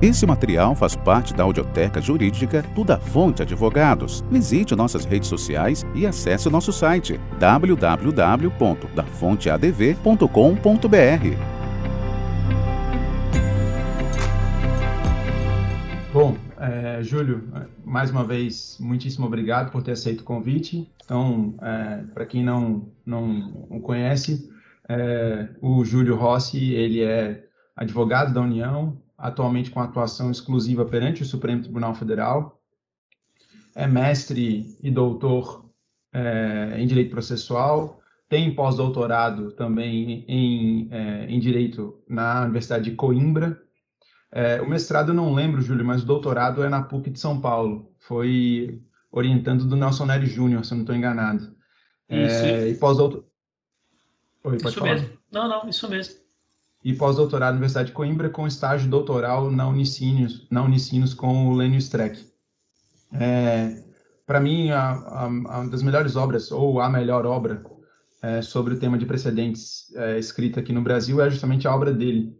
Esse material faz parte da audioteca jurídica do Da Fonte Advogados. Visite nossas redes sociais e acesse nosso site www.dafonteadv.com.br. Bom, é, Júlio, mais uma vez, muitíssimo obrigado por ter aceito o convite. Então, é, para quem não, não o conhece, é, o Júlio Rossi, ele é advogado da União, atualmente com atuação exclusiva perante o Supremo Tribunal Federal, é mestre e doutor é, em Direito Processual, tem pós-doutorado também em, é, em Direito na Universidade de Coimbra. É, o mestrado eu não lembro, Júlio, mas o doutorado é na PUC de São Paulo. Foi orientando do Nelson Nery Júnior, se eu não estou enganado. Isso. É, e pós-doutor... isso falar. mesmo. Não, não, isso mesmo e pós-doutorado na Universidade de Coimbra com estágio doutoral na Unicinos, na Unicinos com o Lênio Streck. É, Para mim, a, a, a, das melhores obras, ou a melhor obra é, sobre o tema de precedentes é, escrita aqui no Brasil é justamente a obra dele,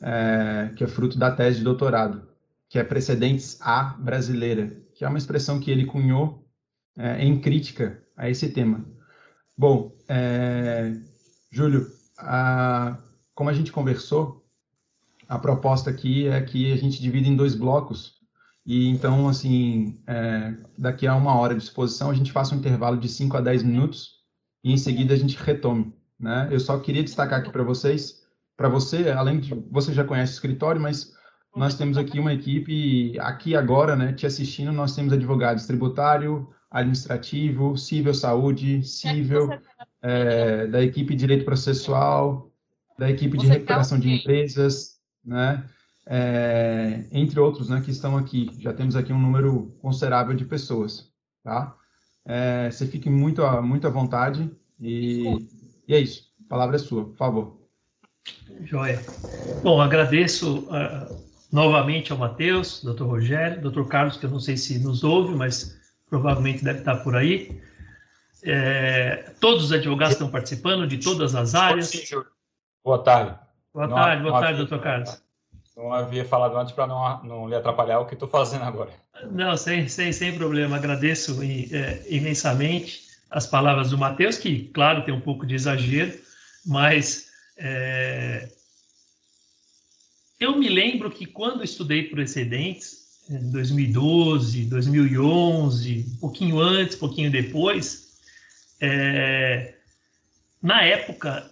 é, que é fruto da tese de doutorado, que é Precedentes A Brasileira, que é uma expressão que ele cunhou é, em crítica a esse tema. Bom, é, Júlio, a, como a gente conversou, a proposta aqui é que a gente divida em dois blocos e então, assim, é, daqui a uma hora de exposição, a gente faça um intervalo de 5 a 10 minutos e em seguida a gente retome. Né? Eu só queria destacar aqui para vocês, para você, além de você já conhece o escritório, mas nós temos aqui uma equipe, aqui agora, né, te assistindo, nós temos advogados tributário, administrativo, civil saúde, civil, é, da equipe de direito processual, da equipe de recuperação de empresas, né? É, entre outros, né, que estão aqui. Já temos aqui um número considerável de pessoas, tá? É, você fique muito, muito à vontade e, e, é isso. A palavra é sua, por favor. Joia. Bom, agradeço uh, novamente ao Matheus, doutor Rogério, doutor Carlos, que eu não sei se nos ouve, mas provavelmente deve estar por aí. É, todos os advogados estão participando de todas as áreas. Sim, Boa tarde. Boa não, tarde, boa tarde, doutor Carlos. Não havia falado antes para não, não lhe atrapalhar o que estou fazendo agora. Não, sem, sem, sem problema. Agradeço é, imensamente as palavras do Matheus, que, claro, tem um pouco de exagero, mas é, eu me lembro que quando estudei precedentes, em 2012, 2011, um pouquinho antes, um pouquinho depois, é, na época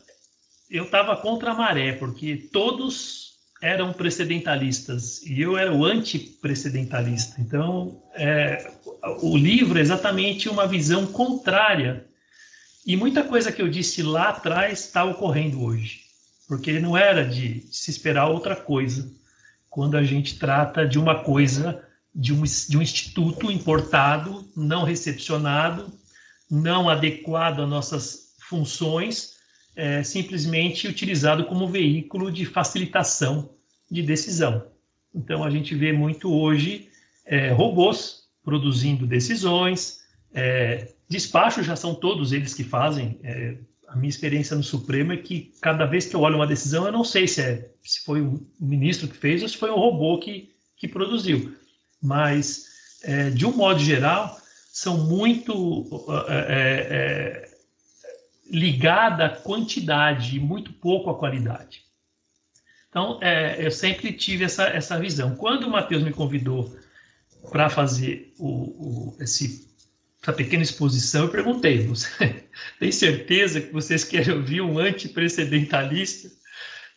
eu estava contra a maré, porque todos eram precedentalistas e eu era o anti-precedentalista. Então, é, o livro é exatamente uma visão contrária. E muita coisa que eu disse lá atrás está ocorrendo hoje, porque não era de se esperar outra coisa quando a gente trata de uma coisa, de um, de um instituto importado, não recepcionado, não adequado às nossas funções é, simplesmente utilizado como veículo de facilitação de decisão. Então, a gente vê muito hoje é, robôs produzindo decisões, é, despachos já são todos eles que fazem. É, a minha experiência no Supremo é que cada vez que eu olho uma decisão, eu não sei se, é, se foi o ministro que fez ou se foi um robô que, que produziu. Mas, é, de um modo geral, são muito é, ligada à quantidade e muito pouco à qualidade. Então, é, eu sempre tive essa, essa visão. Quando o Matheus me convidou para fazer o, o, esse, essa pequena exposição, eu perguntei: você tem certeza que vocês querem ouvir um antiprecedentalista?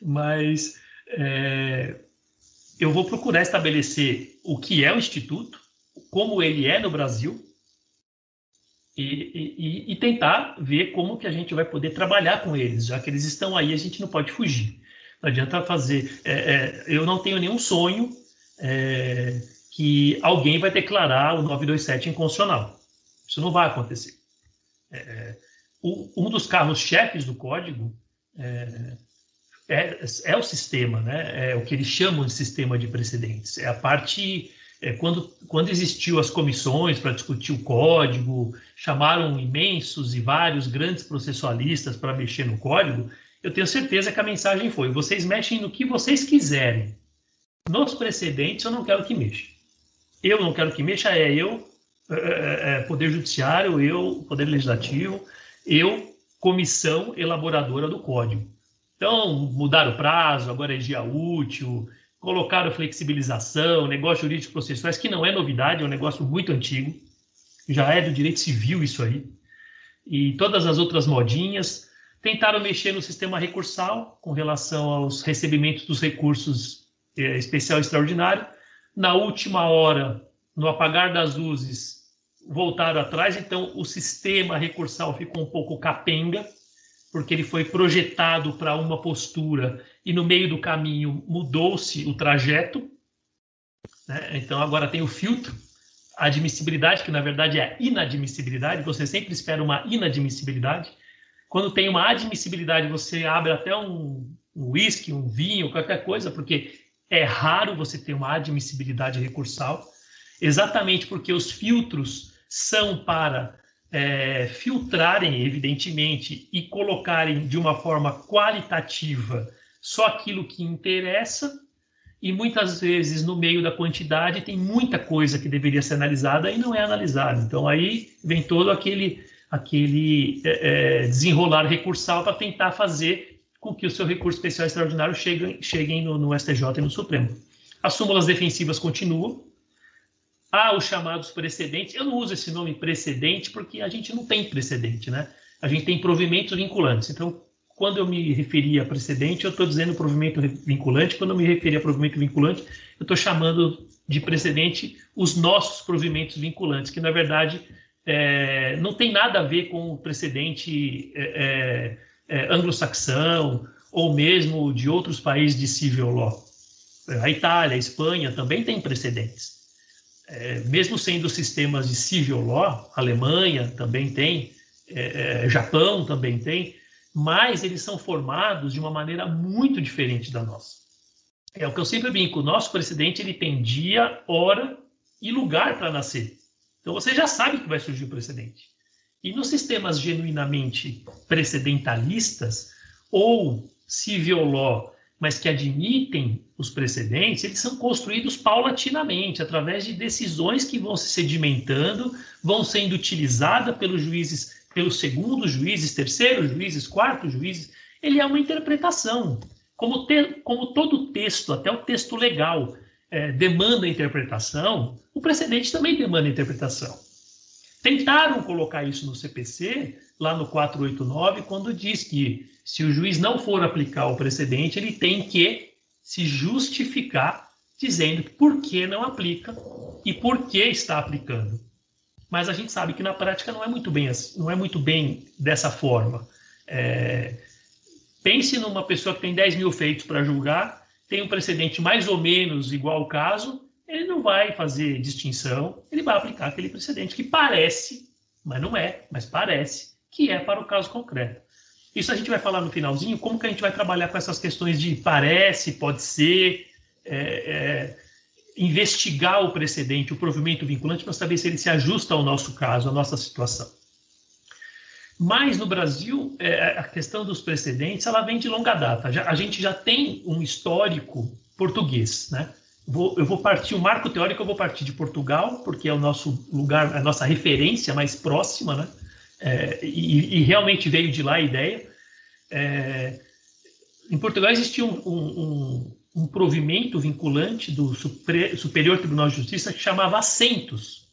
Mas é, eu vou procurar estabelecer o que é o Instituto, como ele é no Brasil, e, e, e, tentar ver como que a gente vai poder trabalhar com eles, já que eles estão aí, a gente não pode fugir. Não adianta fazer. É, é, eu não tenho nenhum sonho é, que alguém vai declarar o 927 inconstitucional. Isso não vai acontecer. É, o, um dos carros-chefes do código é, é, é, o sistema, né? é o que eles chamam de sistema de precedentes. É a parte é, quando, quando existiu as comissões para discutir o código, chamaram imensos e vários grandes processualistas para mexer no código, eu tenho certeza que a mensagem foi: vocês mexem no que vocês quiserem, Nos precedentes, eu não quero que mexa. Eu não quero que mexa, é eu, é, é, é, Poder Judiciário, eu, Poder Legislativo, eu, comissão elaboradora do código. Então, mudar o prazo, agora é dia útil, colocaram flexibilização, negócio jurídico processuais, que não é novidade, é um negócio muito antigo, já é do direito civil isso aí. E todas as outras modinhas tentaram mexer no sistema recursal com relação aos recebimentos dos recursos é, especial e extraordinário. Na última hora, no apagar das luzes, voltaram atrás, então o sistema recursal ficou um pouco capenga, porque ele foi projetado para uma postura e no meio do caminho mudou-se o trajeto. Né? Então agora tem o filtro, a admissibilidade, que na verdade é a inadmissibilidade, você sempre espera uma inadmissibilidade. Quando tem uma admissibilidade, você abre até um uísque, um, um vinho, qualquer coisa, porque é raro você ter uma admissibilidade recursal, exatamente porque os filtros são para é, filtrarem, evidentemente, e colocarem de uma forma qualitativa só aquilo que interessa, e muitas vezes no meio da quantidade tem muita coisa que deveria ser analisada e não é analisada. Então aí vem todo aquele, aquele é, é desenrolar recursal para tentar fazer com que o seu recurso especial extraordinário chegue, cheguem no, no STJ e no Supremo. As súmulas defensivas continuam, Há os chamados precedentes. Eu não uso esse nome precedente porque a gente não tem precedente, né? A gente tem provimentos vinculantes. Então, quando eu me referi a precedente, eu estou dizendo provimento vinculante. Quando eu me referi a provimento vinculante, eu estou chamando de precedente os nossos provimentos vinculantes, que na verdade é, não tem nada a ver com o precedente é, é, é anglo-saxão ou mesmo de outros países de civil law. A Itália, a Espanha também tem precedentes é, mesmo sendo sistemas de civil law, Alemanha também tem, é, Japão também tem, mas eles são formados de uma maneira muito diferente da nossa. É o que eu sempre brinco, o nosso presidente ele tem dia, hora e lugar para nascer. Então você já sabe que vai surgir o precedente. E nos sistemas genuinamente precedentalistas ou civil law mas que admitem os precedentes, eles são construídos paulatinamente, através de decisões que vão se sedimentando, vão sendo utilizadas pelos juízes, pelos segundos juízes, terceiros juízes, quartos juízes. Ele é uma interpretação. Como, te, como todo texto, até o texto legal, é, demanda interpretação, o precedente também demanda interpretação. Tentaram colocar isso no CPC, lá no 489, quando diz que se o juiz não for aplicar o precedente, ele tem que se justificar dizendo por que não aplica e por que está aplicando. Mas a gente sabe que na prática não é muito bem, não é muito bem dessa forma. É, pense numa pessoa que tem 10 mil feitos para julgar, tem um precedente mais ou menos igual ao caso, ele não vai fazer distinção, ele vai aplicar aquele precedente que parece, mas não é, mas parece que é para o caso concreto. Isso a gente vai falar no finalzinho, como que a gente vai trabalhar com essas questões de parece, pode ser, é, é, investigar o precedente, o provimento vinculante, para saber se ele se ajusta ao nosso caso, à nossa situação. Mas no Brasil, é, a questão dos precedentes, ela vem de longa data. Já, a gente já tem um histórico português, né? Vou, eu vou partir, o marco teórico eu vou partir de Portugal, porque é o nosso lugar, a nossa referência mais próxima, né? É, e, e, realmente veio de lá a ideia. É, em Portugal existia um, um, um, provimento vinculante do Superior Tribunal de Justiça que chamava assentos.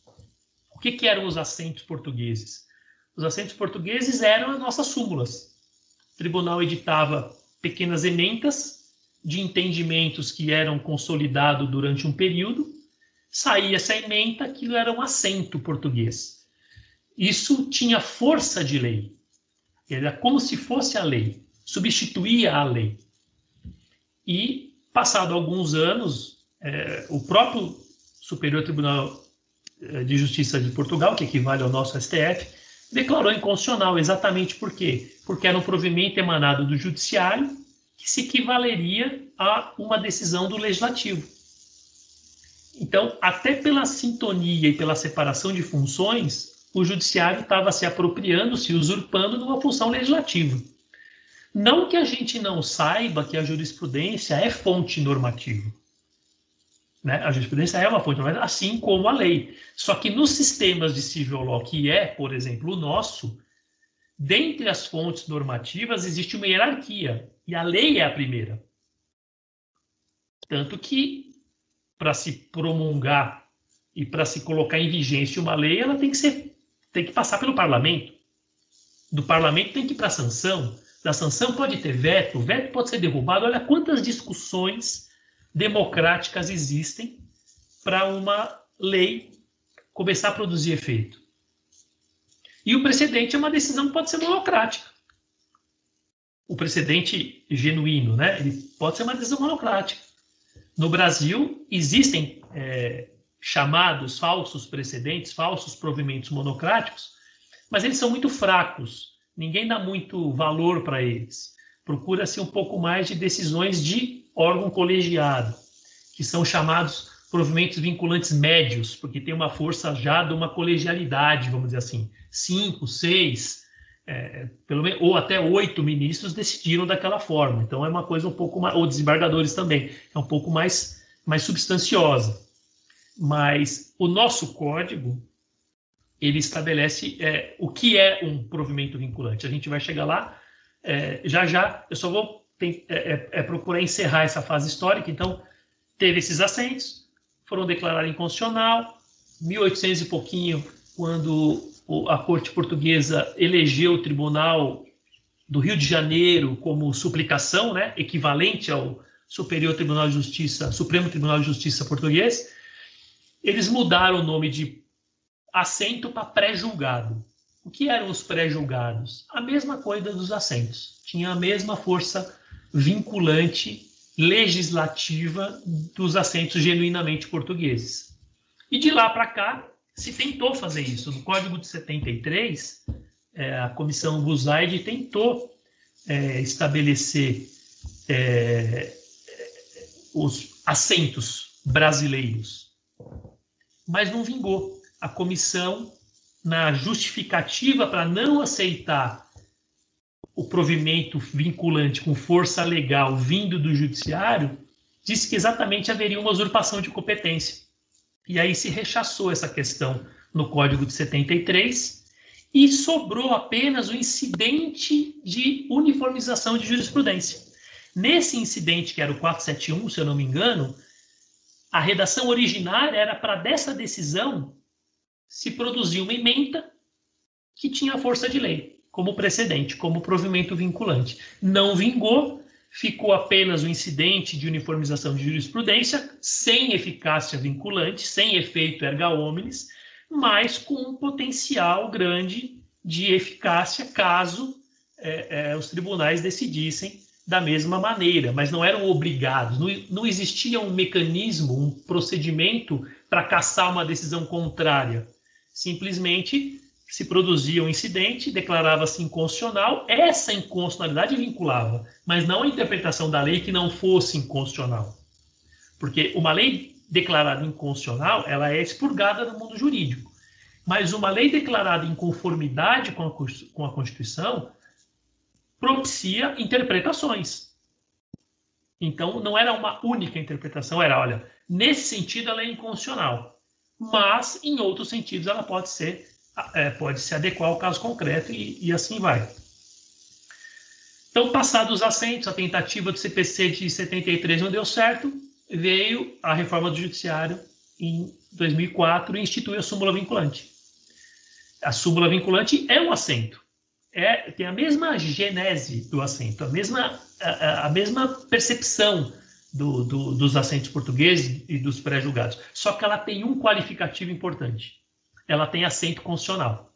O que, que eram os assentos portugueses? Os assentos portugueses eram as nossas súmulas. O tribunal editava pequenas ementas de entendimentos que eram consolidados durante um período, saía essa ementa, aquilo era um assento português. Isso tinha força de lei. Era como se fosse a lei, substituía a lei. E, passado alguns anos, é, o próprio Superior Tribunal é, de Justiça de Portugal, que equivale ao nosso STF, declarou inconstitucional. Exatamente por quê? Porque era um provimento emanado do Judiciário que se equivaleria a uma decisão do Legislativo. Então, até pela sintonia e pela separação de funções, o judiciário estava se apropriando, se usurpando de uma função legislativa. Não que a gente não saiba que a jurisprudência é fonte normativa. Né? A jurisprudência é uma fonte, assim como a lei. Só que nos sistemas de civil law, que é, por exemplo, o nosso, dentre as fontes normativas existe uma hierarquia, e a lei é a primeira. Tanto que, para se promulgar e para se colocar em vigência uma lei, ela tem que ser, tem que passar pelo parlamento. Do parlamento tem que ir para a sanção. Da sanção pode ter veto, o veto pode ser derrubado. Olha quantas discussões democráticas existem para uma lei começar a produzir efeito. E o precedente é uma decisão que pode ser monocrática. O precedente genuíno, né? Ele pode ser uma decisão monocrática. No Brasil, existem é, chamados falsos precedentes, falsos provimentos monocráticos, mas eles são muito fracos. Ninguém dá muito valor para eles. Procura-se um pouco mais de decisões de órgão colegiado, que são chamados provimentos vinculantes médios, porque tem uma força já de uma colegialidade, vamos dizer assim. Cinco, seis, é, pelo menos, ou até oito ministros decidiram daquela forma. Então é uma coisa um pouco mais, ou desembargadores também, é um pouco mais, mais substanciosa. Mas o nosso código, ele estabelece é, o que é um provimento vinculante. A gente vai chegar lá é, já já. Eu só vou tem, é, é, é procurar encerrar essa fase histórica. Então, teve esses assentos, foram declarados inconstitucional. 1800 e pouquinho, quando a corte portuguesa elegeu o tribunal do Rio de Janeiro como suplicação, né, equivalente ao Superior Tribunal de Justiça, Supremo Tribunal de Justiça português, eles mudaram o nome de assento para pré-julgado. O que eram os pré-julgados? A mesma coisa dos assentos. Tinha a mesma força vinculante legislativa dos assentos genuinamente portugueses. E de lá para cá, se tentou fazer isso. No Código de 73, é, a Comissão Buzaide tentou é, estabelecer é, os assentos brasileiros, mas não vingou. A comissão, na justificativa para não aceitar o provimento vinculante com força legal vindo do judiciário, disse que exatamente haveria uma usurpação de competência. E aí se rechaçou essa questão no Código de 73 e sobrou apenas o incidente de uniformização de jurisprudência. Nesse incidente, que era o 471, se eu não me engano, a redação originária era para dessa decisão se produzir uma emenda que tinha força de lei, como precedente, como provimento vinculante. Não vingou, ficou apenas o incidente de uniformização de jurisprudência, sem eficácia vinculante, sem efeito erga omnes, mas com um potencial grande de eficácia caso é, é, os tribunais decidissem da mesma maneira, mas não eram obrigados, não, não existia um mecanismo, um procedimento para caçar uma decisão contrária. Simplesmente se produzia um incidente, declarava-se inconstitucional, essa inconstitucionalidade vinculava, mas não a interpretação da lei que não fosse inconstitucional. Porque uma lei declarada inconstitucional, ela é expurgada do mundo jurídico. Mas uma lei declarada em conformidade com a, com a Constituição propicia interpretações. Então, não era uma única interpretação, era, olha, nesse sentido ela é inconstitucional, mas em outros sentidos ela pode ser é, pode se adequar ao caso concreto e, e assim vai. Então, passados os assentos, a tentativa do CPC de 73 não deu certo, veio a reforma do Judiciário em 2004 e institui a súmula vinculante. A súmula vinculante é um assento, é, tem a mesma genese do assento, a mesma, a, a mesma percepção do, do, dos assentos portugueses e dos pré-julgados, só que ela tem um qualificativo importante ela tem assento constitucional.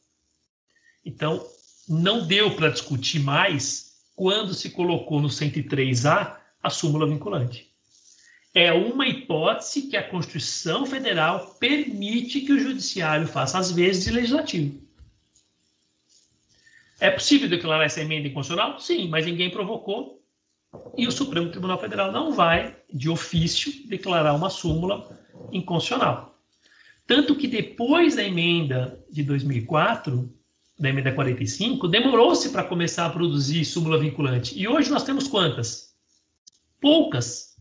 Então, não deu para discutir mais quando se colocou no 103A a súmula vinculante. É uma hipótese que a Constituição Federal permite que o Judiciário faça, às vezes, de legislativo. É possível declarar essa emenda inconstitucional? Sim, mas ninguém provocou. E o Supremo Tribunal Federal não vai, de ofício, declarar uma súmula inconstitucional. Tanto que depois da emenda de 2004, da emenda 45, demorou-se para começar a produzir súmula vinculante. E hoje nós temos quantas? Poucas.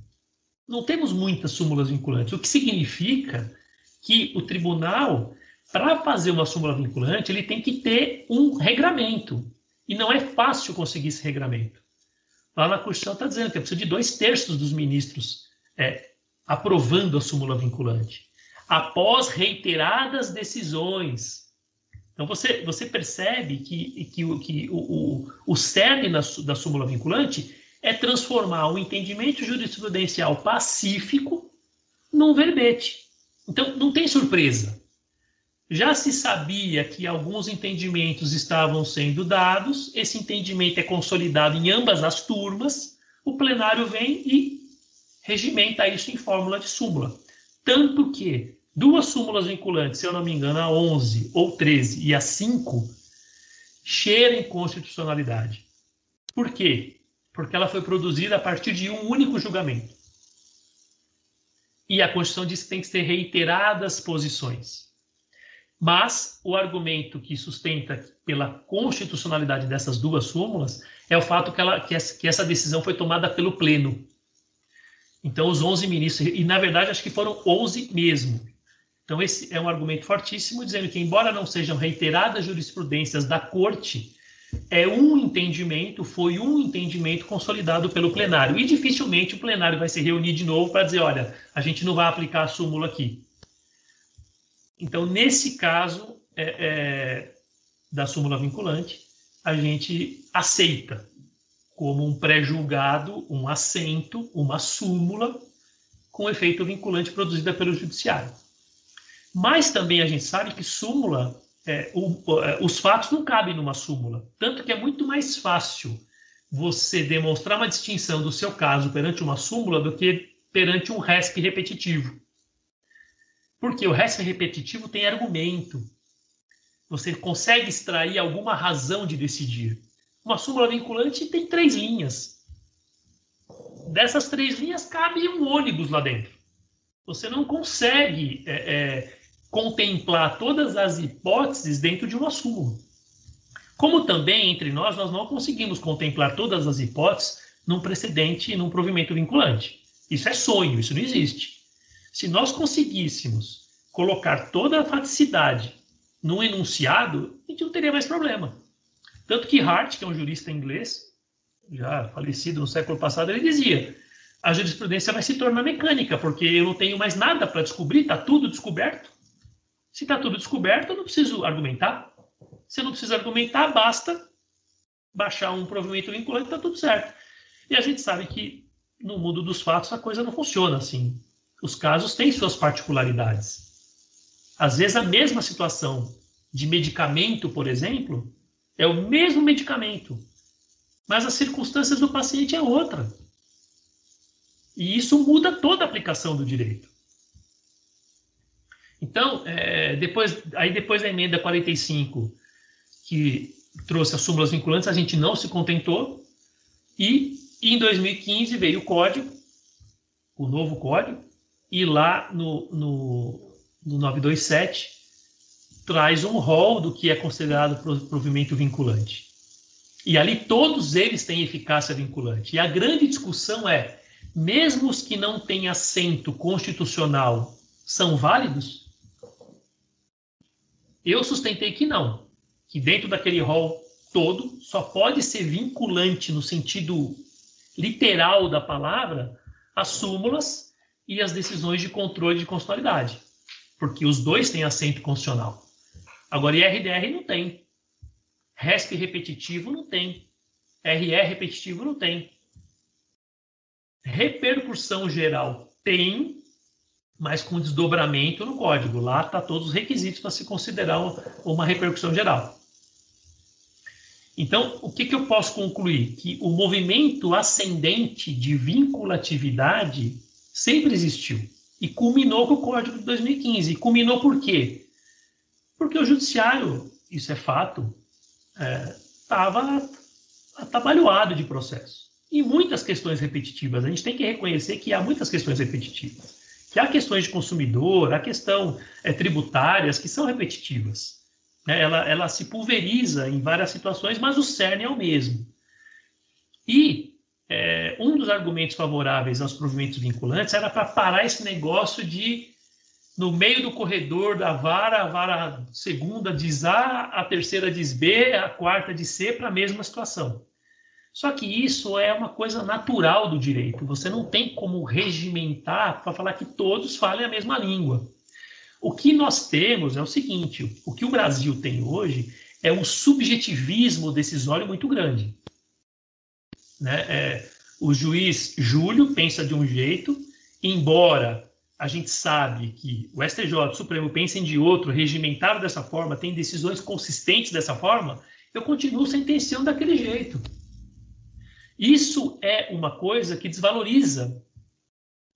não temos muitas súmulas vinculantes, o que significa que o tribunal, para fazer uma súmula vinculante, ele tem que ter um regramento. E não é fácil conseguir esse regramento. Lá na Constituição está dizendo que precisa de dois terços dos ministros é, aprovando a súmula vinculante. Após reiteradas decisões. Então você, você percebe que, que, que o, o, o cerne da, da súmula vinculante é transformar o entendimento jurisprudencial pacífico num verbete. Então, não tem surpresa. Já se sabia que alguns entendimentos estavam sendo dados, esse entendimento é consolidado em ambas as turmas, o plenário vem e regimenta isso em fórmula de súmula. Tanto que duas súmulas vinculantes, se eu não me engano, a 11 ou 13 e a 5, cheiram constitucionalidade. Por quê? Porque ela foi produzida a partir de um único julgamento. E a Constituição diz que tem que ser reiteradas posições. Mas o argumento que sustenta pela constitucionalidade dessas duas súmulas é o fato que, ela, que, essa, decisão foi tomada pelo Pleno. Então, os 11 ministros, e na verdade acho que foram 11 mesmo. Então, esse é um argumento fortíssimo, dizendo que, embora não sejam reiteradas jurisprudências da Corte, é um entendimento, foi um entendimento consolidado pelo plenário. E dificilmente o plenário vai se reunir de novo para dizer: olha, a gente não vai aplicar a súmula aqui. Então, nesse caso é, é, da súmula vinculante, a gente aceita como um pré-julgado, um assento, uma súmula com efeito vinculante produzida pelo judiciário. Mas também a gente sabe que súmula é, o, é, os fatos não cabem numa súmula. Tanto que é muito mais fácil você demonstrar uma distinção do seu caso perante uma súmula do que perante um RESP repetitivo. Porque o RESP repetitivo tem argumento. Você consegue extrair alguma razão de decidir. Uma súmula vinculante tem três linhas. Dessas três linhas cabe um ônibus lá dentro. Você não consegue é, é, contemplar todas as hipóteses dentro de uma súmula. Como também entre nós, nós não conseguimos contemplar todas as hipóteses num precedente e num provimento vinculante. Isso é sonho, isso não existe. Se nós conseguíssemos colocar toda a faticidade num enunciado, a gente não teria mais problema. Tanto que Hart, que é um jurista inglês, já falecido no século passado, ele dizia: a jurisprudência vai se tornar mecânica, porque eu não tenho mais nada para descobrir, está tudo descoberto. Se está tudo descoberto, eu não preciso argumentar. Se eu não preciso argumentar, basta baixar um provimento vinculante, está tudo certo. E a gente sabe que no mundo dos fatos a coisa não funciona assim. Os casos têm suas particularidades. Às vezes a mesma situação de medicamento, por exemplo, é o mesmo medicamento, mas as circunstâncias do paciente é outra. E isso muda toda a aplicação do direito. Então, é, depois, aí depois da emenda 45, que trouxe as súmulas vinculantes, a gente não se contentou, e em 2015 veio o código, o novo código, e lá no, no, no 927 traz um rol do que é considerado provimento vinculante. E ali todos eles têm eficácia vinculante. E a grande discussão é, mesmo os que não têm assento constitucional são válidos? Eu sustentei que não, que dentro daquele rol todo só pode ser vinculante no sentido literal da palavra as súmulas e as decisões de controle de constitucionalidade, porque os dois têm assento constitucional. Agora, IRDR não tem. RESP repetitivo não tem. RE repetitivo não tem. Repercussão geral tem, mas com desdobramento no código. Lá está todos os requisitos para se considerar uma repercussão geral. Então, o que, que eu posso concluir? Que o movimento ascendente de vinculatividade sempre existiu e culminou com o Código de 2015. E culminou por quê? Porque o judiciário, isso é fato, estava é, atabalhoado de processo. E muitas questões repetitivas. A gente tem que reconhecer que há muitas questões repetitivas que há questões de consumidor, há questão é, tributárias que são repetitivas. Né? Ela, ela se pulveriza em várias situações, mas o cerne é o mesmo. E é, um dos argumentos favoráveis aos provimentos vinculantes era para parar esse negócio de, no meio do corredor da vara, a vara segunda diz A, a terceira diz B, a quarta diz C, para a mesma situação. Só que isso é uma coisa natural do direito. Você não tem como regimentar para falar que todos falem a mesma língua. O que nós temos é o seguinte: o que o Brasil tem hoje é um subjetivismo decisório muito grande. Né? É, o juiz Júlio pensa de um jeito, embora a gente sabe que o STJ, o Supremo, pensem de outro, regimentado dessa forma, tem decisões consistentes dessa forma, eu continuo sentenciando daquele jeito. Isso é uma coisa que desvaloriza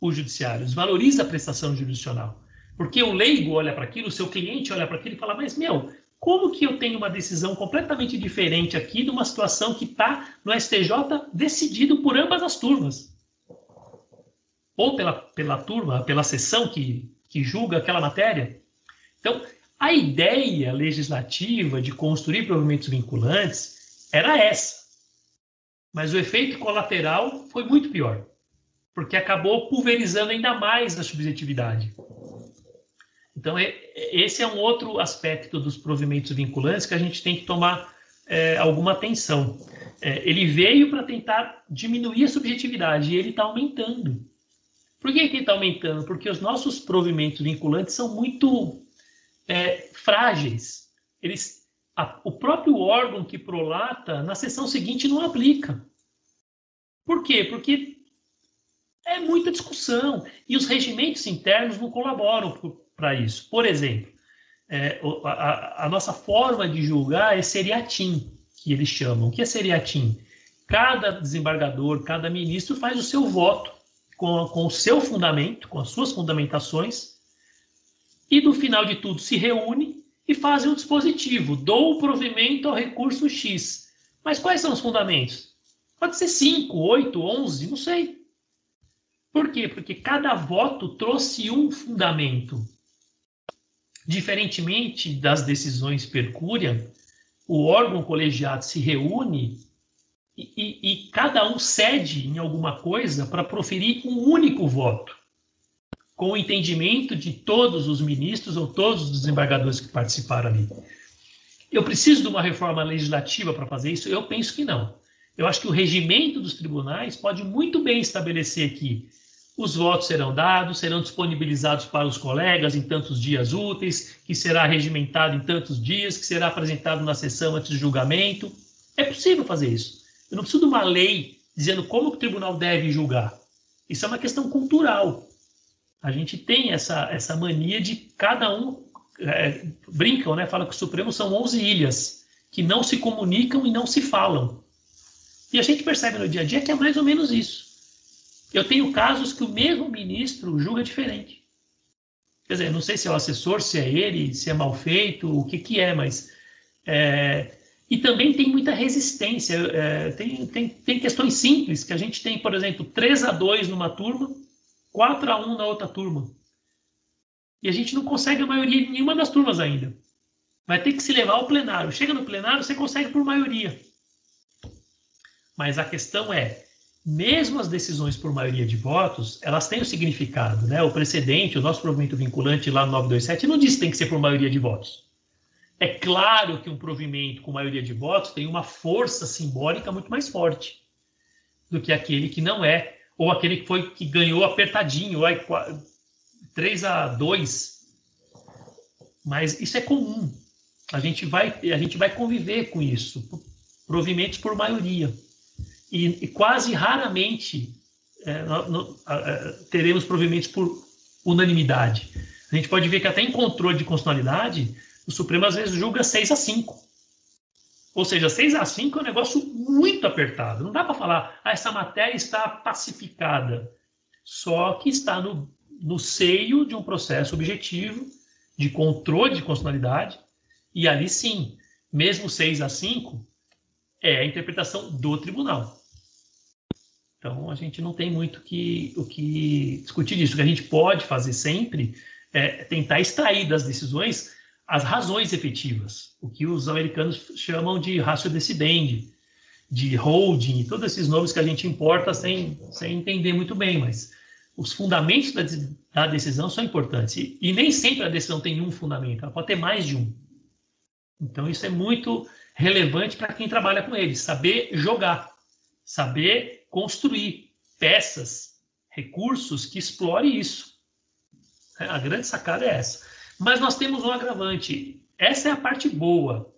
o judiciário, desvaloriza a prestação jurisdicional. Porque o leigo olha para aquilo, o seu cliente olha para aquilo e fala: Mas, meu, como que eu tenho uma decisão completamente diferente aqui de uma situação que está no STJ decidido por ambas as turmas? Ou pela, pela turma, pela sessão que, que julga aquela matéria? Então, a ideia legislativa de construir provimentos vinculantes era essa. Mas o efeito colateral foi muito pior, porque acabou pulverizando ainda mais a subjetividade. Então, esse é um outro aspecto dos provimentos vinculantes que a gente tem que tomar é, alguma atenção. É, ele veio para tentar diminuir a subjetividade e ele está aumentando. Por que, ele está aumentando? Porque os nossos provimentos vinculantes são muito é, frágeis. Eles, a, o próprio órgão que prolata, na sessão seguinte, não aplica. Por quê? Porque é muita discussão e os regimentos internos não colaboram para isso. Por exemplo, é, a, a, nossa forma de julgar é seriatim, que eles chamam. O que é seriatim? Cada desembargador, cada ministro faz o seu voto com, com o seu fundamento, com as suas fundamentações, e no final de tudo se reúne e faz um dispositivo. Dou provimento ao recurso X. Mas quais são os fundamentos? Pode ser 5, 8, 11, não sei. Por quê? Porque cada voto trouxe um fundamento. Diferentemente das decisões per curiam, o órgão colegiado se reúne e, e, e cada um cede em alguma coisa para proferir um único voto, com o entendimento de todos os ministros ou todos os desembargadores que participaram ali. Eu preciso de uma reforma legislativa para fazer isso? Eu penso que não. Eu acho que o regimento dos tribunais pode muito bem estabelecer que os votos serão dados, serão disponibilizados para os colegas em tantos dias úteis, que será regimentado em tantos dias, que será apresentado na sessão antes do julgamento. É possível fazer isso. Eu não preciso de uma lei dizendo como o tribunal deve julgar. Isso é uma questão cultural. A gente tem essa, essa mania de cada um. É, brincam, né? Fala que o Supremo são 11 ilhas que não se comunicam e não se falam. E a gente percebe no dia a dia que é mais ou menos isso. Eu tenho casos que o mesmo ministro julga diferente. Quer dizer, não sei se é o assessor, se é ele, se é mal feito, o que, que é, mas. É, e também tem muita resistência. É, tem, tem, tem questões simples, que a gente tem, por exemplo, 3 a 2 numa turma, 4 a 1 na outra turma. E a gente não consegue a maioria em nenhuma das turmas ainda. Vai ter que se levar ao plenário. Chega no plenário, você consegue por maioria. Mas a questão é, mesmo as decisões por maioria de votos, elas têm o significado, né? O precedente, o nosso provimento vinculante lá no 927 não diz que tem que ser por maioria de votos. É claro que um provimento com maioria de votos tem uma força simbólica muito mais forte do que aquele que não é, ou aquele que foi que ganhou apertadinho, 3 a 2. Mas isso é comum. A gente vai, a gente vai conviver com isso, provimentos por maioria e, e quase raramente é, no, no, a, teremos provimentos por unanimidade. A gente pode ver que até em controle de constitucionalidade, o Supremo às vezes julga 6 a 5. Ou seja, 6 a 5 é um negócio muito apertado. Não dá para falar, ah, essa matéria está pacificada. Só que está no, no seio de um processo objetivo de controle de constitucionalidade. E ali sim, mesmo 6 a 5, é a interpretação do tribunal. Então, a gente não tem muito que, o que discutir disso. O que a gente pode fazer sempre é tentar extrair das decisões as razões efetivas, o que os americanos chamam de ratio decidendi. de holding, todos esses nomes que a gente importa sem, sem entender muito bem, mas os fundamentos da, da decisão são importantes. E, e, nem sempre a decisão tem um fundamento, ela pode ter mais de um. Então, isso é muito relevante para quem trabalha com eles, saber jogar, saber construir peças, recursos que explore isso. A grande sacada é essa. Mas nós temos um agravante. Essa é a parte boa.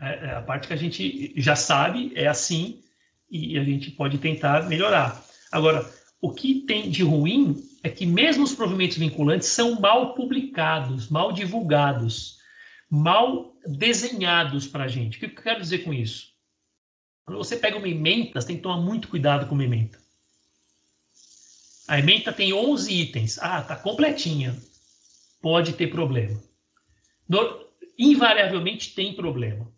É, é a parte que a gente já sabe, é assim, e a gente pode tentar melhorar. Agora, o que tem de ruim é que mesmo os provimentos vinculantes são mal publicados, mal divulgados, mal desenhados para a gente. O que eu quero dizer com isso? Quando você pega uma ementa, você tem que tomar muito cuidado com uma ementa. A ementa tem 11 itens. Ah, tá completinha. Pode ter problema. No, invariavelmente tem problema.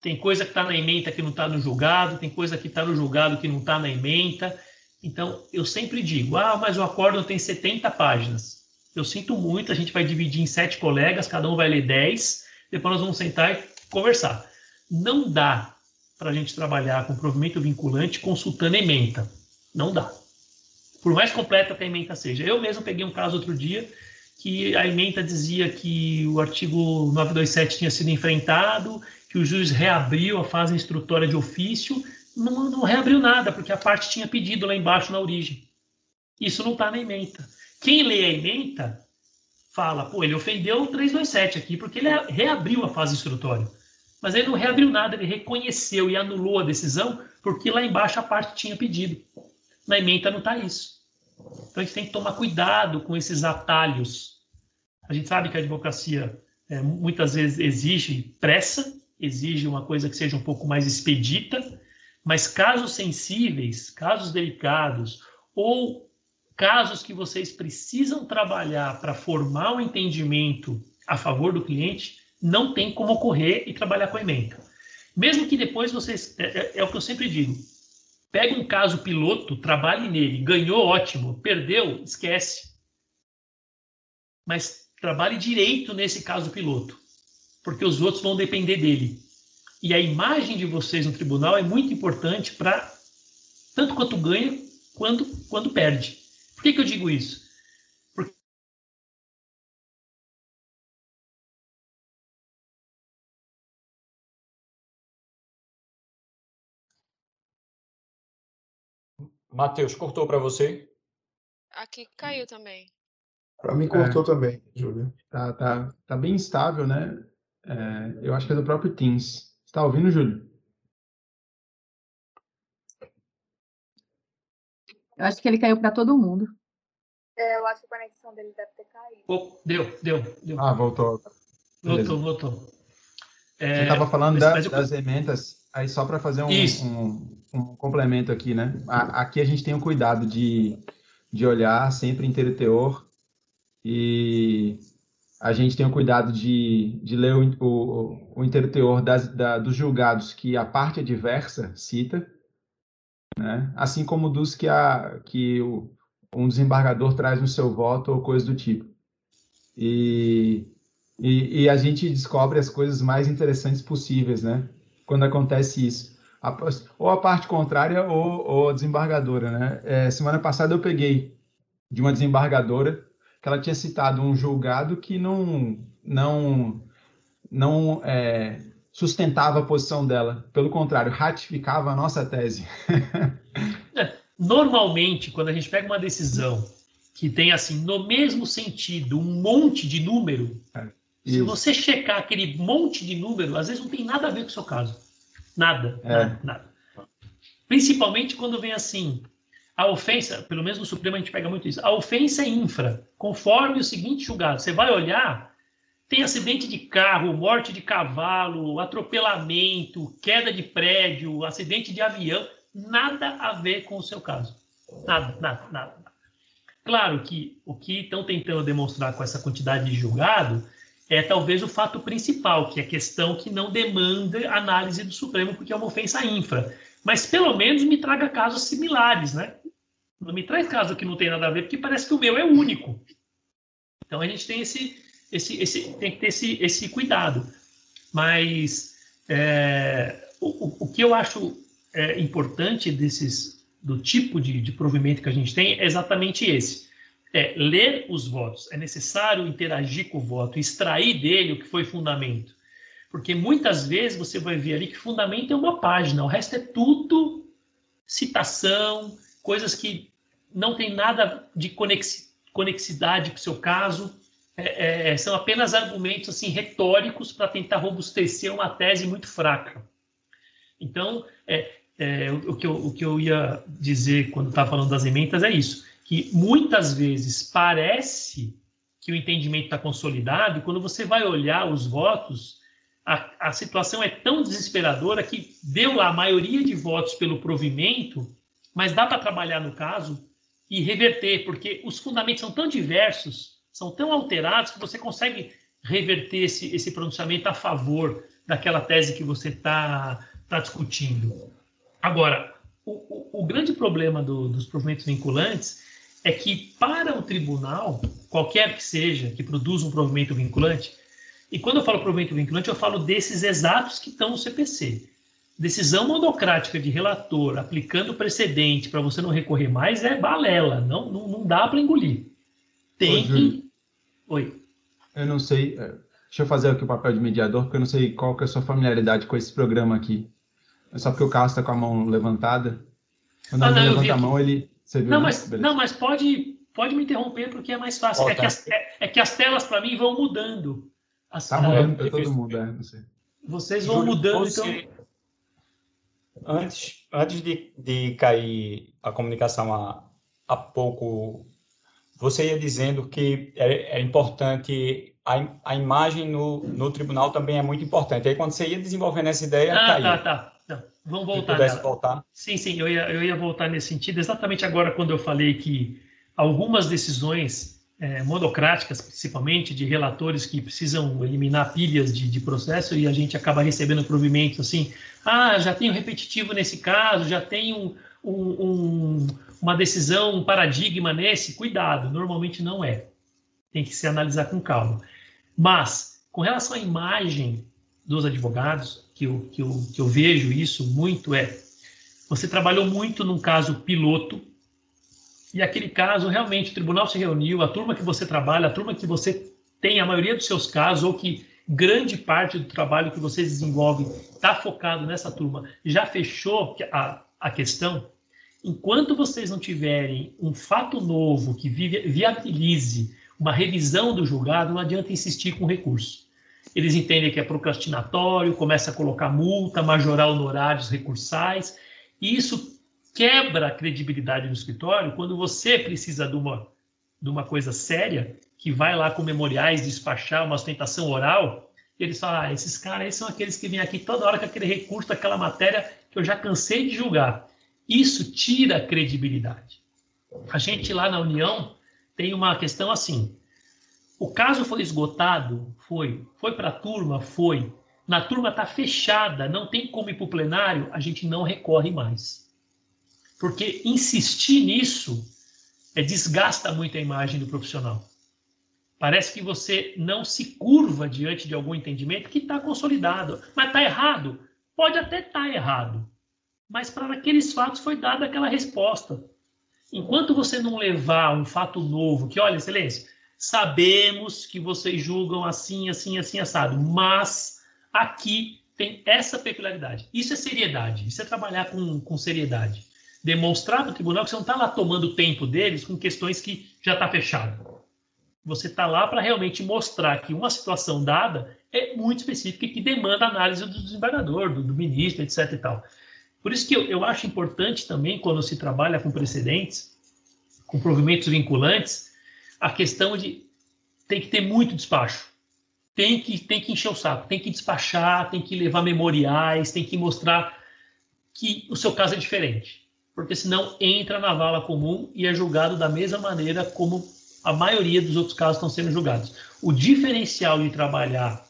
Tem coisa que está na ementa que não está no julgado, tem coisa que está no julgado que não está na ementa. Então, eu sempre digo, ah, mas o acordo tem 70 páginas. Eu sinto muito, a gente vai dividir em sete colegas, cada um vai ler 10, depois nós vamos sentar e conversar. Não dá para a gente trabalhar com provimento vinculante consultando ementa. Não dá. Por mais completa que a ementa seja. Eu mesmo peguei um caso outro dia que a ementa dizia que o artigo 927 tinha sido enfrentado que o juiz reabriu a fase instrutória de ofício, não, não reabriu nada, porque a parte tinha pedido lá embaixo na origem. Isso não está na ementa. Quem lê a ementa fala, pô, ele ofendeu o 327 aqui, porque ele reabriu a fase instrutória. Mas ele não reabriu nada, ele reconheceu e anulou a decisão, porque lá embaixo a parte tinha pedido. Na ementa não está isso. Então a gente tem que tomar cuidado com esses atalhos. A gente sabe que a advocacia é, muitas vezes exige pressa, exige uma coisa que seja um pouco mais expedita, mas casos sensíveis, casos delicados ou casos que vocês precisam trabalhar para formar um entendimento a favor do cliente, não tem como ocorrer e trabalhar com a emenda. Mesmo que depois vocês. É, é, é, o que eu sempre digo. Pega um caso piloto, trabalhe nele, ganhou, ótimo, perdeu, esquece. Mas trabalhe direito nesse caso piloto porque os outros vão depender dele. E a imagem de vocês no tribunal é muito importante para tanto quanto ganha quanto quando perde. Por que, que eu digo isso? Matheus, cortou para você? Aqui caiu também. Para mim cortou é. também, Júlio. Tá, tá, tá bem instável, né? É, eu acho que é do próprio Teams. Está ouvindo, Júlio? Eu acho que ele caiu para todo mundo. É, eu acho que a conexão dele deve ter caído. Oh, deu, deu, deu. Ah, voltou. Beleza. Voltou, voltou. É, Você estava falando da, eu... das emendas, aí só para fazer um, um, um, complemento aqui, né? aqui a gente tem o cuidado de, de olhar sempre inteiro teor e a gente tem o cuidado de, de ler o, o, o inteiro teor das, da, dos julgados que a parte adversa cita, né? assim como dos que, a, que o, um desembargador traz no seu voto ou coisa do tipo. E, e, e, a gente descobre as coisas mais interessantes possíveis, né? Quando acontece isso. A, ou a parte contrária ou, ou a desembargadora, né? É, semana passada eu peguei de uma desembargadora que ela tinha citado um julgado que não, não, não é, sustentava a posição dela. Pelo contrário, ratificava a nossa tese. É, normalmente, quando a gente pega uma decisão que tem, assim, no mesmo sentido, um monte de número, é, se você checar aquele monte de número, às vezes não tem nada a ver com o seu caso. Nada, é. nada, nada. Principalmente quando vem assim, a ofensa, pelo menos no Supremo a gente pega muito isso, a ofensa é infra, conforme o seguinte julgado. Você vai olhar, tem acidente de carro, morte de cavalo, atropelamento, queda de prédio, acidente de avião, nada a ver com o seu caso. Nada, nada, nada. Claro que o que estão tentando demonstrar com essa quantidade de julgado é talvez o fato principal, que é a questão que não demanda análise do Supremo, porque é uma ofensa infra. Mas pelo menos me traga casos similares, né? Não me traz caso que não tem nada a ver, porque parece que o meu é único. Então a gente tem esse, esse, esse tem que ter esse, esse cuidado. Mas é, o, o, que eu acho é, importante desses do tipo de, de provimento que a gente tem é exatamente esse. É ler os votos. É necessário interagir com o voto, extrair dele o que foi fundamento. Porque muitas vezes você vai ver ali que fundamento é uma página, o resto é tudo citação, coisas que não tem nada de conexidade com o seu caso. É, é, são apenas argumentos assim retóricos para tentar robustecer uma tese muito fraca. Então, é, é, o, que eu, o, que eu, ia dizer quando estava falando das emendas é isso, que muitas vezes parece que o entendimento está consolidado, quando você vai olhar os votos, a, a situação é tão desesperadora que deu lá a maioria de votos pelo provimento, mas dá para trabalhar no caso e reverter, porque os fundamentos são tão diversos, são tão alterados, que você consegue reverter esse, esse pronunciamento a favor daquela tese que você está tá discutindo. Agora, o, o, o grande problema do, dos provimentos vinculantes é que para o tribunal, qualquer que seja, que produza um provimento vinculante, e quando eu falo provimento vinculante, eu falo desses exatos que estão no CPC. Decisão monocrática de relator aplicando precedente para você não recorrer mais é balela, não, não, não dá para engolir. Tem Ô, que. Oi. Eu não sei, é, deixa eu fazer aqui o papel de mediador, porque eu não sei qual que é a sua familiaridade com esse programa aqui. É só porque o Carlos está com a mão levantada. Quando ah, não, levanta a mão, ele. Você viu, não, né? mas, não, mas pode, pode me interromper porque é mais fácil. é, que as, é, é, que as telas para mim vão mudando. As, tá mudando para todo mundo, é, não sei. Vocês vão Júlio, mudando, você, então. Antes, antes de, de cair a comunicação há, há pouco, você ia dizendo que é, é importante a, a imagem no, no tribunal também é muito importante. Aí quando você ia desenvolvendo essa ideia, ah, caiu. Tá, tá. Vamos voltar. Se pudesse voltar. Sim, sim, eu ia, eu ia voltar nesse sentido. Exatamente agora, quando eu falei que algumas decisões é, monocráticas, principalmente, de relatores que precisam eliminar pilhas de, de, processo e a gente acaba recebendo provimentos assim, ah, já tenho repetitivo nesse caso, já tenho um, um, uma decisão, um paradigma nesse, cuidado, normalmente não é. Tem que se analisar com calma. Mas, com relação à imagem dos advogados, que eu, que, eu, que eu vejo isso muito é: você trabalhou muito num caso piloto, e aquele caso realmente o tribunal se reuniu, a turma que você trabalha, a turma que você tem a maioria dos seus casos, ou que grande parte do trabalho que você desenvolve está focado nessa turma, já fechou a, a questão. Enquanto vocês não tiverem um fato novo que viabilize uma revisão do julgado, não adianta insistir com recurso eles entendem que é procrastinatório, começa a colocar multa, majorar honorários recursais, e isso quebra a credibilidade do escritório quando você precisa de uma, de uma coisa séria, que vai lá com memoriais despachar uma ostentação oral, e eles falam, ah, esses caras são aqueles que vêm aqui toda hora com aquele recurso daquela matéria que eu já cansei de julgar. Isso tira a credibilidade. A gente lá na União tem uma questão assim, o caso foi esgotado? Foi. Foi para a turma? Foi. Na turma está fechada, não tem como ir para o plenário, a gente não recorre mais. Porque insistir nisso é, desgasta muito a imagem do profissional. Parece que você não se curva diante de algum entendimento que está consolidado. Mas está errado? Pode até estar tá errado. Mas para aqueles fatos foi dada aquela resposta. Enquanto você não levar um fato novo, que, olha, excelência, Sabemos que vocês julgam assim, assim, assim, assado, mas aqui tem essa peculiaridade. Isso é seriedade, isso é trabalhar com, com seriedade. Demonstrar para o tribunal que você não está lá tomando tempo deles com questões que já está fechado. Você está lá para realmente mostrar que uma situação dada é muito específica e que demanda análise do desembargador, do, do ministro, etc. E tal. Por isso que eu, eu acho importante também, quando se trabalha com precedentes, com provimentos vinculantes, a questão de tem que ter muito despacho. Tem que, tem que encher o saco, tem que despachar, tem que levar memoriais, tem que mostrar que o seu caso é diferente. Porque senão entra na vala comum e é julgado da mesma maneira como a maioria dos outros casos estão sendo julgados. O diferencial de trabalhar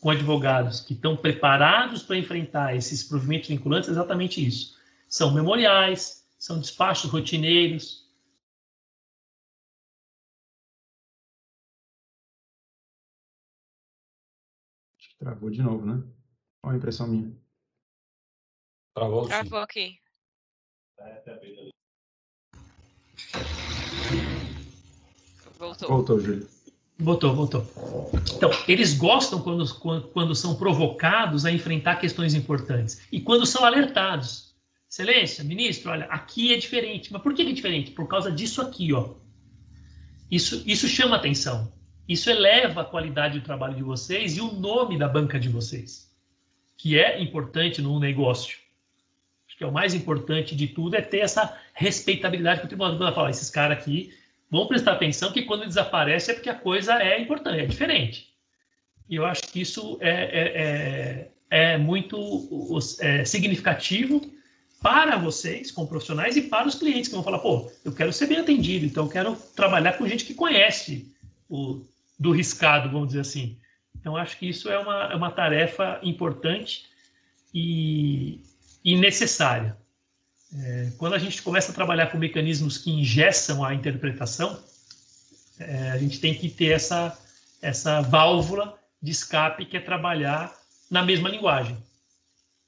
com advogados que estão preparados para enfrentar esses provimentos vinculantes é exatamente isso. São memoriais, são despachos rotineiros, Travou de novo, né? Olha a impressão minha. Travou, Travou aqui. Voltou. Voltou, Júlio. Voltou, voltou. Então, eles gostam quando, quando, quando são provocados a enfrentar questões importantes e quando são alertados. Excelência, ministro, olha, aqui é diferente. Mas por que é diferente? Por causa disso aqui, ó. Isso, isso chama atenção. Isso eleva a qualidade do trabalho de vocês e o nome da banca de vocês, que é importante no negócio. Acho que é o mais importante de tudo é ter essa respeitabilidade que o Tribunal fala. Esses caras aqui vão prestar atenção que quando desaparece é porque a coisa é importante, é diferente. E eu acho que isso é, é, é, é muito é, significativo para vocês, como profissionais, e para os clientes que vão falar, pô, eu quero ser bem atendido, então eu quero trabalhar com gente que conhece o do riscado, vamos dizer assim. Então, acho que isso é uma, é uma tarefa importante e, e necessária. É, quando a gente começa a trabalhar com mecanismos que ingessam a interpretação, é, a gente tem que ter essa, essa válvula de escape que é trabalhar na mesma linguagem.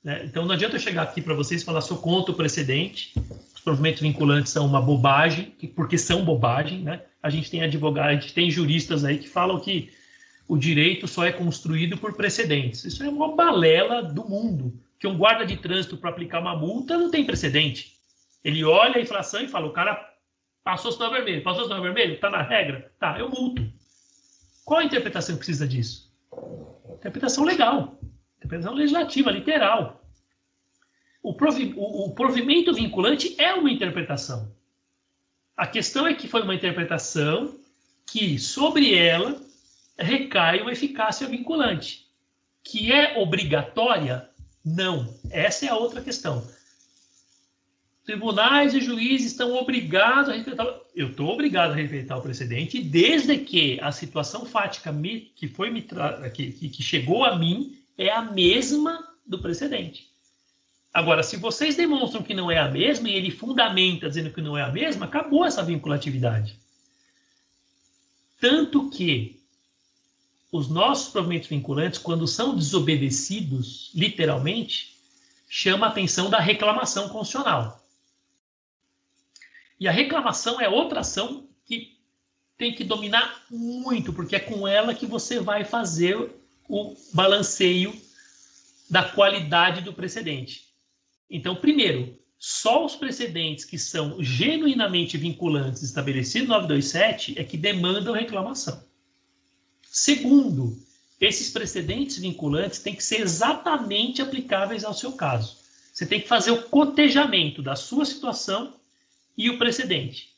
Né? Então, não adianta eu chegar aqui para vocês e falar, sou contra o precedente, os provimentos vinculantes são uma bobagem, porque são bobagem, né? A gente tem advogados, a gente tem juristas aí que falam que o direito só é construído por precedentes. Isso é uma balela do mundo que um guarda de trânsito para aplicar uma multa não tem precedente. Ele olha a inflação e fala: o cara passou sinal vermelho, passou sinal vermelho, está na regra, tá, eu multo. Qual a interpretação que precisa disso? Interpretação legal, interpretação legislativa, literal. O, provi, o, o provimento vinculante é uma interpretação. A questão é que foi uma interpretação que sobre ela recai uma eficácia vinculante, que é obrigatória não. Essa é a outra questão. Tribunais e juízes estão obrigados a respeitar. Eu estou obrigado a respeitar o precedente, desde que a situação fática que foi me que, que chegou a mim é a mesma do precedente. Agora, se vocês demonstram que não é a mesma e ele fundamenta dizendo que não é a mesma, acabou essa vinculatividade. Tanto que os nossos provimentos vinculantes, quando são desobedecidos, literalmente, chama a atenção da reclamação constitucional. E a reclamação é outra ação que tem que dominar muito, porque é com ela que você vai fazer o balanceio da qualidade do precedente. Então, primeiro, só os precedentes que são genuinamente vinculantes estabelecidos no 927 é que demandam reclamação. Segundo, esses precedentes vinculantes têm que ser exatamente aplicáveis ao seu caso. Você tem que fazer o cotejamento da sua situação e o precedente.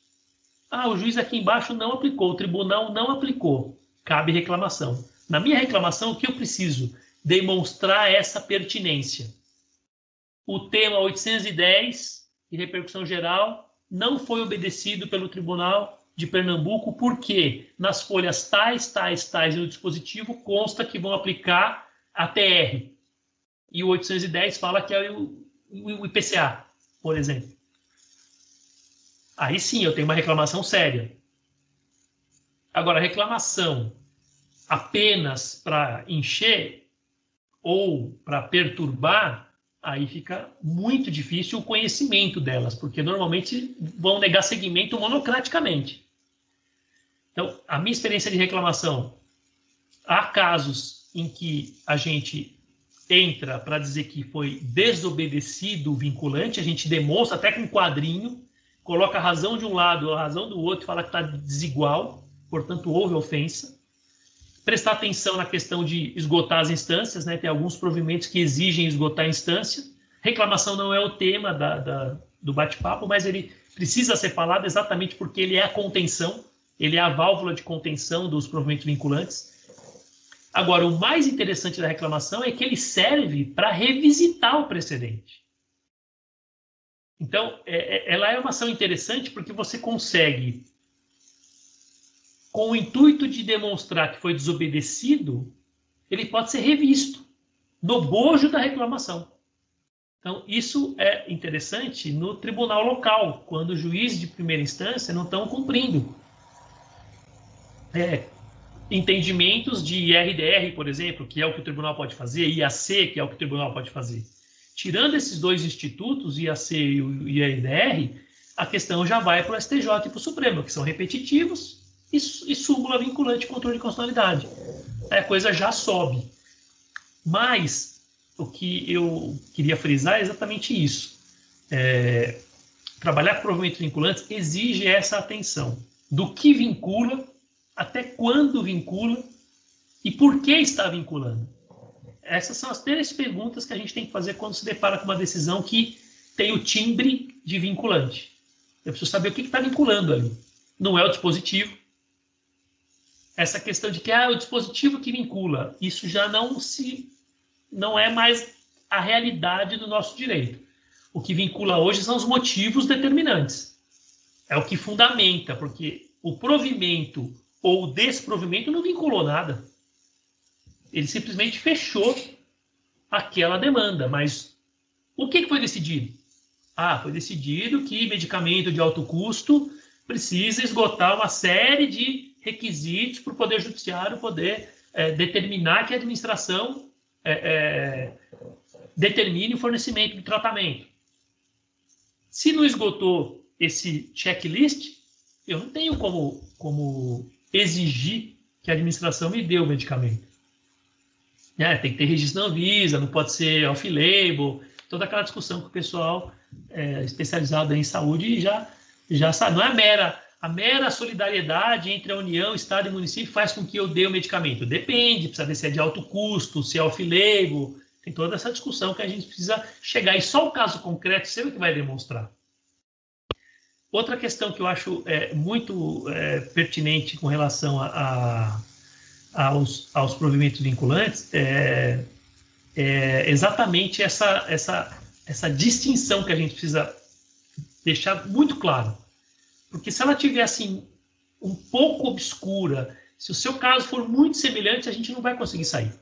Ah, o juiz aqui embaixo não aplicou, o tribunal não aplicou. Cabe reclamação. Na minha reclamação, o que eu preciso? Demonstrar essa pertinência. O tema 810 e repercussão geral não foi obedecido pelo tribunal de Pernambuco, porque nas folhas tais, tais, tais no dispositivo consta que vão aplicar a TR. E o 810 fala que é o, o IPCA, por exemplo. Aí sim eu tenho uma reclamação séria. Agora, reclamação apenas para encher ou para perturbar, aí fica muito difícil o conhecimento delas, porque normalmente vão negar segmento monocraticamente. Então, a minha experiência de reclamação, há casos em que a gente entra para dizer que foi desobedecido o vinculante, a gente demonstra até com um quadrinho, coloca a razão de um lado, a razão do outro, fala que está desigual, portanto houve ofensa. Prestar atenção na questão de esgotar as instâncias, né? tem alguns provimentos que exigem esgotar a instância. Reclamação não é o tema da, da, do bate-papo, mas ele precisa ser falado exatamente porque ele é a contenção ele é a válvula de contenção dos provimentos vinculantes. Agora, o mais interessante da reclamação é que ele serve para revisitar o precedente. Então, é, é, ela é uma ação interessante porque você consegue, com o intuito de demonstrar que foi desobedecido, ele pode ser revisto no bojo da reclamação. Então, isso é interessante no tribunal local, quando os juízes de primeira instância não estão cumprindo é, entendimentos de IRDR, por exemplo, que é o que o tribunal pode fazer, IAC, que é o que o tribunal pode fazer. Tirando esses dois institutos, IAC e o IAIDR, a questão já vai para o STJ e para o Supremo, que são repetitivos e, e súmula vinculante de controle de constitucionalidade. Aí a coisa já sobe. Mas o que eu queria frisar é exatamente isso. É, trabalhar com provavelmente vinculantes exige essa atenção do que vincula, até quando vincula e por que está vinculando. Essas são as três perguntas que a gente tem que fazer quando se depara com uma decisão que tem o timbre de vinculante. Eu preciso saber o que está vinculando ali. Não é o dispositivo. Essa questão de que ah, o dispositivo que vincula, isso já não se não é mais a realidade do nosso direito. O que vincula hoje são os motivos determinantes. É o que fundamenta, porque o provimento ou o desprovimento não vinculou nada. Ele simplesmente fechou aquela demanda. Mas o que foi decidido? Ah, foi decidido que medicamento de alto custo precisa esgotar uma série de requisitos para o Poder Judiciário poder é, determinar que a administração é, é, determine o fornecimento de tratamento. Se não esgotou esse checklist, eu não tenho como, como exigir que a administração me dê o medicamento. É, tem que ter registro na Anvisa, não pode ser off-label, toda aquela discussão que o pessoal é, especializado em saúde já, já sabe. Não é mera, a mera solidariedade entre a União, Estado e município faz com que eu dê o medicamento. Depende, precisa ver se é de alto custo, se é off-label, tem toda essa discussão que a gente precisa chegar. E só o caso concreto sempre que vai demonstrar. Outra questão que eu acho é, muito é, pertinente com relação a, a aos, aos provimentos vinculantes é, é exatamente essa, essa, essa distinção que a gente precisa deixar muito claro. Porque se ela tiver assim um pouco obscura, se o seu caso for muito semelhante, a gente não vai conseguir sair.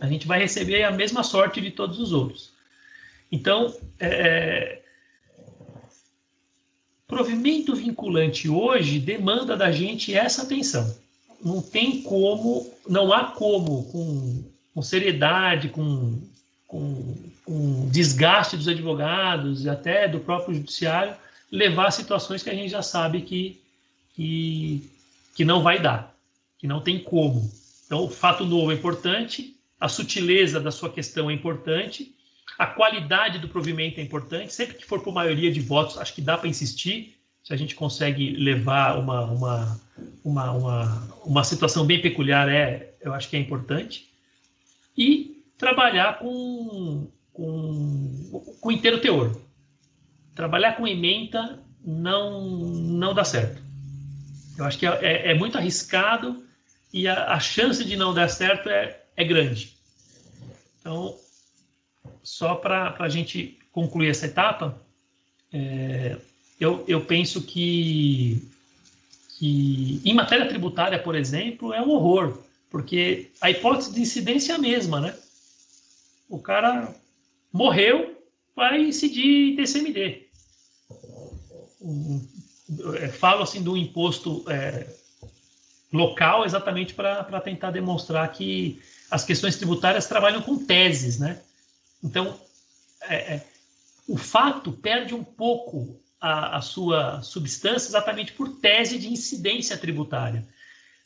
A gente vai receber a mesma sorte de todos os outros. Então, é, provimento vinculante hoje demanda da gente essa atenção não tem como, não há como, com, com seriedade, com, com, com desgaste dos advogados e até do próprio judiciário, levar a situações que a gente já sabe que, que, que não vai dar, que não tem como. Então, o fato novo é importante, a sutileza da sua questão é importante, a qualidade do provimento é importante. Sempre que for por maioria de votos, acho que dá para insistir, se a gente consegue levar uma, uma, uma, uma, uma situação bem peculiar, é, eu acho que é importante. E trabalhar com, com, com inteiro teor. Trabalhar com ementa não, não dá certo. Eu acho que é, é, é muito arriscado e a, a, chance de não dar certo é, é grande. Então, só para a gente concluir essa etapa, é, eu, eu penso que, que, em matéria tributária, por exemplo, é um horror, porque a hipótese de incidência é a mesma, né? O cara morreu, vai incidir TCMD. É, falo assim do imposto é, local exatamente para tentar demonstrar que as questões tributárias trabalham com teses, né? Então, é, é, o fato perde um pouco a, a sua substância exatamente por tese de incidência tributária.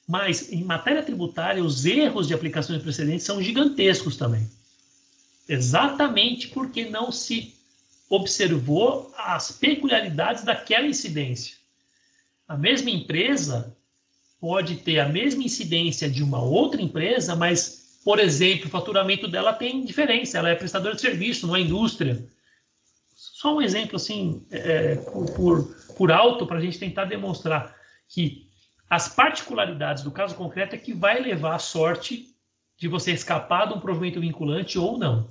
Mas, em matéria tributária, os erros de aplicações precedentes são gigantescos também. Exatamente porque não se observou as peculiaridades daquela incidência. A mesma empresa pode ter a mesma incidência de uma outra empresa, mas, por exemplo, o faturamento dela tem diferença, ela é prestadora de serviço, não é indústria. Só um exemplo assim, é, é por, por, por alto, para a gente tentar demonstrar que as particularidades do caso concreto é que vai levar a sorte de você escapar de um provimento vinculante ou não.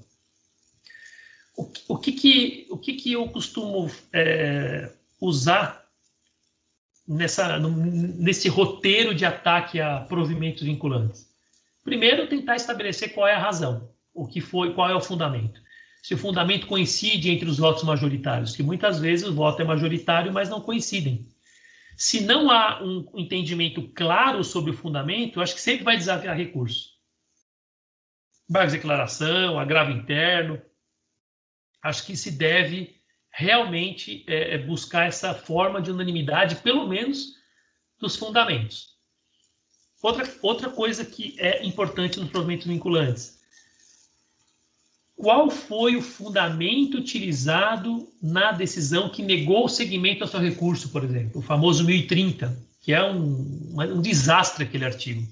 O, que, que, o que, que eu costumo é, usar nessa, nesse roteiro de ataque a provimentos vinculantes? Primeiro, tentar estabelecer qual é a razão, o que foi, qual é o fundamento se o fundamento coincide entre os votos majoritários, que muitas vezes o voto é majoritário, mas não coincidem. Se não há um entendimento claro sobre o fundamento, eu acho que sempre vai desafiar recurso. Base de declaração, agravo interno. Acho que se deve realmente é, é, buscar essa forma de unanimidade, pelo menos dos fundamentos. Outra, outra coisa que é importante nos provimentos vinculantes. Qual foi o fundamento utilizado na decisão que negou o segmento ao seu recurso, por exemplo? O famoso 1030, que é um, um desastre aquele artigo.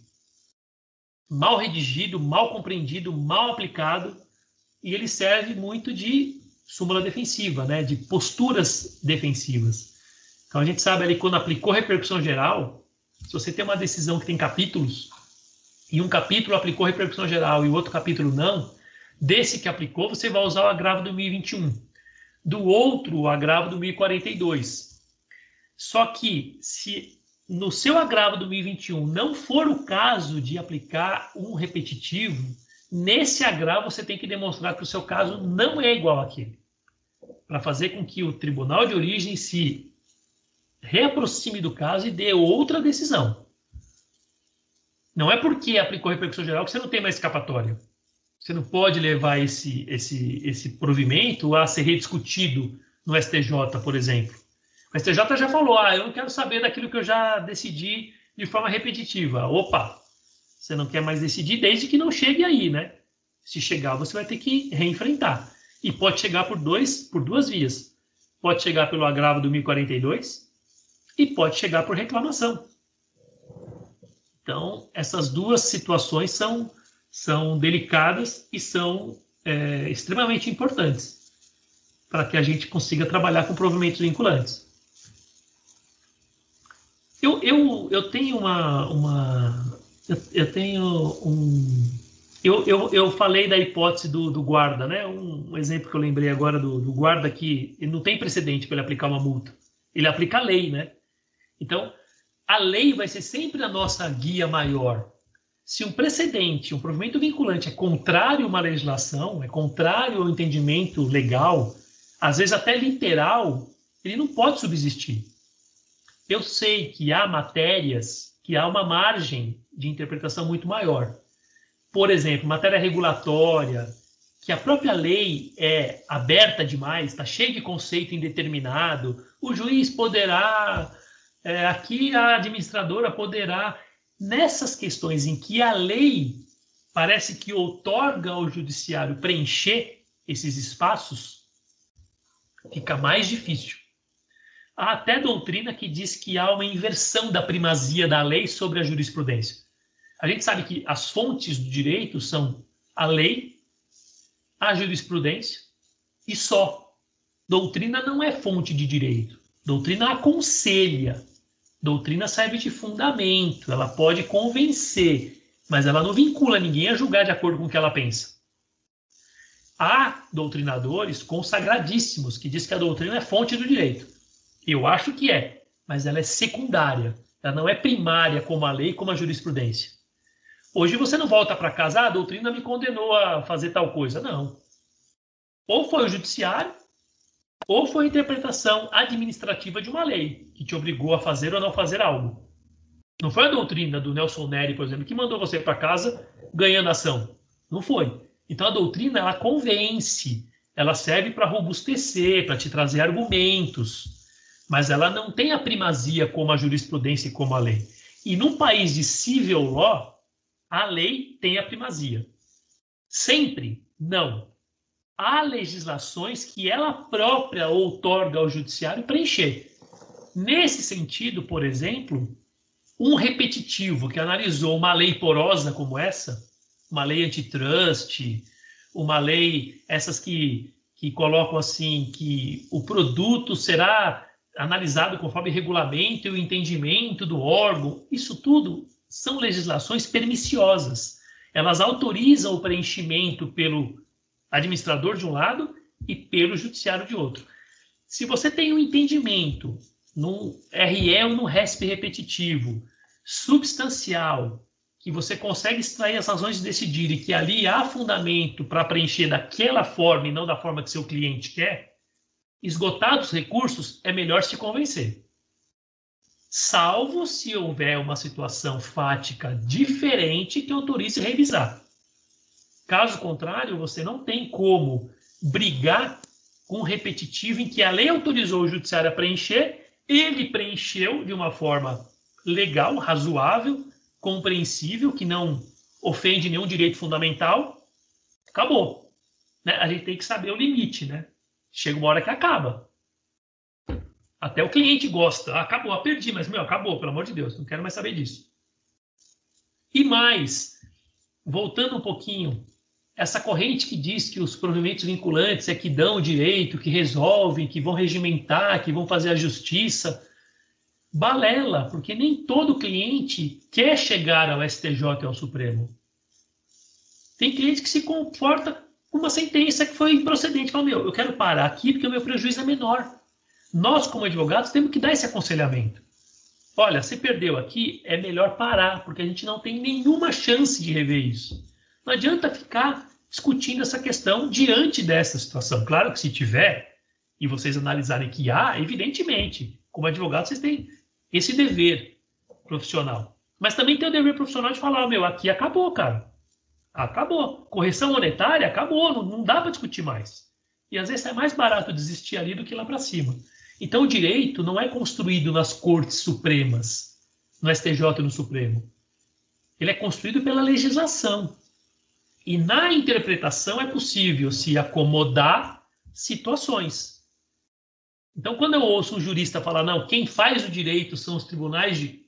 Mal redigido, mal compreendido, mal aplicado, e ele serve muito de súmula defensiva, né, de posturas defensivas. Então a gente sabe ali quando aplicou repercussão geral, se você tem uma decisão que tem capítulos e um capítulo aplicou repercussão geral e o outro capítulo não, desse que aplicou você vai usar o agravo do 1021, do outro o agravo do 1042. Só que se no seu agravo do 1021 não for o caso de aplicar um repetitivo, nesse agravo você tem que demonstrar que o seu caso não é igual àquele para fazer com que o tribunal de origem se reaproxime do caso e dê outra decisão. Não é porque aplicou repercussão geral que você não tem mais escapatória. Você não pode levar esse, esse, esse provimento a ser rediscutido no STJ, por exemplo. O STJ já falou: ah, eu não quero saber daquilo que eu já decidi de forma repetitiva. Opa, você não quer mais decidir desde que não chegue aí, né? Se chegar, você vai ter que reenfrentar e pode chegar por, dois, por duas vias. Pode chegar pelo agravo do 1042 e pode chegar por reclamação. Então, essas duas situações são, são delicadas e são é, extremamente importantes para que a gente consiga trabalhar com provimentos vinculantes. Eu, eu, eu tenho uma, uma eu, eu tenho um, eu, eu, eu falei da hipótese do, do guarda, né? Um, um, exemplo que eu lembrei agora do, do guarda que não tem precedente para ele aplicar uma multa. Ele aplica a lei, né? Então, a lei vai ser sempre a nossa guia maior. Se um precedente, um provimento vinculante é contrário a uma legislação, é contrário ao entendimento legal, às vezes até literal, ele não pode subsistir. Eu sei que há matérias que há uma margem de interpretação muito maior por exemplo, matéria regulatória, que a própria lei é aberta demais, está cheia de conceito indeterminado, o juiz poderá, é, aqui a administradora poderá, nessas questões em que a lei parece que outorga ao judiciário preencher esses espaços, fica mais difícil. Há até doutrina que diz que há uma inversão da primazia da lei sobre a jurisprudência. A gente sabe que as fontes do direito são a lei, a jurisprudência e só. Doutrina não é fonte de direito. Doutrina aconselha. Doutrina serve de fundamento. Ela pode convencer, mas ela não vincula ninguém a julgar de acordo com o que ela pensa. Há doutrinadores consagradíssimos que dizem que a doutrina é fonte do direito. Eu acho que é, mas ela é secundária. Ela não é primária como a lei, como a jurisprudência. Hoje você não volta para casa, ah, a doutrina me condenou a fazer tal coisa. Não. Ou foi o judiciário, ou foi a interpretação administrativa de uma lei que te obrigou a fazer ou não fazer algo. Não foi a doutrina do Nelson Neri, por exemplo, que mandou você para casa ganhando ação. Não foi. Então a doutrina ela convence, ela serve para robustecer, para te trazer argumentos, mas ela não tem a primazia como a jurisprudência e como a lei. E num país de civil law, a lei tem a primazia. Sempre não. Há legislações que ela própria outorga ao judiciário preencher. Nesse sentido, por exemplo, um repetitivo que analisou uma lei porosa como essa, uma lei antitrust, uma lei, essas que, que colocam assim, que o produto será analisado conforme regulamento e o entendimento do órgão, isso tudo são legislações perniciosas. Elas autorizam o preenchimento pelo administrador de um lado e pelo judiciário de outro. Se você tem um entendimento no RE ou no RESP repetitivo, substancial, que você consegue extrair as razões de decidir e que ali há fundamento para preencher daquela forma e não da forma que seu cliente quer, esgotados os recursos, é melhor se convencer salvo se houver uma situação fática diferente que autorize revisar. Caso contrário, você não tem como brigar com um repetitivo em que a lei autorizou o judiciário a preencher, ele preencheu de uma forma legal, razoável, compreensível, que não ofende nenhum direito fundamental, acabou. Né? A gente tem que saber o limite, né? Chega uma hora que acaba. Até o cliente gosta. Ah, acabou, ah, perdi, mas, meu, acabou, pelo amor de Deus, não quero mais saber disso. E mais, voltando um pouquinho, essa corrente que diz que os provimentos vinculantes é que dão o direito, que resolvem, que vão regimentar, que vão fazer a justiça, balela, porque nem todo cliente quer chegar ao STJ e ao Supremo. Tem cliente que se comporta com uma sentença que foi improcedente. Fala, meu, eu quero parar aqui porque o meu prejuízo é menor. Nós, como advogados, temos que dar esse aconselhamento. Olha, você perdeu aqui, é melhor parar, porque a gente não tem nenhuma chance de rever isso. Não adianta ficar discutindo essa questão diante dessa situação. Claro que se tiver, e vocês analisarem que há, evidentemente, como advogado, vocês têm esse dever profissional. Mas também tem o dever profissional de falar, meu, aqui acabou, cara. Acabou. Correção monetária acabou, não, não dá para discutir mais. E às vezes é mais barato desistir ali do que lá para cima. Então o direito não é construído nas cortes supremas, no STJ e no Supremo. Ele é construído pela legislação. E na interpretação é possível se acomodar situações. Então, quando eu ouço um jurista falar, não, quem faz o direito são os tribunais de.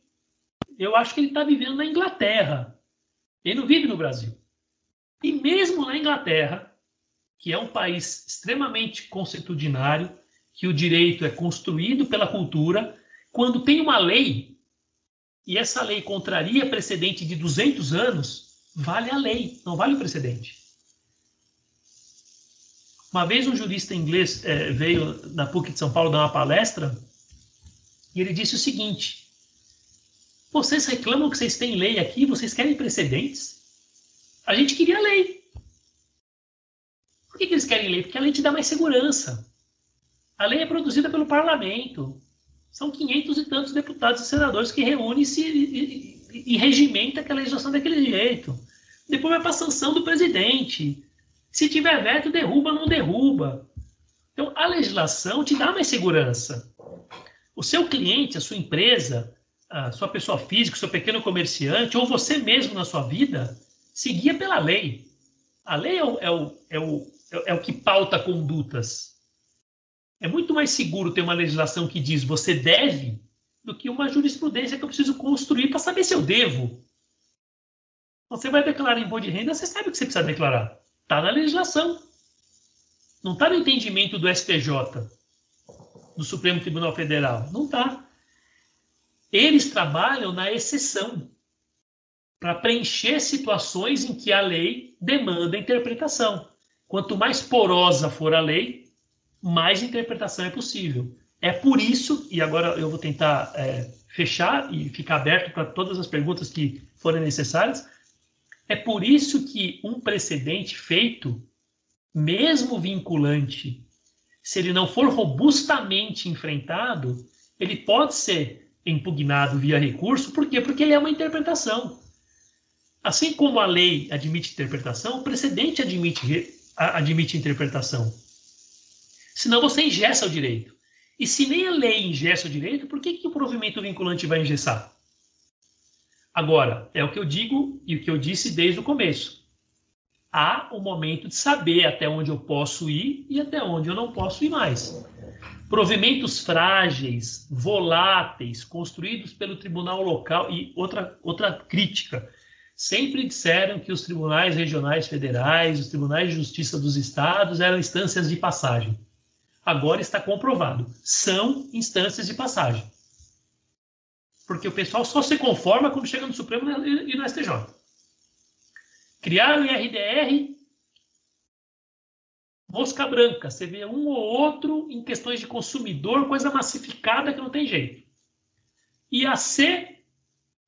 Eu acho que ele está vivendo na Inglaterra. Ele não vive no Brasil. E mesmo na Inglaterra, que é um país extremamente consuetudinário, que o direito é construído pela cultura, quando tem uma lei, e essa lei contraria precedente de 200 anos, vale a lei, não vale o precedente. Uma vez um jurista inglês é, veio da PUC de São Paulo dar uma palestra e ele disse o seguinte: vocês reclamam que vocês têm lei aqui, vocês querem precedentes? A gente queria lei. Por que, que eles querem lei? Porque a lei te dá mais segurança. A lei é produzida pelo parlamento. São 500 e tantos deputados e senadores que reúnem-se e, e, e regimenta aquela legislação daquele jeito. Depois vai para a sanção do presidente. Se tiver veto, derruba, não derruba. Então, a legislação te dá mais segurança. O seu cliente, a sua empresa, a sua pessoa física, o seu pequeno comerciante, ou você mesmo na sua vida, se guia pela lei. A lei é o, é o, é o, é o que pauta condutas. É muito mais seguro ter uma legislação que diz você deve do que uma jurisprudência que eu preciso construir para saber se eu devo. Você vai declarar imposto de renda, você sabe o que você precisa declarar. Está na legislação. Não está no entendimento do STJ, do Supremo Tribunal Federal. Não está. Eles trabalham na exceção para preencher situações em que a lei demanda interpretação. Quanto mais porosa for a lei, mais interpretação é possível. É por isso, e agora eu vou tentar é, fechar e ficar aberto para todas as perguntas que forem necessárias, é por isso que um precedente feito, mesmo vinculante, se ele não for robustamente enfrentado, ele pode ser impugnado via recurso, por quê? Porque ele é uma interpretação. Assim como a lei admite interpretação, o precedente admite, admite interpretação. Senão você ingessa o direito. E se nem a lei ingessa o direito, por que, que o provimento vinculante vai engessar? Agora, é o que eu digo e o que eu disse desde o começo. Há o momento de saber até onde eu posso ir e até onde eu não posso ir mais. Provimentos frágeis, voláteis, construídos pelo tribunal local e outra, outra crítica. Sempre disseram que os tribunais regionais federais, os tribunais de justiça dos estados eram instâncias de passagem. Agora está comprovado, são instâncias de passagem porque o pessoal só se conforma quando chega no Supremo e no STJ. Criaram o IRDR, mosca branca. Você vê um ou outro em questões de consumidor, coisa massificada que não tem jeito. E a C,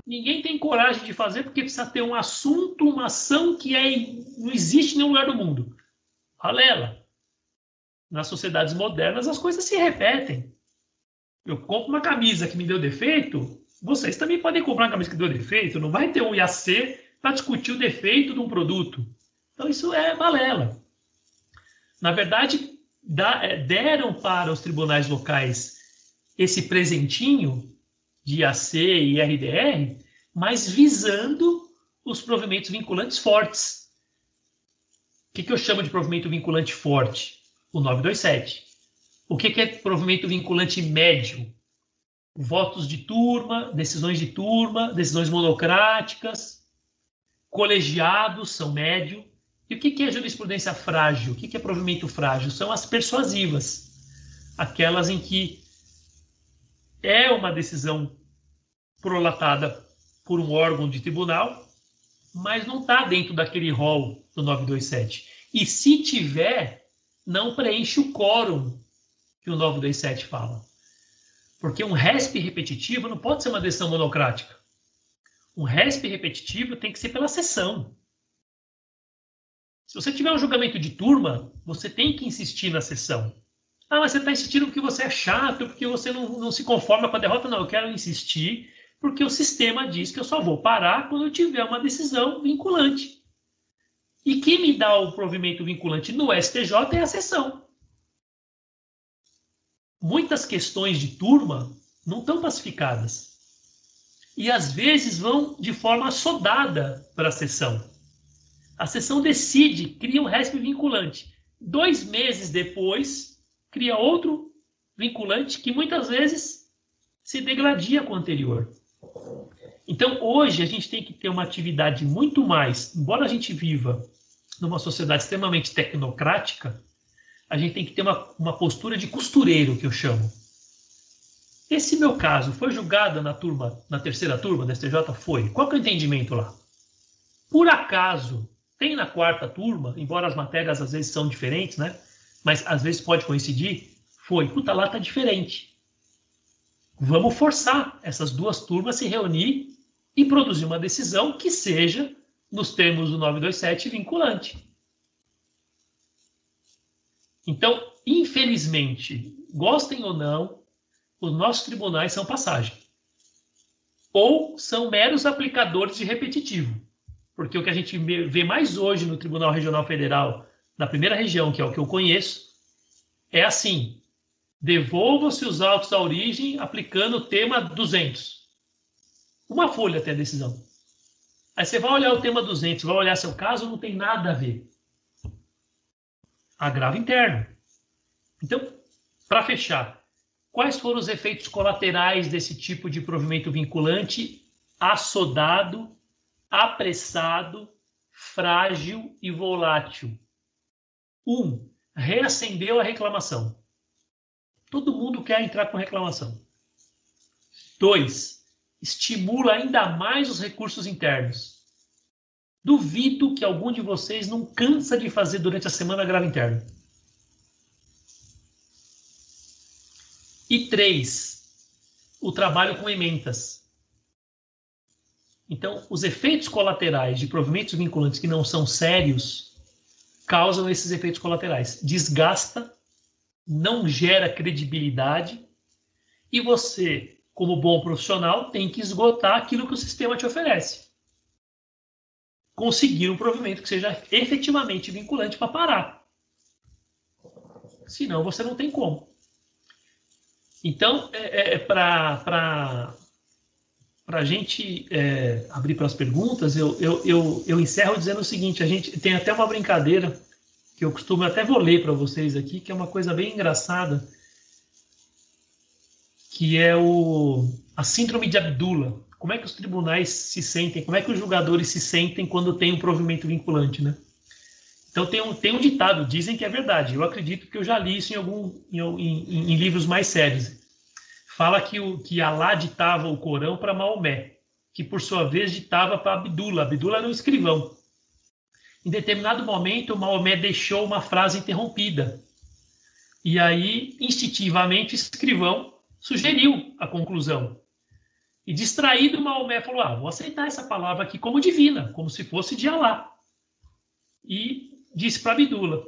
ninguém tem coragem de fazer porque precisa ter um assunto, uma ação que é, não existe em nenhum lugar do mundo. Ralela. Nas sociedades modernas, as coisas se repetem. Eu compro uma camisa que me deu defeito, vocês também podem comprar uma camisa que deu defeito, não vai ter um IAC para discutir o defeito de um produto. Então isso é balela. Na verdade, é, deram para os tribunais locais esse presentinho de AC e RDR, mas visando os provimentos vinculantes fortes. O que, que eu chamo de provimento vinculante forte? O 927. O que, que é provimento vinculante médio? Votos de turma, decisões de turma, decisões monocráticas, colegiados são médio. E o que, que é jurisprudência frágil? O que, que é provimento frágil? São as persuasivas, aquelas em que é uma decisão prolatada por um órgão de tribunal, mas não está dentro daquele rol do 927. E se tiver, não preenche o quórum que o 927 fala. Porque um RESP repetitivo não pode ser uma decisão monocrática. Um RESP repetitivo tem que ser pela sessão. Se você tiver um julgamento de turma, você tem que insistir na sessão. Ah, mas você está insistindo porque você é chato, porque você não, não se conforma com a derrota. Não, eu quero insistir porque o sistema diz que eu só vou parar quando eu tiver uma decisão vinculante. E quem me dá o provimento vinculante no STJ é a sessão. Muitas questões de turma não estão pacificadas. E às vezes vão de forma assodada para a sessão. A sessão decide, cria um RESP vinculante. Dois meses depois, cria outro vinculante que muitas vezes se degradia com o anterior. Então, hoje, a gente tem que ter uma atividade muito mais, embora a gente viva numa sociedade extremamente tecnocrática, a gente tem que ter uma, uma postura de costureiro, que eu chamo. Esse meu caso foi julgado na turma, na terceira turma da STJ? Foi. Qual que é o entendimento lá? Por acaso, tem na quarta turma, embora as matérias às vezes são diferentes, né? Mas às vezes pode coincidir. Foi, puta, lá tá diferente. Vamos forçar essas duas turmas a se reunir e produzir uma decisão que seja, nos termos do 927, vinculante. Então, infelizmente, gostem ou não, os nossos tribunais são passagem. Ou são meros aplicadores de repetitivo porque o que a gente vê mais hoje no Tribunal Regional Federal, na primeira região, que é o que eu conheço, é assim: devolva-se os autos à origem aplicando o tema 200. Uma folha até a decisão. Aí você vai olhar o tema 200, vai olhar seu caso, não tem nada a ver. Agravo interno. Então, para fechar, quais foram os efeitos colaterais desse tipo de provimento vinculante assodado apressado, frágil e volátil. Um, reacendeu a reclamação. Todo mundo quer entrar com reclamação. Dois, estimula ainda mais os recursos internos. Duvido que algum de vocês não cansa de fazer durante a semana grave interno. E três, o trabalho com ementas. Então, os efeitos colaterais de provimentos vinculantes que não são sérios causam esses efeitos colaterais. Desgasta, não gera credibilidade e você, como bom profissional, tem que esgotar aquilo que o sistema te oferece. Conseguir um provimento que seja efetivamente vinculante para parar. Senão você não tem como. Então, é, é para para a gente é, abrir para as perguntas, eu, eu, eu, eu, encerro dizendo o seguinte: a gente tem até uma brincadeira que eu costumo até vou ler para vocês aqui, que é uma coisa bem engraçada, que é o a síndrome de Abdullah. Como é que os tribunais se sentem? Como é que os julgadores se sentem quando tem um provimento vinculante, né? Então tem um, tem um ditado, dizem que é verdade. Eu acredito que eu já li isso em algum em, em, em livros mais sérios fala que, o, que Alá ditava o Corão para Maomé, que por sua vez ditava para Abdullah. Abdullah era um escrivão. Em determinado momento, Maomé deixou uma frase interrompida. E aí, instintivamente, o escrivão sugeriu a conclusão. E distraído, Maomé falou: Ah, vou aceitar essa palavra aqui como divina, como se fosse de Alá. E disse para Abdullah: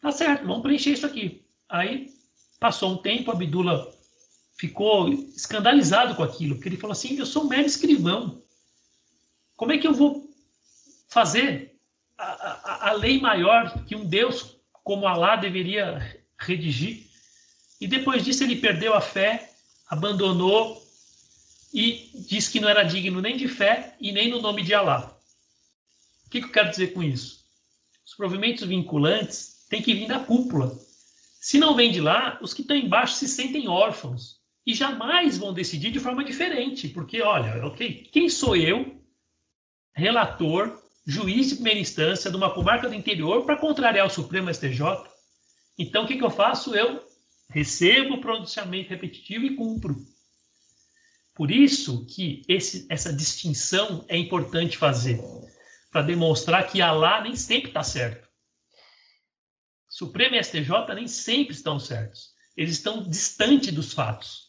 Tá certo, vamos preencher isso aqui. Aí passou um tempo, Abdullah ficou escandalizado com aquilo, porque ele falou assim: eu sou um mero escrivão. Como é que eu vou fazer a, a, a lei maior que um Deus como Alá deveria redigir. E depois disso ele perdeu a fé, abandonou e disse que não era digno nem de fé e nem no nome de Alá. O que, que eu quero dizer com isso? Os provimentos vinculantes têm que vir da cúpula. Se não vem de lá, os que estão embaixo se sentem órfãos e jamais vão decidir de forma diferente, porque olha, ok, quem sou eu, relator, juiz de primeira instância de uma comarca do interior para contrariar o Supremo STJ? Então o que, que eu faço? Eu recebo o pronunciamento repetitivo e cumpro. Por isso que esse, essa distinção é importante fazer, para demonstrar que Alá nem sempre está certo. Supremo e STJ nem sempre estão certos. Eles estão distantes dos fatos.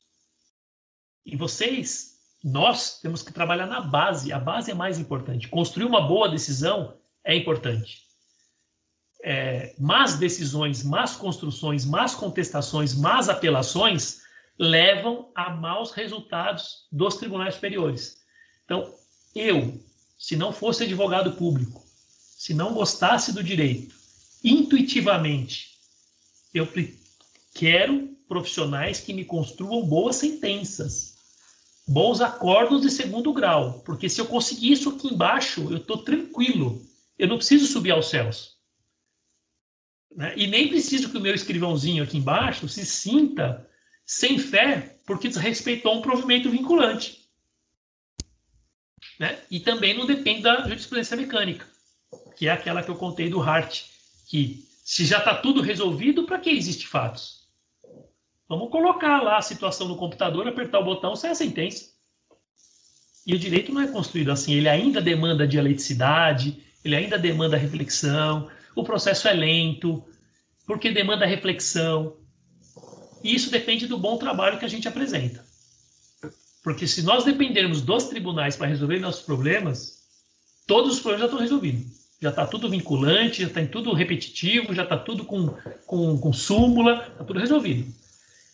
E vocês, nós, temos que trabalhar na base. A base é mais importante. Construir uma boa decisão é importante. É, más decisões, más construções, más contestações, más apelações levam a maus resultados dos tribunais superiores. Então, eu, se não fosse advogado público, se não gostasse do direito, intuitivamente, eu quero profissionais que me construam boas sentenças bons acordos de segundo grau, porque se eu conseguir isso aqui embaixo, eu estou tranquilo. Eu não preciso subir aos céus. Né? E nem preciso que o meu escrivãozinho aqui embaixo se sinta sem fé porque desrespeitou um provimento vinculante. Né? E também não depende da jurisprudência mecânica, que é aquela que eu contei do Hart, que se já está tudo resolvido, para que existe fatos? Vamos colocar lá a situação no computador, apertar o botão, sai a sentença. E o direito não é construído assim, ele ainda demanda dialeticidade, ele ainda demanda reflexão, o processo é lento, porque demanda reflexão. E isso depende do bom trabalho que a gente apresenta. Porque se nós dependermos dos tribunais para resolver nossos problemas, todos os problemas já estão resolvidos. Já está tudo vinculante, já está tudo repetitivo, já está tudo com, com, com súmula, está tudo resolvido.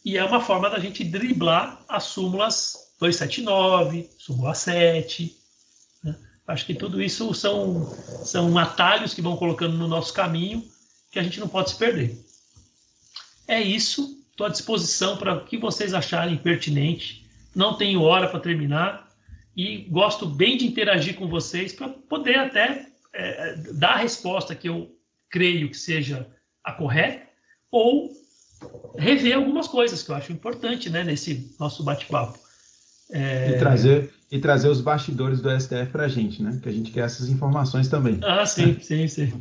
E é uma forma da gente driblar as súmulas 279, súmula 7. Acho que tudo isso são, são atalhos que vão colocando no nosso caminho que a gente não pode se perder. É isso. Estou à disposição para o que vocês acharem pertinente. Não tenho hora para terminar e gosto bem de interagir com vocês para poder até é, dar a resposta que eu creio que seja a correta ou rever algumas coisas que eu acho importante né, nesse nosso bate-papo. É... E, trazer, e trazer os bastidores do STF para a gente, né? Que a gente quer essas informações também. Ah, sim, sim, sim.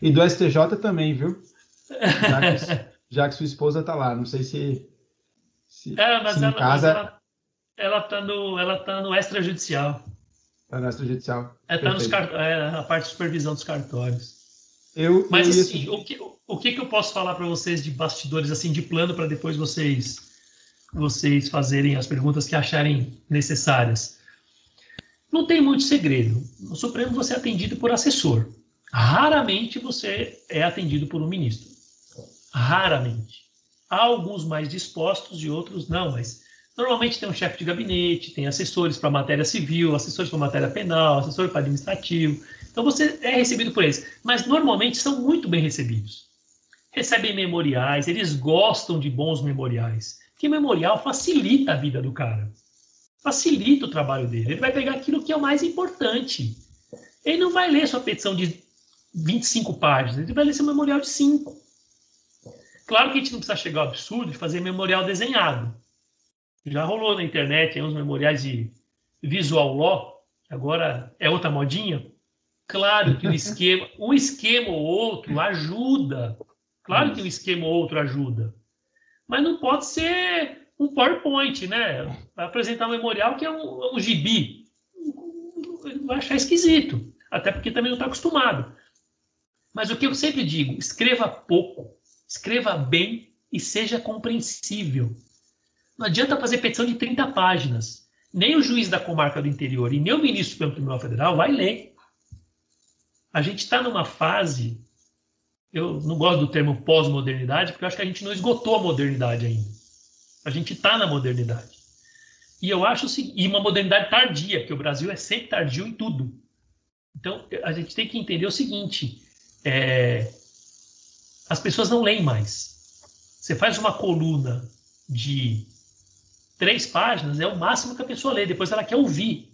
E do STJ também, viu? Já que, já que sua esposa está lá, não sei se. se é, mas, se ela, casa... ela, ela tá no, ela tá no extrajudicial. Está no extrajudicial. É, tá nos cart... é, a parte de supervisão dos cartórios. Eu, mas eu assim, o que, o que, que eu posso falar para vocês de bastidores, assim, de plano, para depois vocês vocês fazerem as perguntas que acharem necessárias? Não tem muito segredo. No Supremo você é atendido por assessor. Raramente você é atendido por um ministro. Raramente. Há alguns mais dispostos e outros não, mas normalmente tem um chefe de gabinete, tem assessores para matéria civil, assessores para matéria penal, assessores para administrativo. Então você é recebido por eles, mas normalmente são muito bem recebidos recebem memoriais, eles gostam de bons memoriais. Porque memorial facilita a vida do cara. Facilita o trabalho dele. Ele vai pegar aquilo que é o mais importante. Ele não vai ler sua petição de 25 páginas, ele vai ler seu memorial de 5. Claro que a gente não precisa chegar ao absurdo de fazer memorial desenhado. Já rolou na internet uns memoriais de visual law, agora é outra modinha. Claro que um esquema, um esquema ou outro ajuda Claro que um esquema ou outro ajuda, mas não pode ser um PowerPoint, né? Vai apresentar um memorial que é um, um gibi. Vai achar esquisito, até porque também não está acostumado. Mas o que eu sempre digo, escreva pouco, escreva bem e seja compreensível. Não adianta fazer petição de 30 páginas. Nem o juiz da comarca do interior e nem o ministro do Tribunal Federal vai ler. A gente está numa fase eu não gosto do termo pós-modernidade, porque eu acho que a gente não esgotou a modernidade ainda. A gente está na modernidade. E eu acho e uma modernidade tardia, porque o Brasil é sempre tardio em tudo. Então, a gente tem que entender o seguinte: é, as pessoas não leem mais. Você faz uma coluna de três páginas, é o máximo que a pessoa lê. Depois ela quer ouvir.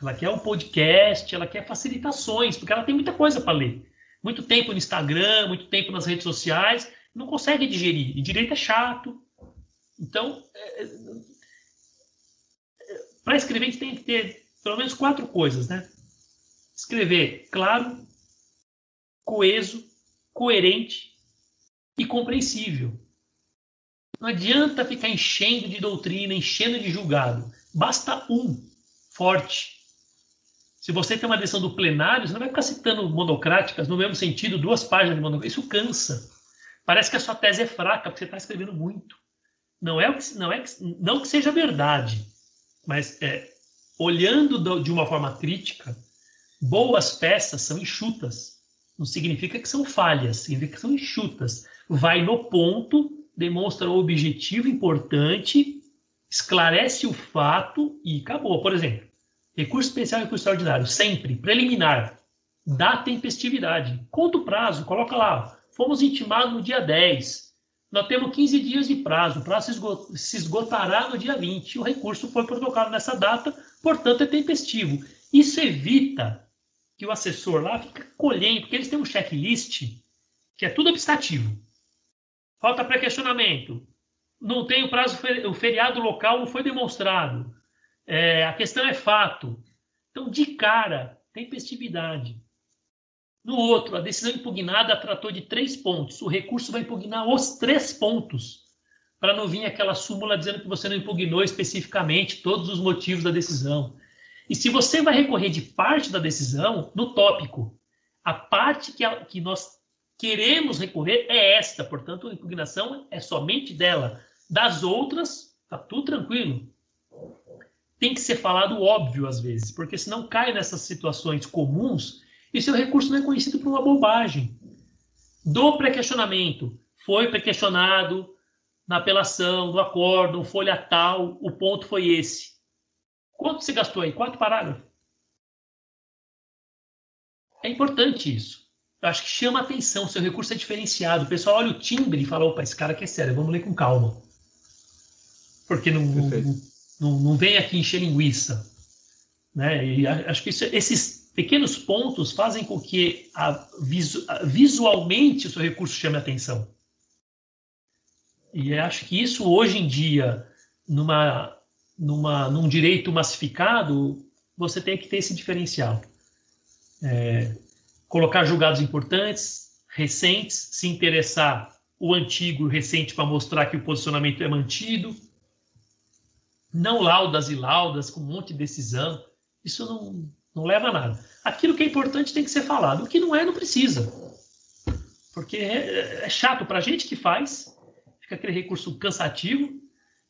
Ela quer um podcast, ela quer facilitações, porque ela tem muita coisa para ler. Muito tempo no Instagram, muito tempo nas redes sociais, não consegue digerir. E direito é chato. Então, é, é para escrever, a gente tem que ter pelo menos quatro coisas, né? Escrever claro, coeso, coerente e compreensível. Não adianta ficar enchendo de doutrina, enchendo de julgado. Basta um forte. Se você tem uma decisão do plenário, você não vai ficar citando monocráticas no mesmo sentido, duas páginas de monocráticas. Isso cansa. Parece que a sua tese é fraca, porque você está escrevendo muito. Não é, que, não é que, não que seja verdade, mas é, olhando de uma forma crítica, boas peças são enxutas. Não significa que são falhas, significa que são enxutas. Vai no ponto, demonstra o objetivo importante, esclarece o fato e acabou. Por exemplo, recurso especial e recurso extraordinário, sempre preliminar, dá tempestividade. Conta o prazo, coloca lá. Fomos intimados no dia 10 nós temos 15 dias de prazo, o prazo se esgotará no dia 20. O recurso foi provocado nessa data, portanto, é tempestivo. Isso evita que o assessor lá fique colhendo, porque eles têm um checklist que é tudo obstativo. Falta pré-questionamento. Não tem o prazo, o feriado local não foi demonstrado. É, a questão é fato. Então, de cara, tempestividade. No outro, a decisão impugnada tratou de três pontos. O recurso vai impugnar os três pontos, para não vir aquela súmula dizendo que você não impugnou especificamente todos os motivos da decisão. E se você vai recorrer de parte da decisão, no tópico, a parte que, a, que nós queremos recorrer é esta, portanto, a impugnação é somente dela. Das outras, tá tudo tranquilo. Tem que ser falado óbvio às vezes, porque senão cai nessas situações comuns e seu recurso não é conhecido por uma bobagem. Do pré-questionamento, foi pré-questionado na apelação, do acórdão, folha tal, o ponto foi esse. Quanto você gastou aí? Quatro parágrafos. É importante isso. Eu acho que chama atenção, seu recurso é diferenciado. O pessoal olha o timbre e fala, opa, esse cara aqui é sério, vamos ler com calma. Porque não, não, não, vem aqui encher linguiça. Né? E acho que isso, esses pequenos pontos fazem com que a, visualmente o seu recurso chame atenção. E acho que isso hoje em dia, numa, numa, num direito massificado, você tem que ter esse diferencial. É, colocar julgados importantes, recentes, se interessar o antigo e o recente para mostrar que o posicionamento é mantido. Não laudas e laudas com um monte de decisão. Isso não, não leva a nada. Aquilo que é importante tem que ser falado. O que não é, não precisa. Porque é, é chato para a gente que faz, fica aquele recurso cansativo,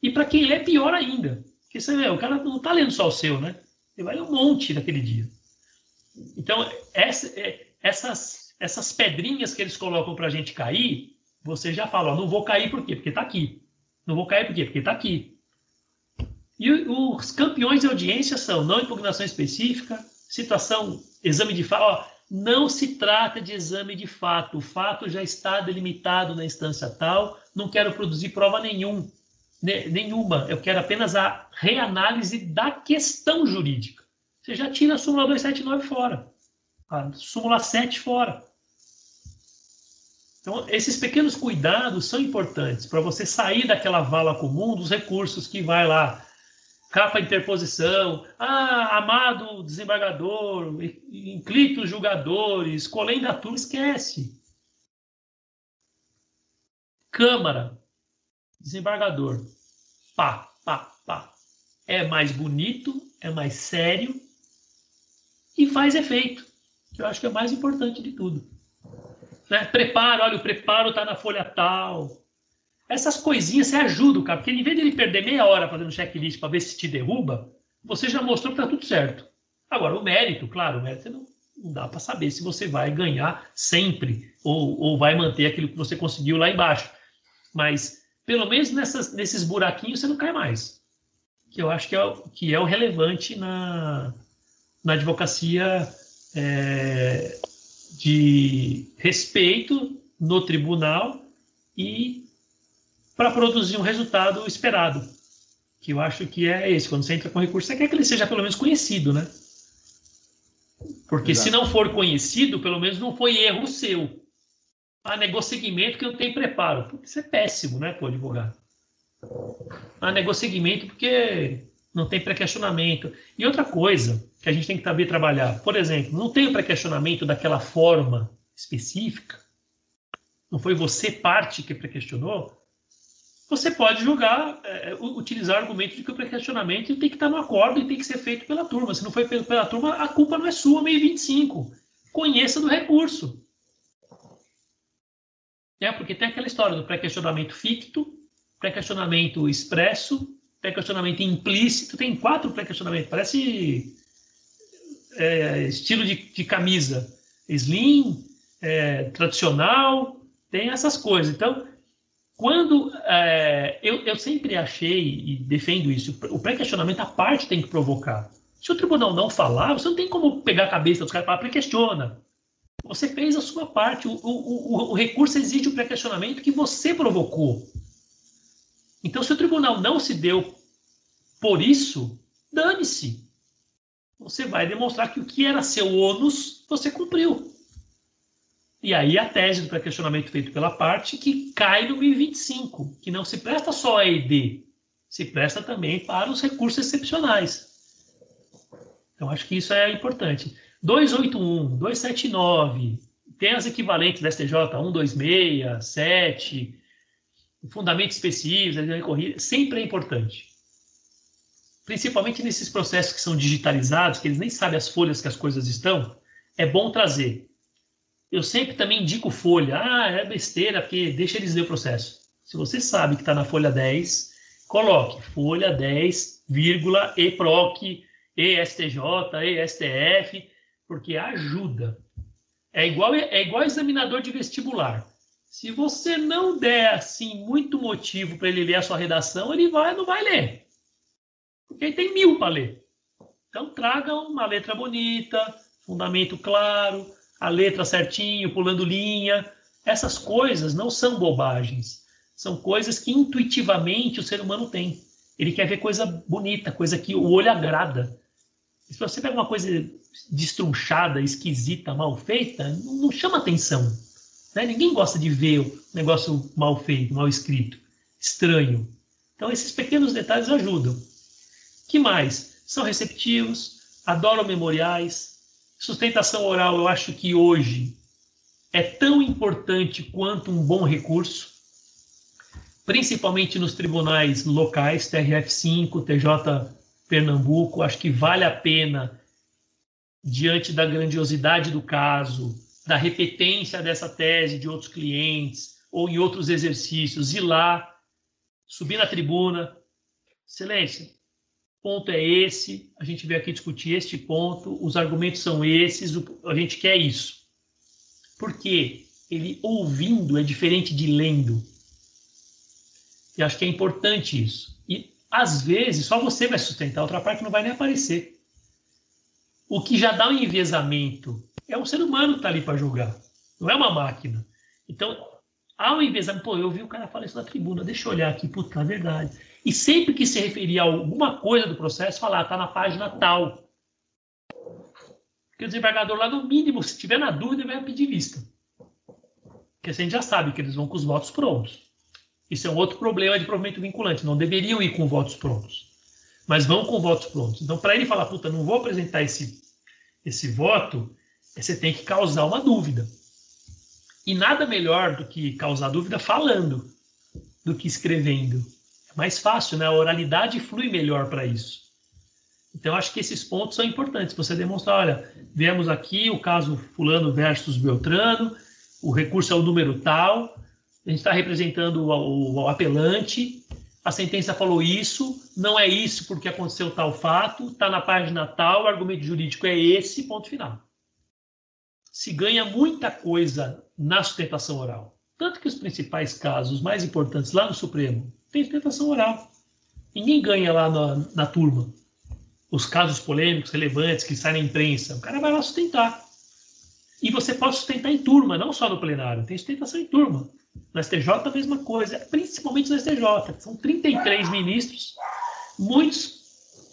e para quem lê, pior ainda. Porque você vê, o cara não está lendo só o seu, né? Ele vai ler um monte naquele dia. Então, essa, é, essas, essas pedrinhas que eles colocam para a gente cair, você já fala, ó, não vou cair por quê? Porque está aqui. Não vou cair por quê? Porque está aqui. E os campeões de audiência são não impugnação específica, situação, exame de fato. Não se trata de exame de fato. O fato já está delimitado na instância tal. Não quero produzir prova nenhum, nenhuma. Eu quero apenas a reanálise da questão jurídica. Você já tira a súmula 279 fora. A súmula 7 fora. Então, esses pequenos cuidados são importantes para você sair daquela vala comum dos recursos que vai lá capa interposição, ah, amado desembargador, inclito julgadores, turma, esquece. Câmara, desembargador, pá, pá, pá. É mais bonito, é mais sério e faz efeito, que eu acho que é o mais importante de tudo. Né? Preparo, olha, o preparo está na folha tal, essas coisinhas você ajuda o cara, porque em vez de ele perder meia hora fazendo checklist para ver se te derruba, você já mostrou que está tudo certo. Agora, o mérito, claro, o mérito não, não dá para saber se você vai ganhar sempre ou, ou vai manter aquilo que você conseguiu lá embaixo. Mas, pelo menos nessas, nesses buraquinhos, você não cai mais. Que eu acho que é, o, que é o relevante na, na advocacia é, de respeito no tribunal e para produzir um resultado esperado, que eu acho que é esse. Quando você entra com recurso, você quer que ele seja pelo menos conhecido, né? Porque Exato. se não for conhecido, pelo menos não foi erro seu. Ah, negociamento que não tem preparo. Isso é péssimo, né, para o advogado. Ah, negociamento porque não tem pré-questionamento. E outra coisa que a gente tem que saber trabalhar, por exemplo, não tem o pré-questionamento daquela forma específica, não foi você parte que pré-questionou, você pode julgar, é, utilizar o argumento de que o pré-questionamento tem que estar no acordo e tem que ser feito pela turma. Se não foi feito pela turma, a culpa não é sua, meio 25. Conheça do recurso. É, porque tem aquela história do pré-questionamento ficto, pré-questionamento expresso, pré-questionamento implícito. Tem quatro pré-questionamentos. Parece é, estilo de, de, camisa. Slim, é, tradicional, tem essas coisas. Então, quando é, eu, eu sempre achei e defendo isso, o pré-questionamento a parte tem que provocar. Se o tribunal não falar, você não tem como pegar a cabeça dos caras e falar pré-questiona. Você fez a sua parte. O, o, o, o recurso exige o pré-questionamento que você provocou. Então, se o tribunal não se deu por isso, dane-se. Você vai demonstrar que o que era seu ônus, você cumpriu. E aí a tese do pré-questionamento feito pela parte que cai no 1025, que não se presta só a ED, se presta também para os recursos excepcionais. Então, acho que isso é importante. 281, 279, tem as equivalentes da STJ 126, 7, fundamentos específicos, sempre é importante. Principalmente nesses processos que são digitalizados, que eles nem sabem as folhas que as coisas estão, é bom trazer. Eu sempre também indico folha. Ah, é besteira, porque deixa eles ler o processo. Se você sabe que está na folha 10, coloque folha 10, vírgula, EPROC, ESTJ, ESTF, porque ajuda. É igual, é igual examinador de vestibular. Se você não der assim muito motivo para ele ler a sua redação, ele vai não vai ler. Porque ele tem mil para ler. Então traga uma letra bonita, fundamento claro, a letra certinho, pulando linha. Essas coisas não são bobagens. São coisas que intuitivamente o ser humano tem. Ele quer ver coisa bonita, coisa que o olho agrada. Se você pega uma coisa destrunchada, esquisita, mal feita, não, chama atenção. Né? Ninguém gosta de ver o negócio mal feito, mal escrito, estranho. Então, esses pequenos detalhes ajudam. que mais? São receptivos, adoram memoriais. Sustentação oral, eu acho que hoje é tão importante quanto um bom recurso, principalmente nos tribunais locais, TRF5, TJ Pernambuco. Acho que vale a pena diante da grandiosidade do caso, da repetência dessa tese de outros clientes ou em outros exercícios, ir lá, subir na tribuna, excelência, ponto é esse, a gente veio aqui discutir este ponto, os argumentos são esses, a gente quer isso. Porque ele ouvindo é diferente de lendo. E acho que é importante isso. E às vezes só você vai sustentar, outra parte não vai nem aparecer. O que já dá um envezamento é o ser humano que está ali para julgar, não é uma máquina. Então, há um envezamento. Pô, eu vi o cara falar isso na tribuna, deixa eu olhar aqui, puta, é verdade. E sempre que se referir a alguma coisa do processo, falar, está na página tal. Porque o desembargador lá, no mínimo, se tiver na dúvida, vai pedir vista. Porque a gente já sabe que eles vão com os votos prontos. Isso é um outro problema de provimento vinculante. Não deveriam ir com votos prontos mas vão com votos prontos. Então, para ele falar, puta, não vou apresentar esse, esse voto, você tem que causar uma dúvida. E nada melhor do que causar dúvida falando do que escrevendo. É mais fácil, né? A oralidade flui melhor para isso. Então, acho que esses pontos são importantes. Você demonstrar, olha, vemos aqui o caso fulano versus Beltrano, o recurso é o número tal, a gente está representando o, o, apelante, a sentença falou isso, não é isso porque aconteceu tal fato, está na página tal, o argumento jurídico é esse, ponto final. Se ganha muita coisa na sustentação oral. Tanto que os principais casos, mais importantes lá no Supremo, tem sustentação oral. Ninguém ganha lá na, na turma. Os casos polêmicos, relevantes, que saem na imprensa, o cara vai lá sustentar. E você pode sustentar em turma, não só no plenário, tem sustentação em turma. No STJ, a mesma coisa, principalmente no STJ. São 33 ministros, muitos.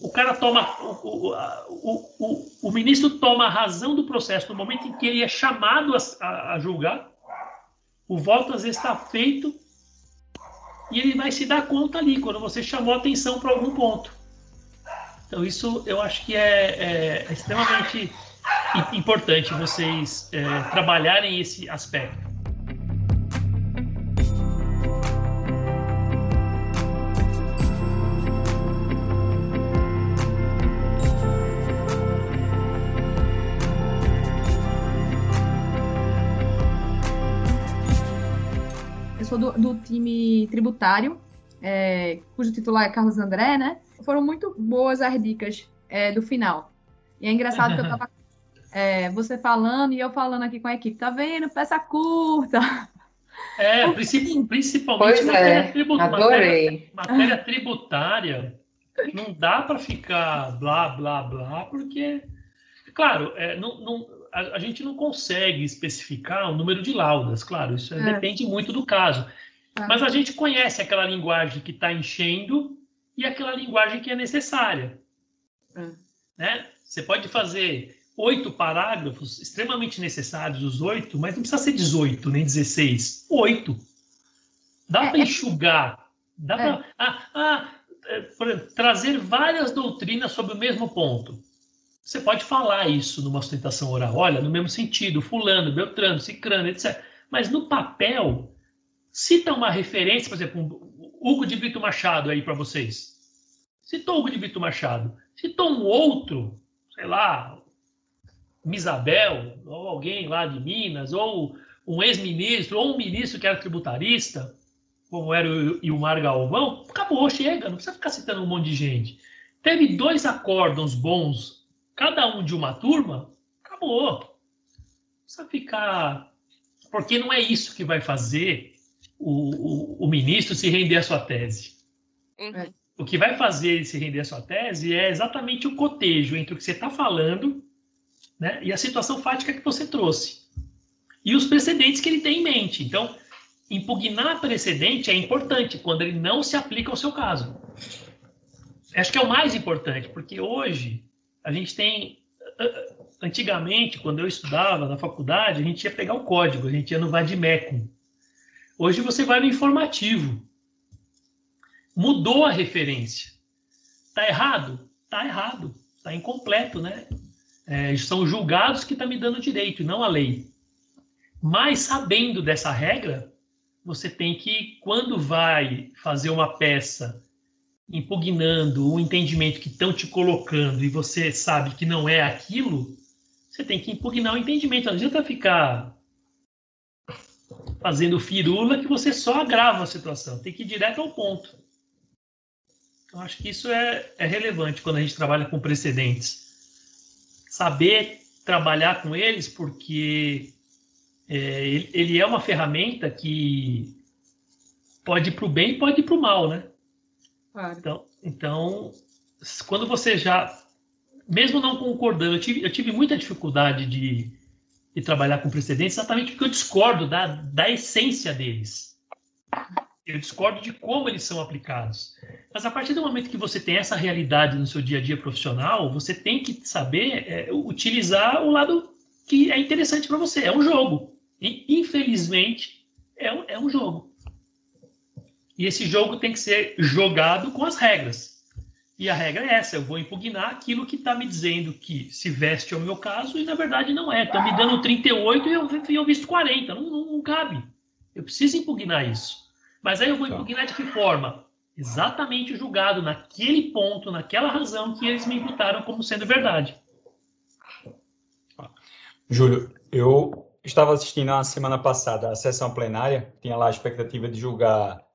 O cara toma. O, o, o, o, ministro toma a razão do processo no momento em que ele é chamado a, a, a julgar. O voto às vezes está feito e ele vai se dar conta ali, quando você chamou atenção para algum ponto. Então, isso eu acho que é, é extremamente importante vocês é, trabalharem esse aspecto. Do, time tributário, é, cujo titular é Carlos André, né? Foram muito boas as dicas é, do final. E é engraçado que eu tava é, você falando e eu falando aqui com a equipe, tá vendo? Peça curta. É, principalmente pois matéria, é, tribu adorei. Matéria, matéria tributária. Não dá para ficar blá, blá, blá, porque, claro, é, não, não, a, a, gente não consegue especificar o número de laudas, claro, isso é, é. depende muito do caso. É. Mas a gente conhece aquela linguagem que está enchendo e aquela linguagem que é necessária. É. Né? Você pode fazer oito parágrafos extremamente necessários, os oito, mas não precisa ser 18 nem 16. Oito. Dá é, para enxugar. Dá para ah, ah, trazer várias doutrinas sobre o mesmo ponto. Você pode falar isso numa sustentação oral, olha, no mesmo sentido, fulano, beltrano, cicrano, etc. Mas no papel, cita uma referência, por exemplo, Hugo de Brito Machado aí para vocês. Citou Hugo de Brito Machado. Citou um outro, sei lá, Misabel, ou alguém lá de Minas, ou um ex-ministro, ou um ministro que era tributarista, como era o Ilmar Galvão, acabou, chega, não precisa ficar citando um monte de gente. Teve dois acórdons bons cada um de uma turma, acabou. Não precisa ficar. Porque não é isso que vai fazer o, o, o ministro se render à sua tese. Uhum. O que vai fazer ele se render à sua tese é exatamente o cotejo entre o que você está falando né, e a situação fática que você trouxe. E os precedentes que ele tem em mente. Então, impugnar precedente é importante quando ele não se aplica ao seu caso. Acho que é o mais importante, porque hoje a gente tem. Antigamente, quando eu estudava na faculdade, a gente ia pegar o código, a gente ia no Vadimecum. Hoje você vai no informativo. Mudou a referência. Tá errado? Tá errado. Tá incompleto, né? É, são julgados que está me dando direito, não a lei. Mas sabendo dessa regra, você tem que, quando vai fazer uma peça impugnando o entendimento que estão te colocando e você sabe que não é aquilo, você tem que impugnar o entendimento. Não adianta ficar fazendo firula que você só agrava a situação. Tem que ir direto ao ponto. Então, acho que isso é, é relevante quando a gente trabalha com precedentes. Saber trabalhar com eles, porque é, ele, é uma ferramenta que pode ir para o bem e pode ir para o mal, né? Claro. Então, então, quando você já, mesmo não concordando, eu tive, eu tive muita dificuldade de, de trabalhar com precedentes exatamente porque eu discordo da, da essência deles. Eu discordo de como eles são aplicados. Mas a partir do momento que você tem essa realidade no seu dia a dia profissional, você tem que saber é, utilizar o lado que é interessante para você. É um jogo. E, infelizmente, é é um jogo. E esse jogo tem que ser jogado com as regras. E a regra é essa: eu vou impugnar aquilo que está me dizendo que se veste ao meu caso e na verdade não é. Estão me dando 38 e eu, eu visto 40. Não, não, não, cabe. Eu preciso impugnar isso. Mas aí eu vou tá. impugnar de que forma? Exatamente julgado naquele ponto, naquela razão que eles me imputaram como sendo verdade. Júlio, eu estava assistindo na semana passada a sessão plenária, tinha lá a expectativa de julgar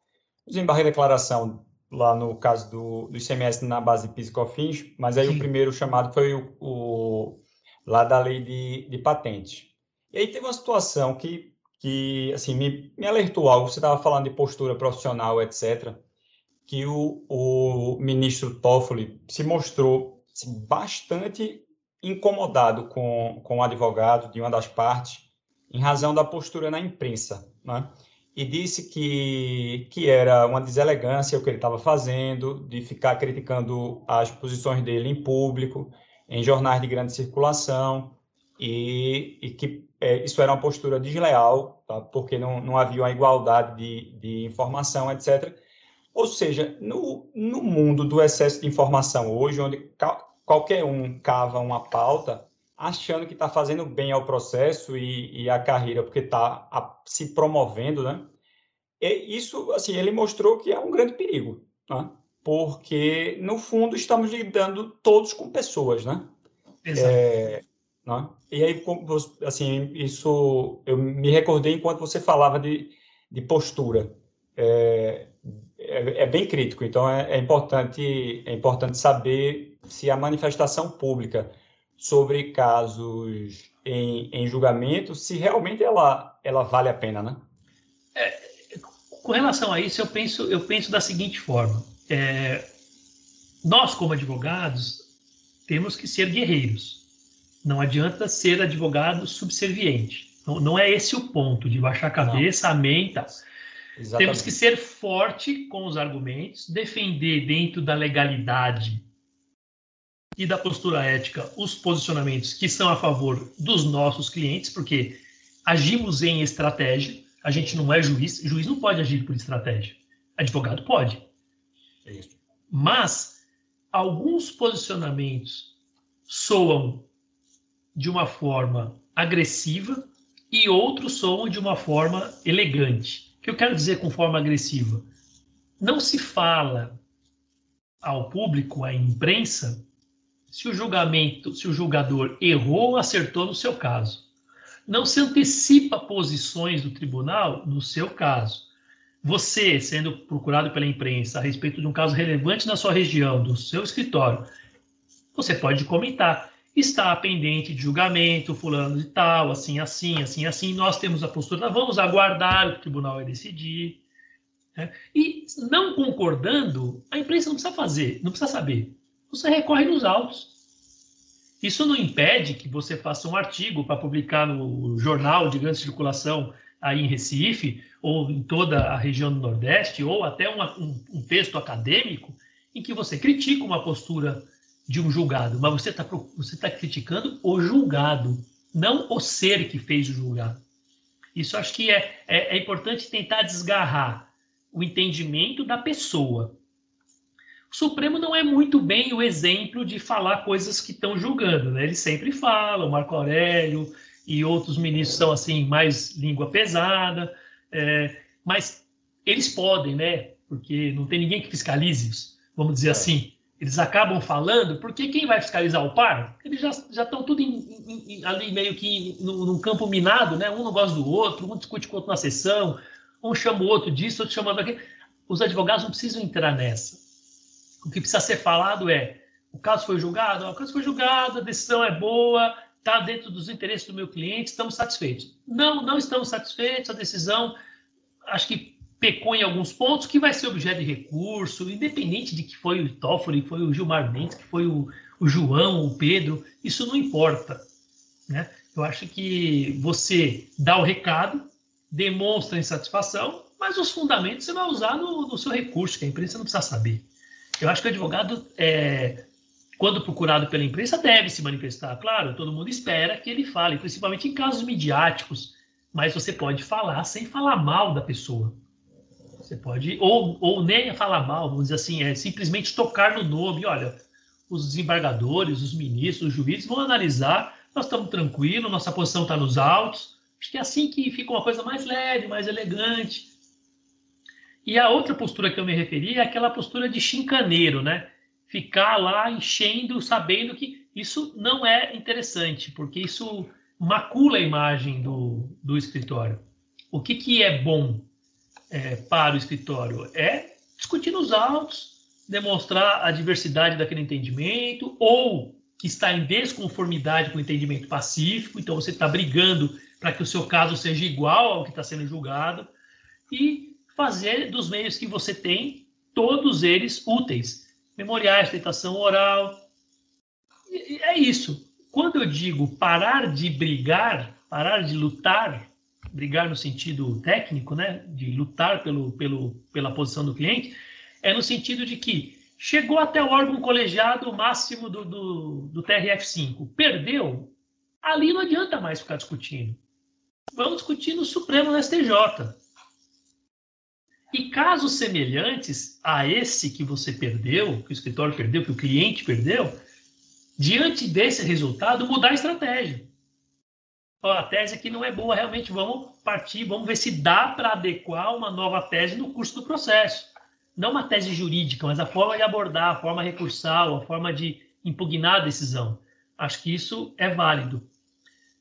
desembarguei a declaração lá no caso do, do ICMS na base de PIS e COFINS, mas aí Sim. o primeiro chamado foi o, o, lá da lei de, de patentes. E aí teve uma situação que, que assim, me, me alertou algo, você estava falando de postura profissional, etc., que o, o ministro Toffoli se mostrou assim, bastante incomodado com, com o advogado de uma das partes em razão da postura na imprensa, né? E disse que, que era uma deselegância o que ele estava fazendo, de ficar criticando as posições dele em público, em jornais de grande circulação, e, e que é, isso era uma postura desleal, tá? porque não, não havia uma igualdade de, de informação, etc. Ou seja, no, no mundo do excesso de informação hoje, onde qualquer um cava uma pauta, achando que está fazendo bem ao processo e, e à carreira, porque está se promovendo, né? E isso, assim, ele mostrou que é um grande perigo, né? Porque, no fundo, estamos lidando todos com pessoas, né? Exato. É, né? E aí, assim, isso eu me recordei enquanto você falava de, de postura. É, é, é bem crítico, então é, é, importante, é importante saber se a manifestação pública sobre casos em, em julgamento, se realmente ela, ela vale a pena, né? É, com relação a isso, eu penso, eu penso da seguinte forma: é, nós, como advogados, temos que ser guerreiros. Não adianta ser advogado subserviente. Não, não é esse o ponto de baixar a cabeça, não. amém, tá? Temos que ser forte com os argumentos, defender dentro da legalidade e da postura ética os posicionamentos que são a favor dos nossos clientes, porque agimos em estratégia, a gente não é juiz, juiz não pode agir por estratégia, advogado pode. É Mas alguns posicionamentos soam de uma forma agressiva e outros soam de uma forma elegante. O que eu quero dizer com forma agressiva? Não se fala ao público, à imprensa, se o julgamento, se o julgador errou ou acertou no seu caso. Não se antecipa posições do tribunal no seu caso. Você, sendo procurado pela imprensa a respeito de um caso relevante na sua região, do seu escritório, você pode comentar. Está pendente de julgamento, fulano de tal, assim, assim, assim, assim. Nós temos a postura, vamos aguardar o que o tribunal vai decidir. Né? E não concordando, a imprensa não precisa fazer, não precisa saber você recorre nos autos. Isso não impede que você faça um artigo para publicar no jornal de grande circulação aí em Recife, ou em toda a região do Nordeste, ou até uma, um, um, texto acadêmico em que você critica uma postura de um julgado, mas você está você tá criticando o julgado, não o ser que fez o julgado. Isso acho que é, é, é importante tentar desgarrar o entendimento da pessoa. O Supremo não é muito bem o exemplo de falar coisas que estão julgando, né? Ele sempre fala, o Marco Aurélio e outros ministros são assim mais língua pesada, é, mas eles podem, né? Porque não tem ninguém que fiscalize vamos dizer assim. Eles acabam falando, porque quem vai fiscalizar o par? Eles já, já estão tudo em, em, ali meio que num, campo minado, né? Um não gosta do outro, um discute com o outro na sessão, um chama o outro disso, outro chama daquilo. Os advogados não precisam entrar nessa o que precisa ser falado é: o caso foi julgado, o caso foi julgado, a decisão é boa, está dentro dos interesses do meu cliente, estamos satisfeitos. Não, não estamos satisfeitos, a decisão acho que pecou em alguns pontos, que vai ser objeto de recurso, independente de que foi o Toffoli, foi o Gilmar Mendes, que foi o, o João, o Pedro, isso não importa. Né? Eu acho que você dá o recado, demonstra insatisfação, mas os fundamentos você vai usar no, no seu recurso, que a imprensa não precisa saber. Eu acho que o advogado, é, quando procurado pela imprensa, deve se manifestar. Claro, todo mundo espera que ele fale, principalmente em casos midiáticos, mas você pode falar sem falar mal da pessoa. Você pode, ou, ou nem falar mal, vamos dizer assim, é simplesmente tocar no nome. Olha, os desembargadores, os ministros, os juízes vão analisar, nós estamos tranquilos, nossa posição está nos autos. Acho que é assim que fica uma coisa mais leve, mais elegante. E a outra postura que eu me referi é aquela postura de chincaneiro, né? Ficar lá enchendo, sabendo que isso não é interessante, porque isso macula a imagem do, do escritório. O que, que é bom é, para o escritório? É discutir nos autos, demonstrar a diversidade daquele entendimento, ou que está em desconformidade com o entendimento pacífico, então você está brigando para que o seu caso seja igual ao que está sendo julgado, e fazer dos meios que você tem, todos eles úteis. Memoriais, tentação oral. E é isso. quando eu digo parar de brigar, parar de lutar, brigar no sentido técnico, né, de lutar pelo, pelo, pela posição do cliente, é no sentido de que chegou até o órgão colegiado máximo do, do, do TRF5, perdeu, ali não adianta mais ficar discutindo. Vamos discutir no Supremo no STJ. E casos semelhantes a esse que você perdeu, que o escritório perdeu, que o cliente perdeu, diante desse resultado, mudar a estratégia. Ó, a tese aqui não é boa, realmente vamos partir, vamos ver se dá para adequar uma nova tese no curso do processo. Não uma tese jurídica, mas a forma de abordar, a forma recursal, a forma de impugnar a decisão. Acho que isso é válido.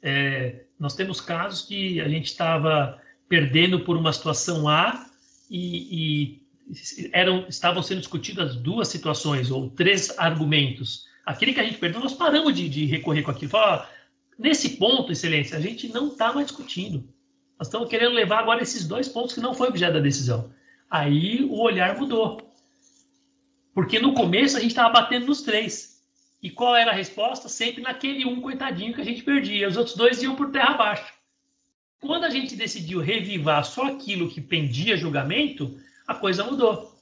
É, nós temos casos que a gente estava perdendo por uma situação A e, e eram, estavam sendo discutidas duas situações ou três argumentos. Aquele que a gente perdeu, nós paramos de, de recorrer com aquilo. Fala, nesse ponto, excelência, a gente não está mais discutindo. Nós estamos querendo levar agora esses dois pontos que não foi objeto da decisão. Aí o olhar mudou. Porque no começo a gente estava batendo nos três. E qual era a resposta? Sempre naquele um coitadinho que a gente perdia. Os outros dois iam por terra abaixo. Quando a gente decidiu revivar só aquilo que pendia julgamento, a coisa mudou.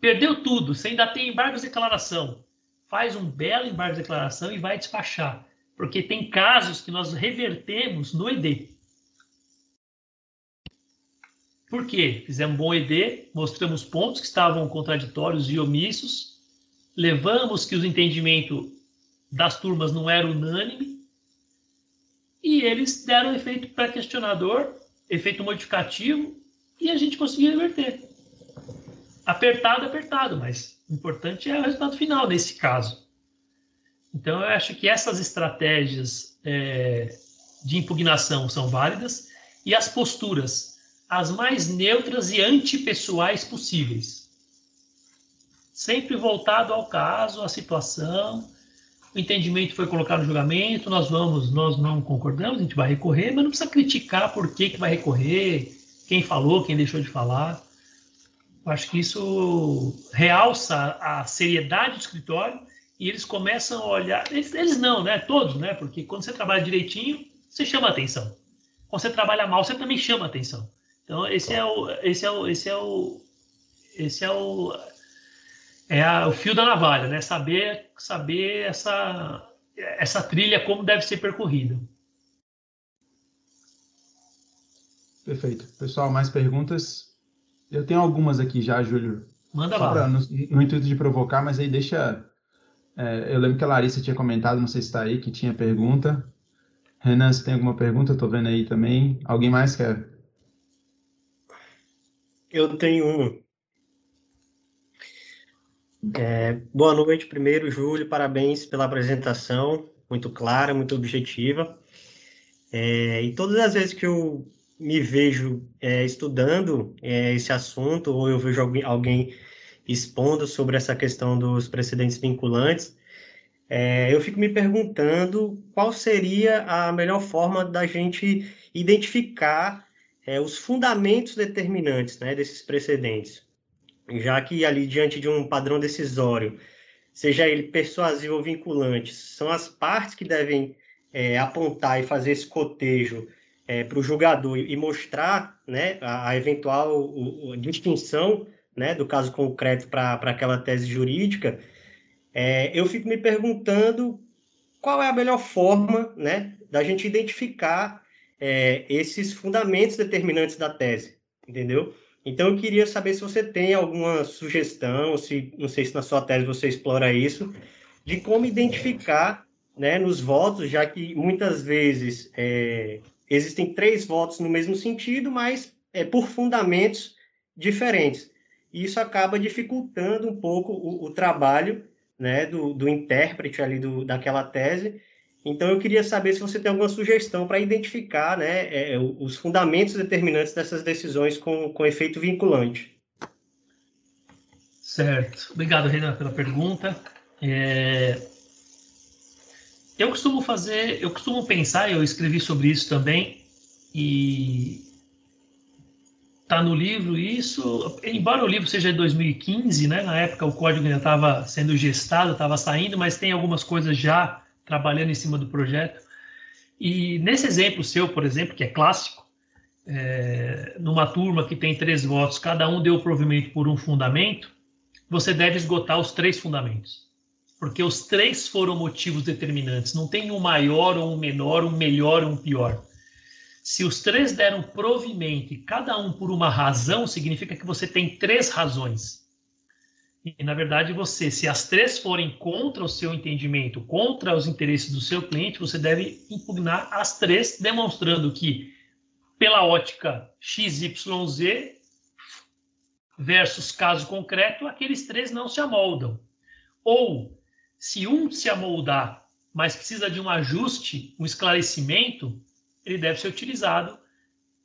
Perdeu tudo, você ainda tem embargo de declaração. Faz um belo embargo de declaração e vai despachar. Porque tem casos que nós revertemos no ED. Por quê? Fizemos um bom ED, mostramos pontos que estavam contraditórios e omissos, levamos que os entendimentos das turmas não eram unânime, e eles deram efeito pré-questionador, efeito modificativo, e a gente conseguiu reverter. Apertado, apertado, mas o importante é o resultado final nesse caso. Então, eu acho que essas estratégias é, de impugnação são válidas e as posturas, as mais neutras e antipessoais possíveis. Sempre voltado ao caso, à situação, o entendimento foi colocado no julgamento, nós vamos, nós não concordamos, a gente vai recorrer, mas não precisa criticar por que, que vai recorrer, quem falou, quem deixou de falar. Eu acho que isso realça a seriedade do escritório e eles começam a olhar, eles, eles não, né? Todos, né? Porque quando você trabalha direitinho, você chama atenção. Quando você trabalha mal, você também chama atenção. Então esse é o, esse é o, esse é o, esse é o, é a, o fio da navalha, né? Saber, saber essa, essa trilha como deve ser percorrida. Perfeito. Pessoal, mais perguntas? Eu tenho algumas aqui já, Júlio. Manda lá. Pra, no, no, intuito de provocar, mas aí deixa. É, eu lembro que a Larissa tinha comentado, não sei se está aí, que tinha pergunta. Renan, se tem alguma pergunta? Estou vendo aí também. Alguém mais quer? Eu tenho uma. É, boa noite, primeiro, Júlio. Parabéns pela apresentação, muito clara, muito objetiva. É, e todas as vezes que eu me vejo é, estudando é, esse assunto, ou eu vejo alguém, alguém, expondo sobre essa questão dos precedentes vinculantes, é, eu fico me perguntando qual seria a melhor forma da gente identificar é, os fundamentos determinantes né, desses precedentes já que ali diante de um padrão decisório, seja ele persuasivo ou vinculante, são as partes que devem é, apontar e fazer esse cotejo é, para o julgador e mostrar né, a, a eventual o, distinção né, do caso concreto para aquela tese jurídica, é, eu fico me perguntando qual é a melhor forma né, da gente identificar é, esses fundamentos determinantes da tese, entendeu? Então, eu queria saber se você tem alguma sugestão, se não sei se na sua tese você explora isso, de como identificar né, nos votos, já que muitas vezes é, existem três votos no mesmo sentido, mas é, por fundamentos diferentes. E isso acaba dificultando um pouco o, o trabalho né, do, do intérprete ali do, daquela tese, então, eu queria saber se você tem alguma sugestão para identificar né, é, é os fundamentos determinantes dessas decisões com, com efeito vinculante. Certo. Obrigado, Renan, pela pergunta. É... Eu costumo fazer, eu costumo pensar, eu escrevi sobre isso também, e tá no livro isso, embora o livro seja de 2015, né? Na época o código ainda estava sendo gestado, estava saindo, mas tem algumas coisas já trabalhando em cima do projeto. E nesse exemplo seu, por exemplo, que é clássico, é, numa turma que tem três votos, cada um deu provimento por um fundamento, você deve esgotar os três fundamentos. Porque os três foram motivos determinantes. Não tem um maior ou um menor, um melhor ou um pior. Se os três deram provimento e cada um por uma razão, significa que você tem três razões. E, na verdade, você, se as três forem contra o seu entendimento, contra os interesses do seu cliente, você deve impugnar as três, demonstrando que, pela ótica XYZ versus caso concreto, aqueles três não se amoldam. Ou, se um se amoldar, mas precisa de um ajuste, um esclarecimento, ele deve ser utilizado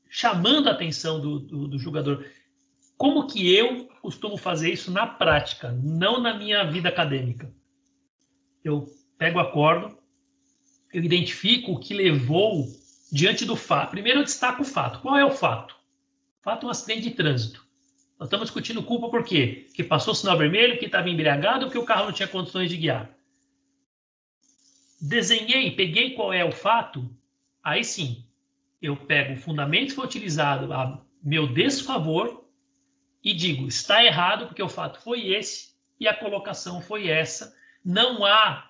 chamando a atenção do, do, do jogador. Como que eu costumo fazer isso na prática, não na minha vida acadêmica? Eu pego a corda, eu identifico o que levou diante do fato. Primeiro eu destaco o fato. Qual é o fato? O fato é um acidente de trânsito. Nós estamos discutindo culpa por quê? Que passou o sinal vermelho, que estava embriagado que o carro não tinha condições de guiar. Desenhei, peguei qual é o fato, aí sim, eu pego o fundamento que foi utilizado a meu desfavor e digo, está errado porque o fato foi esse e a colocação foi essa. Não há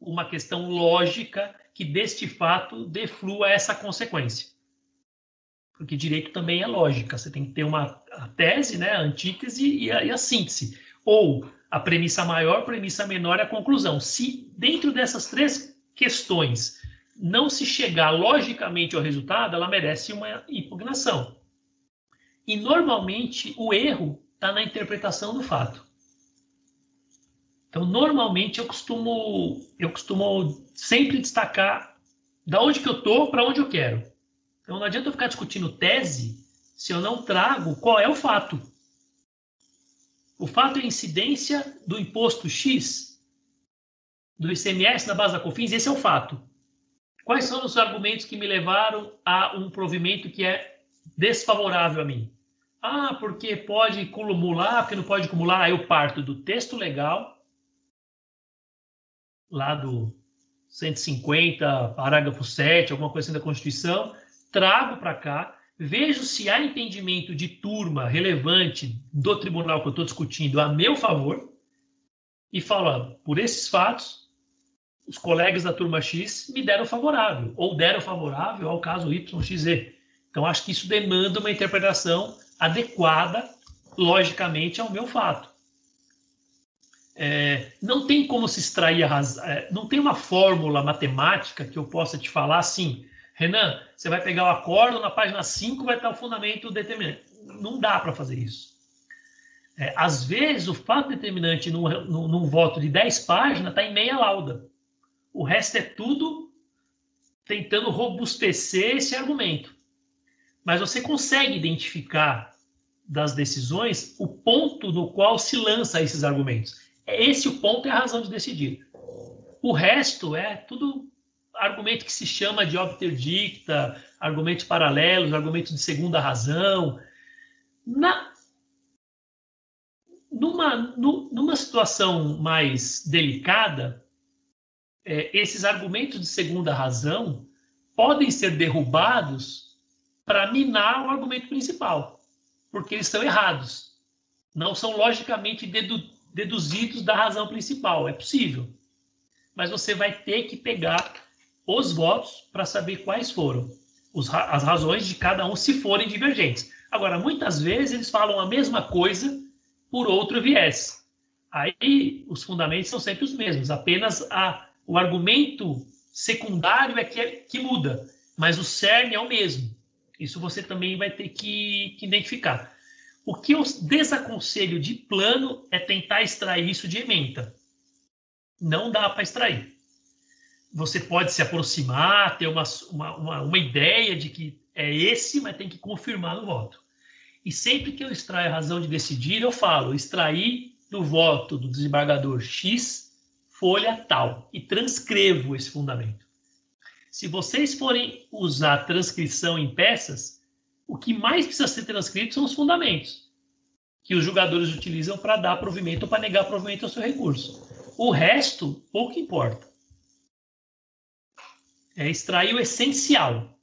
uma questão lógica que deste fato deflua essa consequência. Porque direito também é lógica, você tem que ter uma a tese, né, a antítese e a, e a síntese. Ou a premissa maior, a premissa menor e a conclusão. Se dentro dessas três questões não se chegar logicamente ao resultado, ela merece uma impugnação. E normalmente o erro está na interpretação do fato. Então, normalmente eu costumo eu costumo sempre destacar da onde que eu tô para onde eu quero. Então, não adianta eu ficar discutindo tese se eu não trago qual é o fato. O fato é a incidência do imposto X do ICMS na base da COFINS, esse é o fato. Quais são os argumentos que me levaram a um provimento que é desfavorável a mim? Ah, porque pode cumular, porque não pode acumular. Aí eu parto do texto legal, lá do 150, parágrafo 7, alguma coisa assim da Constituição, trago para cá, vejo se há entendimento de turma relevante do tribunal que eu estou discutindo a meu favor e falo, por esses fatos, os colegas da turma X me deram favorável, ou deram favorável ao caso YXZ. Então, acho que isso demanda uma interpretação adequada, logicamente, ao meu fato. É, não tem como se extrair a razão, é, não tem uma fórmula matemática que eu possa te falar assim, Renan, você vai pegar o acordo, na página 5 vai estar o fundamento determinante. Não dá para fazer isso. É, às vezes, o fato determinante num, num, num voto de 10 páginas está em meia lauda. O resto é tudo tentando robustecer esse argumento. Mas você consegue identificar das decisões o ponto no qual se lança esses argumentos. É esse o ponto e a razão de decidir. O resto é tudo argumento que se chama de obter dicta, argumentos paralelos, argumentos de segunda razão. Na, numa, numa situação mais delicada, é, esses argumentos de segunda razão podem ser derrubados para minar o argumento principal, porque eles são errados. Não são logicamente dedu deduzidos da razão principal. É possível. Mas você vai ter que pegar os votos para saber quais foram os, as razões de cada um, se forem divergentes. Agora, muitas vezes eles falam a mesma coisa por outro viés. Aí os fundamentos são sempre os mesmos, apenas a o argumento secundário é que, é que muda, mas o cerne é o mesmo. Isso você também vai ter que, que identificar. O que eu desaconselho de plano é tentar extrair isso de ementa. Não dá para extrair. Você pode se aproximar, ter uma, uma, uma, ideia de que é esse, mas tem que confirmar no voto. E sempre que eu extraio a razão de decidir, eu falo, extrair do voto do desembargador X folha tal e transcrevo esse fundamento. Se vocês forem usar transcrição em peças, o que mais precisa ser transcrito são os fundamentos que os jogadores utilizam para dar provimento ou para negar provimento ao seu recurso. O resto, pouco importa. É extrair o essencial.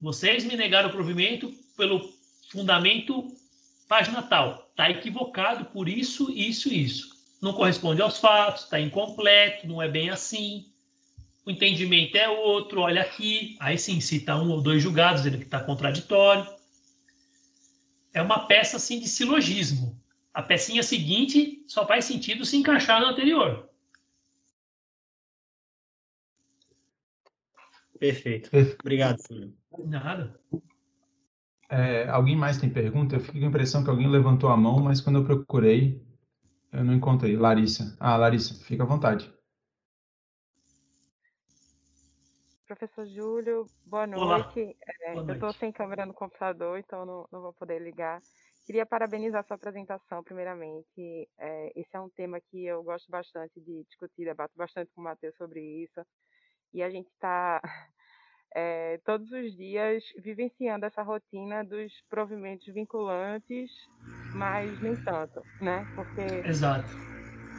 Vocês me negaram o provimento pelo fundamento página tal. Está equivocado por isso, isso isso. Não corresponde aos fatos, está incompleto, não é bem assim. O entendimento é outro, olha aqui. Aí sim, cita um ou dois julgados, ele que está contraditório é uma peça assim de silogismo. A pecinha seguinte só faz sentido se encaixar na anterior. Perfeito. Obrigado, Silvio. Nada. É, alguém mais tem pergunta? Eu fiquei com a impressão que alguém levantou a mão, mas quando eu procurei, eu não encontrei. Larissa. Ah, Larissa, fica à vontade. Professor Júlio, boa noite. É, boa eu estou sem câmera no computador, então não, não, vou poder ligar. Queria parabenizar sua apresentação, primeiramente. É, esse é um tema que eu gosto bastante de discutir, debato bastante com o Matheus sobre isso. E a gente está é, todos os dias vivenciando essa rotina dos provimentos vinculantes, mas nem tanto, né? Porque Exato.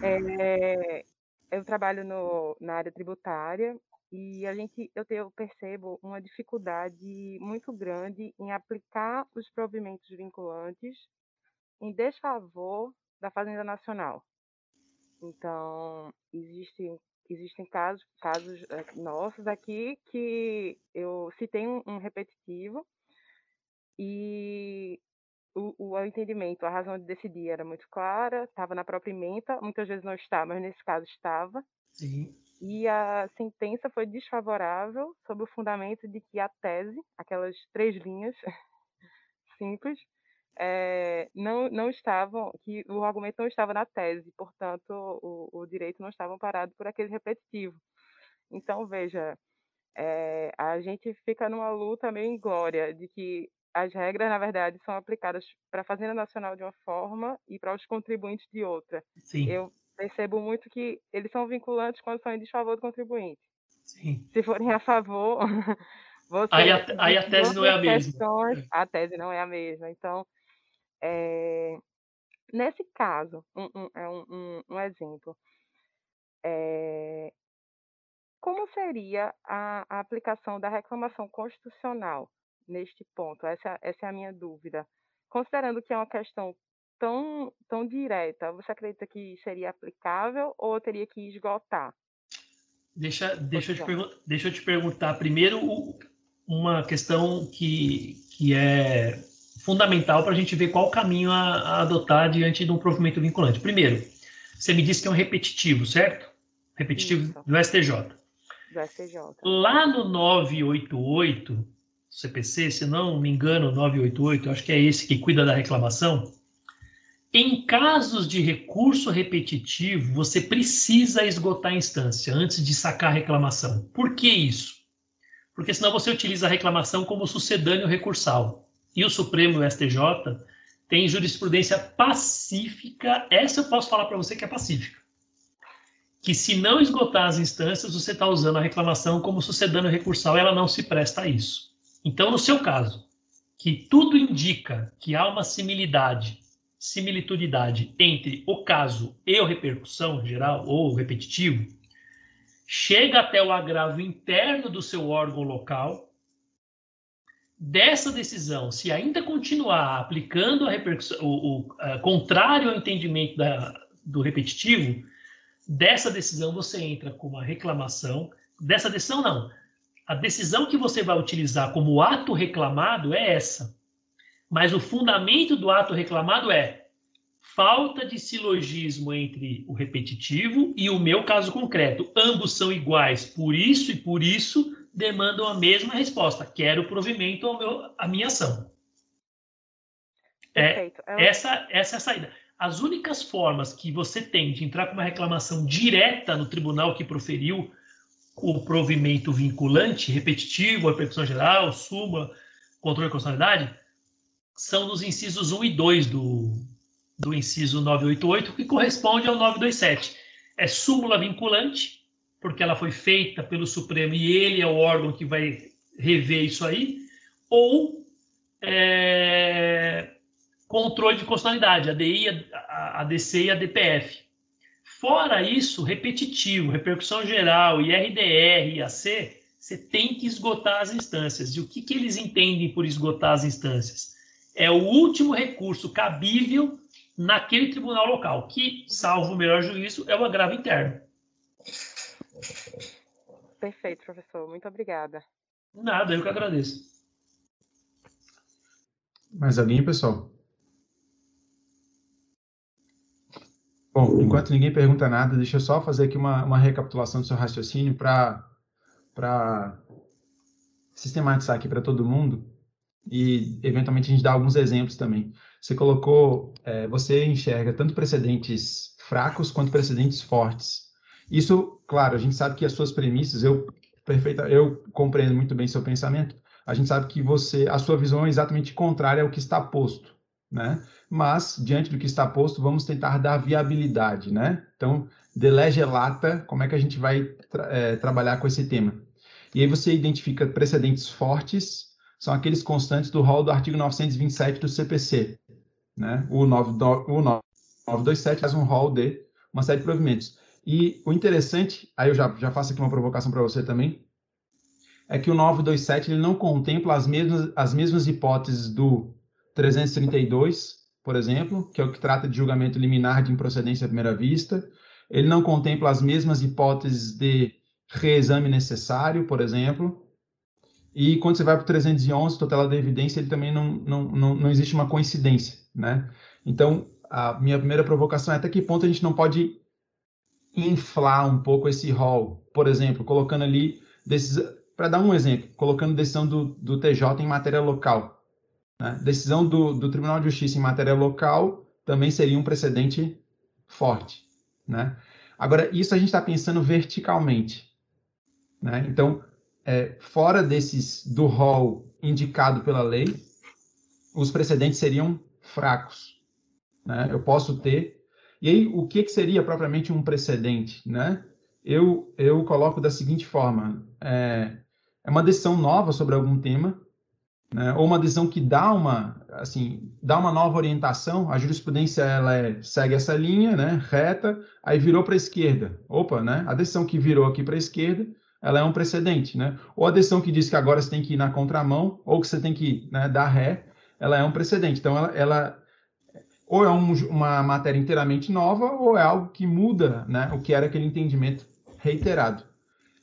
É, eu trabalho no, na área tributária e a gente, eu, eu percebo uma dificuldade muito grande em aplicar os provimentos vinculantes em desfavor da Fazenda Nacional. Então, existem, existem casos, casos eh, nossos aqui que eu citei um, um repetitivo e o, o, entendimento, a razão de decidir era muito clara, estava na própria emenda, muitas vezes não está, mas nesse caso estava. Sim e a sentença foi desfavorável sob o fundamento de que a tese, aquelas três linhas simples, é, não, não estavam, que o argumento não estava na tese, portanto, o, o direito não estava parado por aquele repetitivo. Então, veja, é, a gente fica numa luta meio inglória de que as regras, na verdade, são aplicadas para a Fazenda Nacional de uma forma e para os contribuintes de outra. Sim. Eu percebo muito que eles são vinculantes quando são em desfavor do contribuinte. Sim. Se forem a favor, você, aí, a, aí a tese não é a mesma. É. A tese não é a mesma. Então, é, nesse caso, um, um, é um, um exemplo. É, como seria a, a, aplicação da reclamação constitucional neste ponto? Essa, essa é a minha dúvida. Considerando que é uma questão tão, tão direta, você acredita que seria aplicável ou teria que esgotar? Deixa, deixa, eu, te deixa eu te perguntar primeiro uma questão que, que é fundamental para a gente ver qual caminho a, a, adotar diante de um provimento vinculante. Primeiro, você me disse que é um repetitivo, certo? Repetitivo Isso. do STJ. Do STJ. Lá no 988, CPC, se não me engano, 988, acho que é esse que cuida da reclamação, em casos de recurso repetitivo, você precisa esgotar a instância antes de sacar a reclamação. Por que isso? Porque senão você utiliza a reclamação como sucedâneo recursal. E o Supremo o STJ tem jurisprudência pacífica, essa eu posso falar para você que é pacífica. Que se não esgotar as instâncias, você está usando a reclamação como sucedâneo recursal, ela não se presta a isso. Então, no seu caso, que tudo indica que há uma similidade similitudidade entre o caso e a repercussão geral ou repetitivo, chega até o agravo interno do seu órgão local. Dessa decisão, se ainda continuar aplicando a repercussão, o, o contrário ao entendimento da, do repetitivo, dessa decisão você entra com uma reclamação. Dessa decisão, não. A decisão que você vai utilizar como ato reclamado é essa mas o fundamento do ato reclamado é falta de silogismo entre o repetitivo e o meu caso concreto. Ambos são iguais, por isso e por isso demandam a mesma resposta. Quero provimento ao meu, à minha ação. É, é essa, essa é a saída. As únicas formas que você tem de entrar com uma reclamação direta no tribunal que proferiu o provimento vinculante, repetitivo, repercussão geral, súmula, controle de constitucionalidade, são nos incisos 1 e 2 do, do inciso 988, que corresponde ao 927. É súmula vinculante, porque ela foi feita pelo Supremo e ele é o órgão que vai rever isso aí, ou é, controle de constitucionalidade, ADI, ADC e ADPF. Fora isso, repetitivo, repercussão geral, IRDR, IAC, você tem que esgotar as instâncias. E o que, que eles entendem por esgotar as instâncias? É o último recurso cabível naquele tribunal local, que, salvo o melhor juízo, é o agravo interno. Perfeito, professor. Muito obrigada. Nada, eu que agradeço. Mais alguém, pessoal? Bom, enquanto ninguém pergunta nada, deixa eu só fazer aqui uma, uma recapitulação do seu raciocínio para sistematizar aqui para todo mundo e, eventualmente, a gente dar alguns exemplos também. Você colocou, é, você enxerga tanto precedentes fracos quanto precedentes fortes. Isso, claro, a gente sabe que as suas premissas, eu perfeita, eu compreendo muito bem seu pensamento. A gente sabe que você, a sua visão é exatamente contrária ao que está posto, né? Mas diante do que está posto, vamos tentar dar viabilidade, né? Então, de lata, como é que a gente vai tra é, trabalhar com esse tema? E aí você identifica precedentes fortes, são aqueles constantes do rol do artigo 927 do CPC, né? O, 9, o 927 faz um rol de uma série de provimentos. E o interessante, aí eu já, já faço aqui uma provocação para você também, é que o 927 ele não contempla as mesmas, as mesmas hipóteses do 332, por exemplo, que é o que trata de julgamento liminar de improcedência à primeira vista. Ele não contempla as mesmas hipóteses de reexame necessário, por exemplo. E quando você vai para o 311, tutela da evidência, ele também não, não, não, não existe uma coincidência, né? Então, a minha primeira provocação é até que ponto a gente não pode inflar um pouco esse rol, por exemplo, colocando ali, para dar um exemplo, colocando decisão do, do TJ em matéria local. Né? Decisão do, do Tribunal de Justiça em matéria local também seria um precedente forte. Né? Agora, isso a gente está pensando verticalmente. Né? Então, é, fora desses do rol indicado pela lei, os precedentes seriam fracos. Né? Eu posso ter. E aí, o que, que seria propriamente um precedente? Né? Eu, eu coloco da seguinte forma: é, é uma decisão nova sobre algum tema, né? ou uma decisão que dá uma, assim, dá uma nova orientação. A jurisprudência ela é, segue essa linha, né, reta, aí virou para a esquerda. Opa, né? A decisão que virou aqui para a esquerda, ela é um precedente, né? Ou a decisão que diz que agora você tem que ir na contramão, ou que você tem que né, dar ré, ela é um precedente. Então, ela, ela ou é um, uma matéria inteiramente nova, ou é algo que muda né, o que era aquele entendimento reiterado.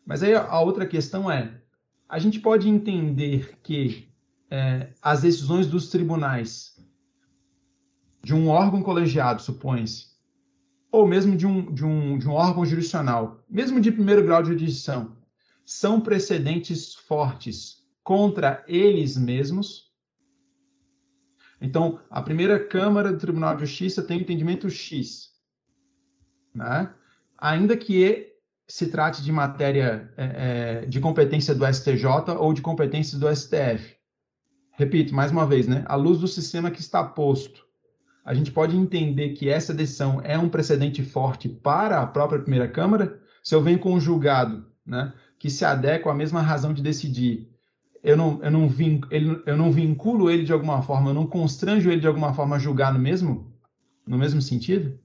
Mas aí a outra questão é, a gente pode entender que é, as decisões dos tribunais de um órgão colegiado, supõe-se, ou mesmo de um, de, um, de um órgão jurisdicional, mesmo de primeiro grau de jurisdição, são precedentes fortes contra eles mesmos. Então, a primeira Câmara do Tribunal de Justiça tem entendimento X. Né? Ainda que se trate de matéria é, é de competência do STJ ou de competência do STF. Repito, mais uma vez, né? À luz do sistema que está posto, a gente pode entender que essa decisão é um precedente forte para a própria primeira Câmara? Se eu venho com um julgado né, que se adequa à mesma razão de decidir, eu não, eu, não vin, ele, eu não vinculo ele de alguma forma, eu não constranjo ele de alguma forma a julgar no mesmo, no mesmo sentido?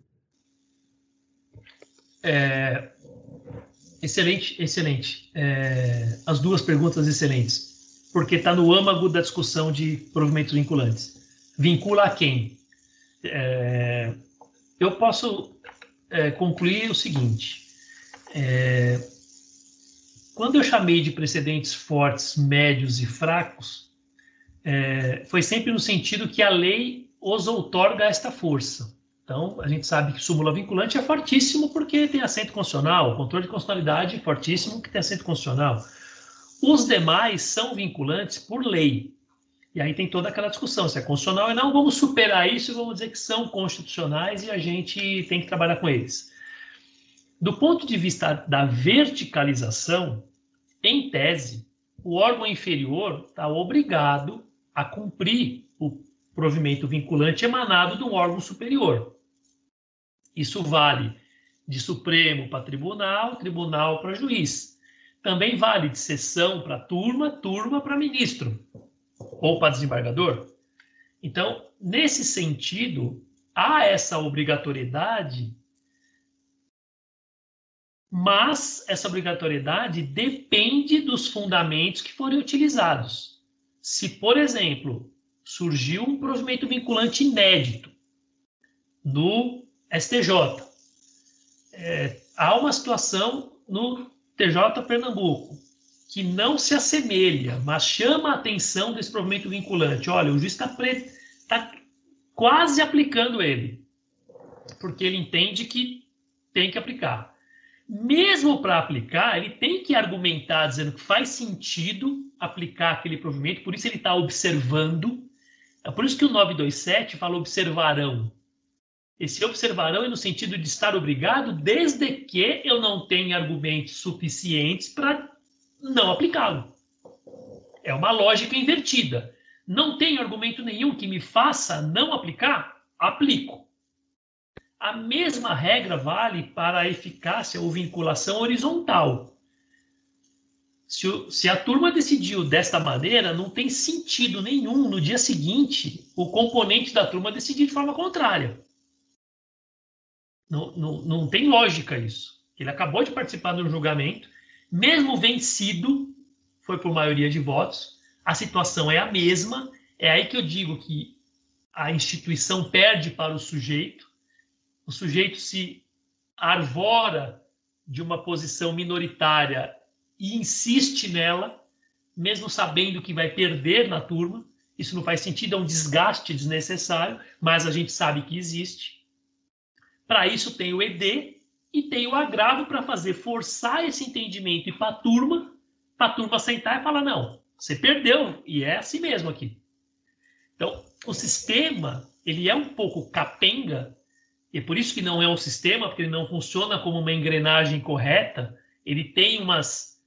É, excelente, excelente. É, as duas perguntas excelentes porque está no âmago da discussão de provimentos vinculantes. Vincula a quem? É, eu posso é, concluir o seguinte: é, quando eu chamei de precedentes fortes, médios e fracos, é, foi sempre no sentido que a lei os outorga esta força. Então, a gente sabe que súmula vinculante é fortíssimo porque tem assento constitucional, controle de constitucionalidade é fortíssimo que tem assento constitucional. Os demais são vinculantes por lei. E aí tem toda aquela discussão, se é constitucional ou não, vamos superar isso e vamos dizer que são constitucionais e a gente tem que trabalhar com eles. Do ponto de vista da verticalização, em tese, o órgão inferior está obrigado a cumprir o provimento vinculante emanado de um órgão superior. Isso vale de Supremo para tribunal, tribunal para juiz também vale de sessão para turma, turma para ministro. ou para desembargador. Então, nesse sentido, há essa obrigatoriedade, mas essa obrigatoriedade depende dos fundamentos que forem utilizados. Se, por exemplo, surgiu um provimento vinculante inédito no STJ, é, há uma situação no TJ Pernambuco que não se assemelha, mas chama a atenção desse provimento vinculante. Olha, o juiz está tá quase aplicando ele, porque ele entende que tem que aplicar. Mesmo para aplicar, ele tem que argumentar dizendo que faz sentido aplicar aquele provimento, por isso ele está observando. É por isso que o 927 fala observarão. Esse observarão é no sentido de estar obrigado, desde que eu não tenha argumentos suficientes para não aplicá-lo. É uma lógica invertida. Não tenho argumento nenhum que me faça não aplicar? Aplico. A mesma regra vale para a eficácia ou vinculação horizontal. Se, o, se, a turma decidiu desta maneira, não tem sentido nenhum no dia seguinte o componente da turma decidir de forma contrária. Não, não, não tem lógica isso. Ele acabou de participar do julgamento, mesmo vencido, foi por maioria de votos, a situação é a mesma. É aí que eu digo que a instituição perde para o sujeito, o sujeito se arvora de uma posição minoritária e insiste nela, mesmo sabendo que vai perder na turma. Isso não faz sentido, é um desgaste desnecessário, mas a gente sabe que existe. Para isso tem o ED e tem o agravo para fazer forçar esse entendimento e para a turma, para a turma sentar e falar não, você perdeu e é assim mesmo aqui. Então, o sistema ele é um pouco capenga e é por isso que não é um sistema, porque ele não funciona como uma engrenagem correta. Ele tem umas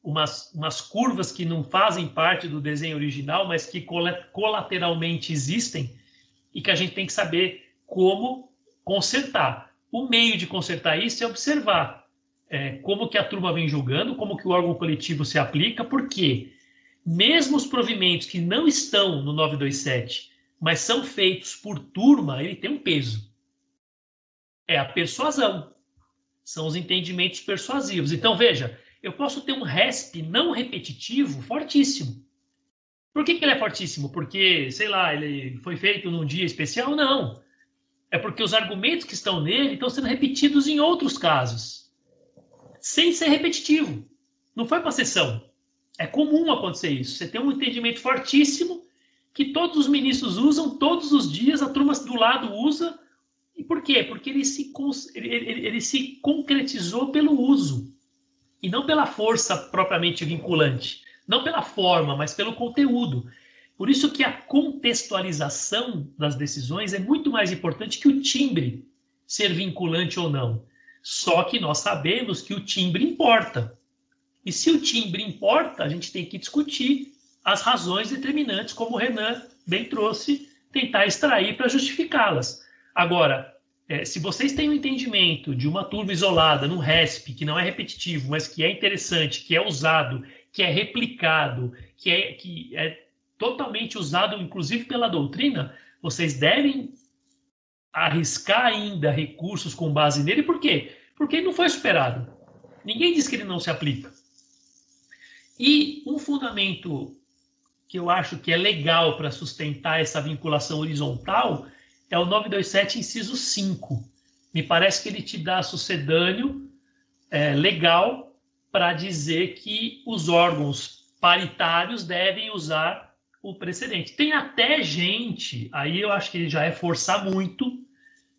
umas, umas curvas que não fazem parte do desenho original, mas que colateralmente existem e que a gente tem que saber como consertar. O meio de consertar isso é observar é, como que a turma vem julgando, como que o órgão coletivo se aplica, porque mesmo os provimentos que não estão no 927, mas são feitos por turma, ele tem um peso. É a persuasão. São os entendimentos persuasivos. Então, veja, eu posso ter um RESP não repetitivo fortíssimo. Por que, que ele é fortíssimo? Porque, sei lá, ele foi feito num dia especial? Não é porque os argumentos que estão nele estão sendo repetidos em outros casos, sem ser repetitivo. Não foi para sessão. É comum acontecer isso. Você tem um entendimento fortíssimo que todos os ministros usam todos os dias, a turma do lado usa. E por quê? Porque ele se, ele, ele, se concretizou pelo uso e não pela força propriamente vinculante, não pela forma, mas pelo conteúdo. Por isso que a contextualização das decisões é muito mais importante que o timbre ser vinculante ou não. Só que nós sabemos que o timbre importa. E se o timbre importa, a gente tem que discutir as razões determinantes, como o Renan bem trouxe, tentar extrair para justificá-las. Agora, é, se vocês têm um entendimento de uma turma isolada num RESP, que não é repetitivo, mas que é interessante, que é usado, que é replicado, que é, que é totalmente usado, inclusive pela doutrina, vocês devem arriscar ainda recursos com base nele. Por quê? Porque ele não foi superado. Ninguém diz que ele não se aplica. E um fundamento que eu acho que é legal para sustentar essa vinculação horizontal é o 927, inciso 5. Me parece que ele te dá sucedâneo é, legal para dizer que os órgãos paritários devem usar o precedente. Tem até gente, aí eu acho que já é forçar muito,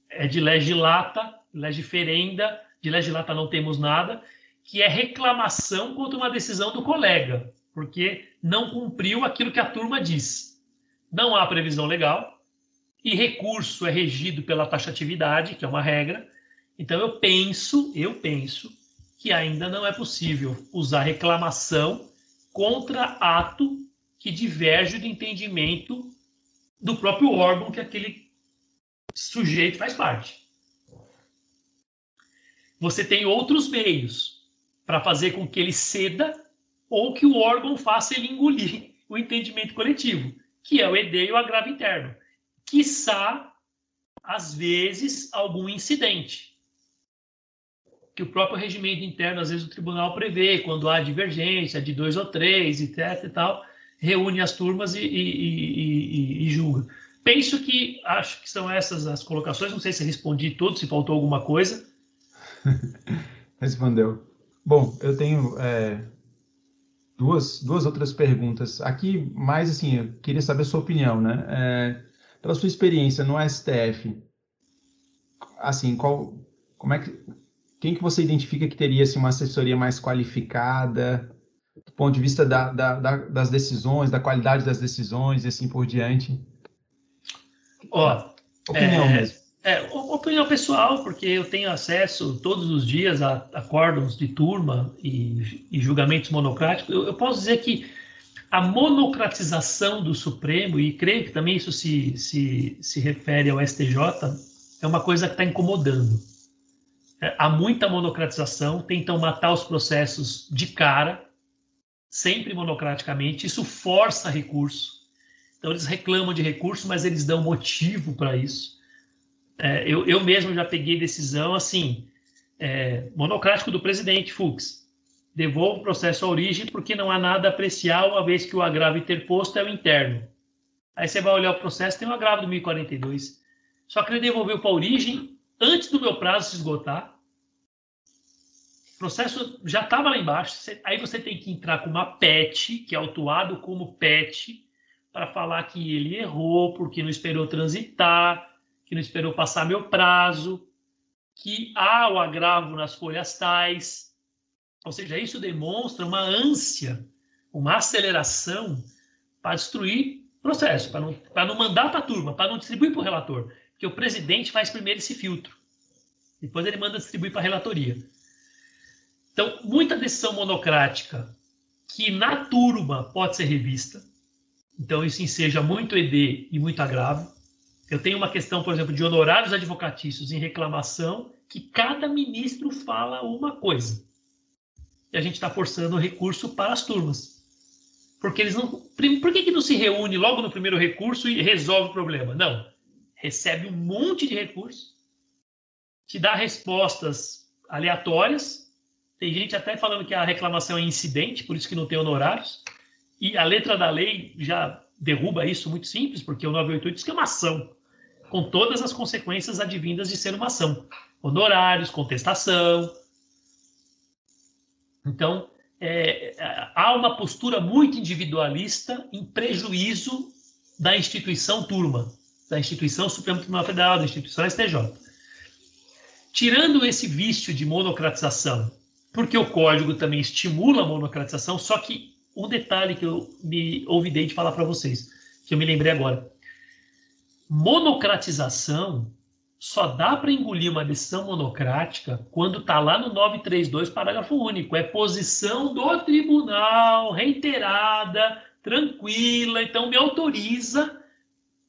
é de legilata, legiferenda, de legilata não temos nada, que é reclamação contra uma decisão do colega, porque não cumpriu aquilo que a turma diz. Não há previsão legal e recurso é regido pela taxatividade, que é uma regra. Então eu penso, eu penso que ainda não é possível usar reclamação contra ato que diverge do entendimento do próprio órgão que aquele sujeito faz parte. Você tem outros meios para fazer com que ele ceda ou que o órgão faça ele engolir o entendimento coletivo, que é o ED e o agravo interno. Quiçá, às vezes, algum incidente. Que o próprio regimento interno, às vezes, o tribunal prevê, quando há divergência de dois ou três, etc. e tal, reúne as turmas e, e, e, e julga. Penso que acho que são essas as colocações. Não sei se respondi tudo, se faltou alguma coisa. Respondeu. Bom, eu tenho é, duas, duas outras perguntas. Aqui, mais assim, eu queria saber a sua opinião, né? É, pela sua experiência no STF, assim, qual, como é que, quem que você identifica que teria assim, uma assessoria mais qualificada, do ponto de vista da, da, da, das decisões, da qualidade das decisões e assim por diante? Ó, opinião é, mesmo. É, opinião pessoal, porque eu tenho acesso todos os dias a acórdãos de turma e, e julgamentos monocráticos. Eu, eu, posso dizer que a monocratização do Supremo, e creio que também isso se, se, se refere ao STJ, é uma coisa que está incomodando. É, há muita monocratização, tentam matar os processos de cara, sempre monocraticamente, isso força recurso. Então, eles reclamam de recurso, mas eles dão motivo para isso. É, eu, eu mesmo já peguei decisão assim, é, monocrático do presidente Fux. Devolvo o processo à origem porque não há nada a apreciar, uma vez que o agravo interposto é o interno. Aí você vai olhar o processo, tem um agravo do 1042. Só que ele devolveu para a origem antes do meu prazo se esgotar. O processo já estava lá embaixo. Aí você tem que entrar com uma PET, que é autuado como PET, para falar que ele errou porque não esperou transitar, que não esperou passar meu prazo, que há o agravo nas folhas tais. Ou seja, isso demonstra uma ânsia, uma aceleração para destruir processo, para não, para não mandar para a turma, para não distribuir para o relator. Porque o presidente faz primeiro esse filtro. Depois ele manda distribuir para a relatoria. Então, muita decisão monocrática que na turma pode ser revista, então, isso enseja muito ED e muito agravo. Eu tenho uma questão, por exemplo, de honorários advocatícios em reclamação, que cada ministro fala uma coisa. E a gente está forçando o recurso para as turmas. Porque eles não. Por que, que não se reúne logo no primeiro recurso e resolve o problema? Não. Recebe um monte de recurso, te dá respostas aleatórias. Tem gente até falando que a reclamação é incidente, por isso que não tem honorários. E a letra da lei já derruba isso muito simples, porque o 988 diz que é uma ação, com todas as consequências advindas de ser uma ação. Honorários, contestação. Então, é, há uma postura muito individualista em prejuízo da instituição turma, da instituição Supremo Tribunal Federal, da instituição STJ. Tirando esse vício de monocratização, porque o código também estimula a monocratização, só que um detalhe que eu me ouvidei de falar para vocês, que eu me lembrei agora. Monocratização só dá para engolir uma decisão monocrática quando está lá no 932, parágrafo único. É posição do tribunal, reiterada, tranquila, então me autoriza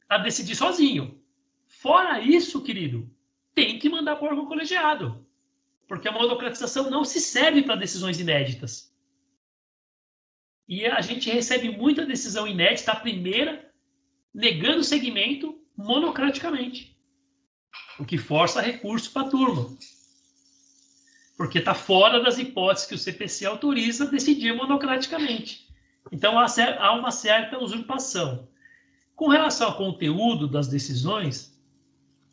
a decidir sozinho. Fora isso, querido, tem que mandar para o órgão colegiado. Porque a monocratização não se serve para decisões inéditas. E a gente recebe muita decisão inédita, a primeira, negando segmento monocraticamente. O que força recurso para a turma. Porque está fora das hipóteses que o CPC autoriza decidir monocraticamente. Então há uma certa usurpação. Com relação ao conteúdo das decisões,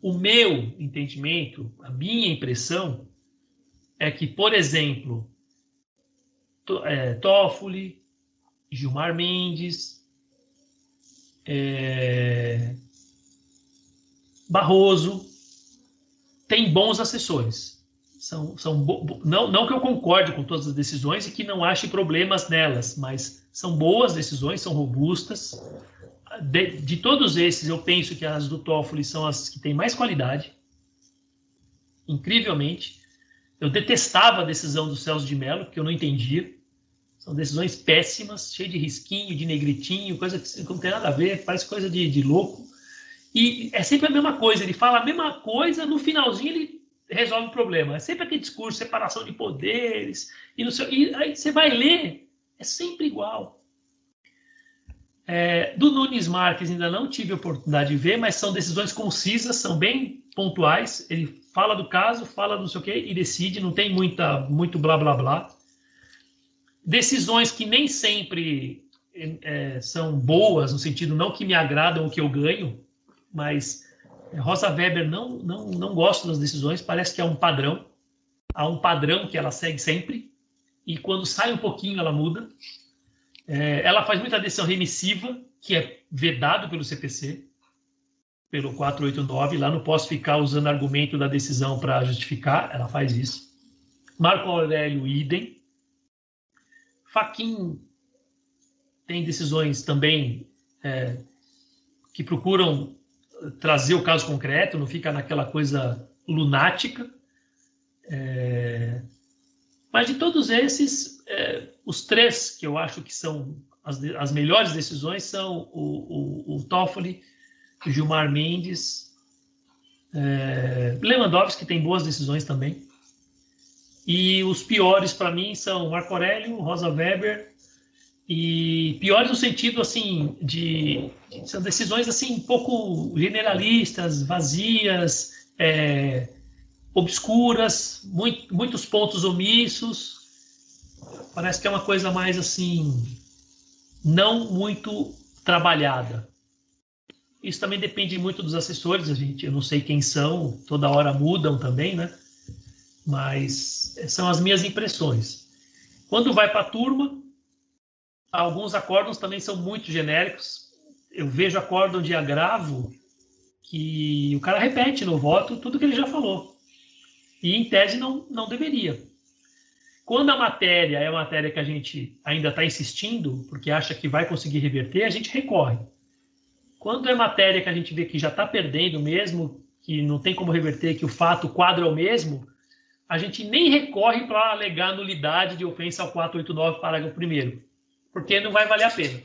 o meu entendimento, a minha impressão, é que, por exemplo, é, Toffoli, Gilmar Mendes, é, Barroso, tem bons assessores. São, são não, não que eu concorde com todas as decisões e que não ache problemas nelas, mas são boas decisões, são robustas. De, de todos esses, eu penso que as do Toffoli são as que têm mais qualidade. Incrivelmente. Eu detestava a decisão do Celso de Mello, porque eu não entendia. São decisões péssimas, cheias de risquinho, de negritinho, coisa que não tem nada a ver, parece coisa de, de louco. E é sempre a mesma coisa, ele fala a mesma coisa, no finalzinho ele resolve o problema. É sempre aquele discurso, separação de poderes, e, no seu, e aí você vai ler, é sempre igual. É, do Nunes Marques ainda não tive oportunidade de ver, mas são decisões concisas, são bem pontuais. Ele fala do caso, fala não sei o quê e decide, não tem muita, muito blá blá blá. Decisões que nem sempre é, são boas, no sentido não que me agradam ou que eu ganho, mas Rosa Weber não, não, não gosta das decisões, parece que é um padrão. Há um padrão que ela segue sempre, e quando sai um pouquinho ela muda. É, ela faz muita decisão remissiva, que é vedado pelo CPC, pelo 489. Lá não posso ficar usando argumento da decisão para justificar, ela faz isso. Marco Aurélio, idem. Faquin tem decisões também é, que procuram trazer o caso concreto, não fica naquela coisa lunática. É, mas de todos esses, é, os três que eu acho que são as, as melhores decisões são o, o, o Toffoli, o Gilmar Mendes, é, Lewandowski tem boas decisões também. E os piores para mim são Marco Aurélio, Rosa Weber e piores no sentido assim de são decisões assim um pouco generalistas, vazias, é, obscuras, muito, muitos pontos omissos. Parece que é uma coisa mais assim não muito trabalhada. Isso também depende muito dos assessores, a gente, eu não sei quem são, toda hora mudam também, né? Mas são as minhas impressões. Quando vai para a turma, alguns acórdons também são muito genéricos. Eu vejo acórdão de agravo que o cara repete no voto tudo que ele já falou. E em tese não, não deveria. Quando a matéria é a matéria que a gente ainda está insistindo, porque acha que vai conseguir reverter, a gente recorre. Quando é matéria que a gente vê que já está perdendo mesmo, que não tem como reverter, que o fato, o quadro é o mesmo, a gente nem recorre para alegar nulidade de ofensa ao 489, parágrafo 1 porque não vai valer a pena.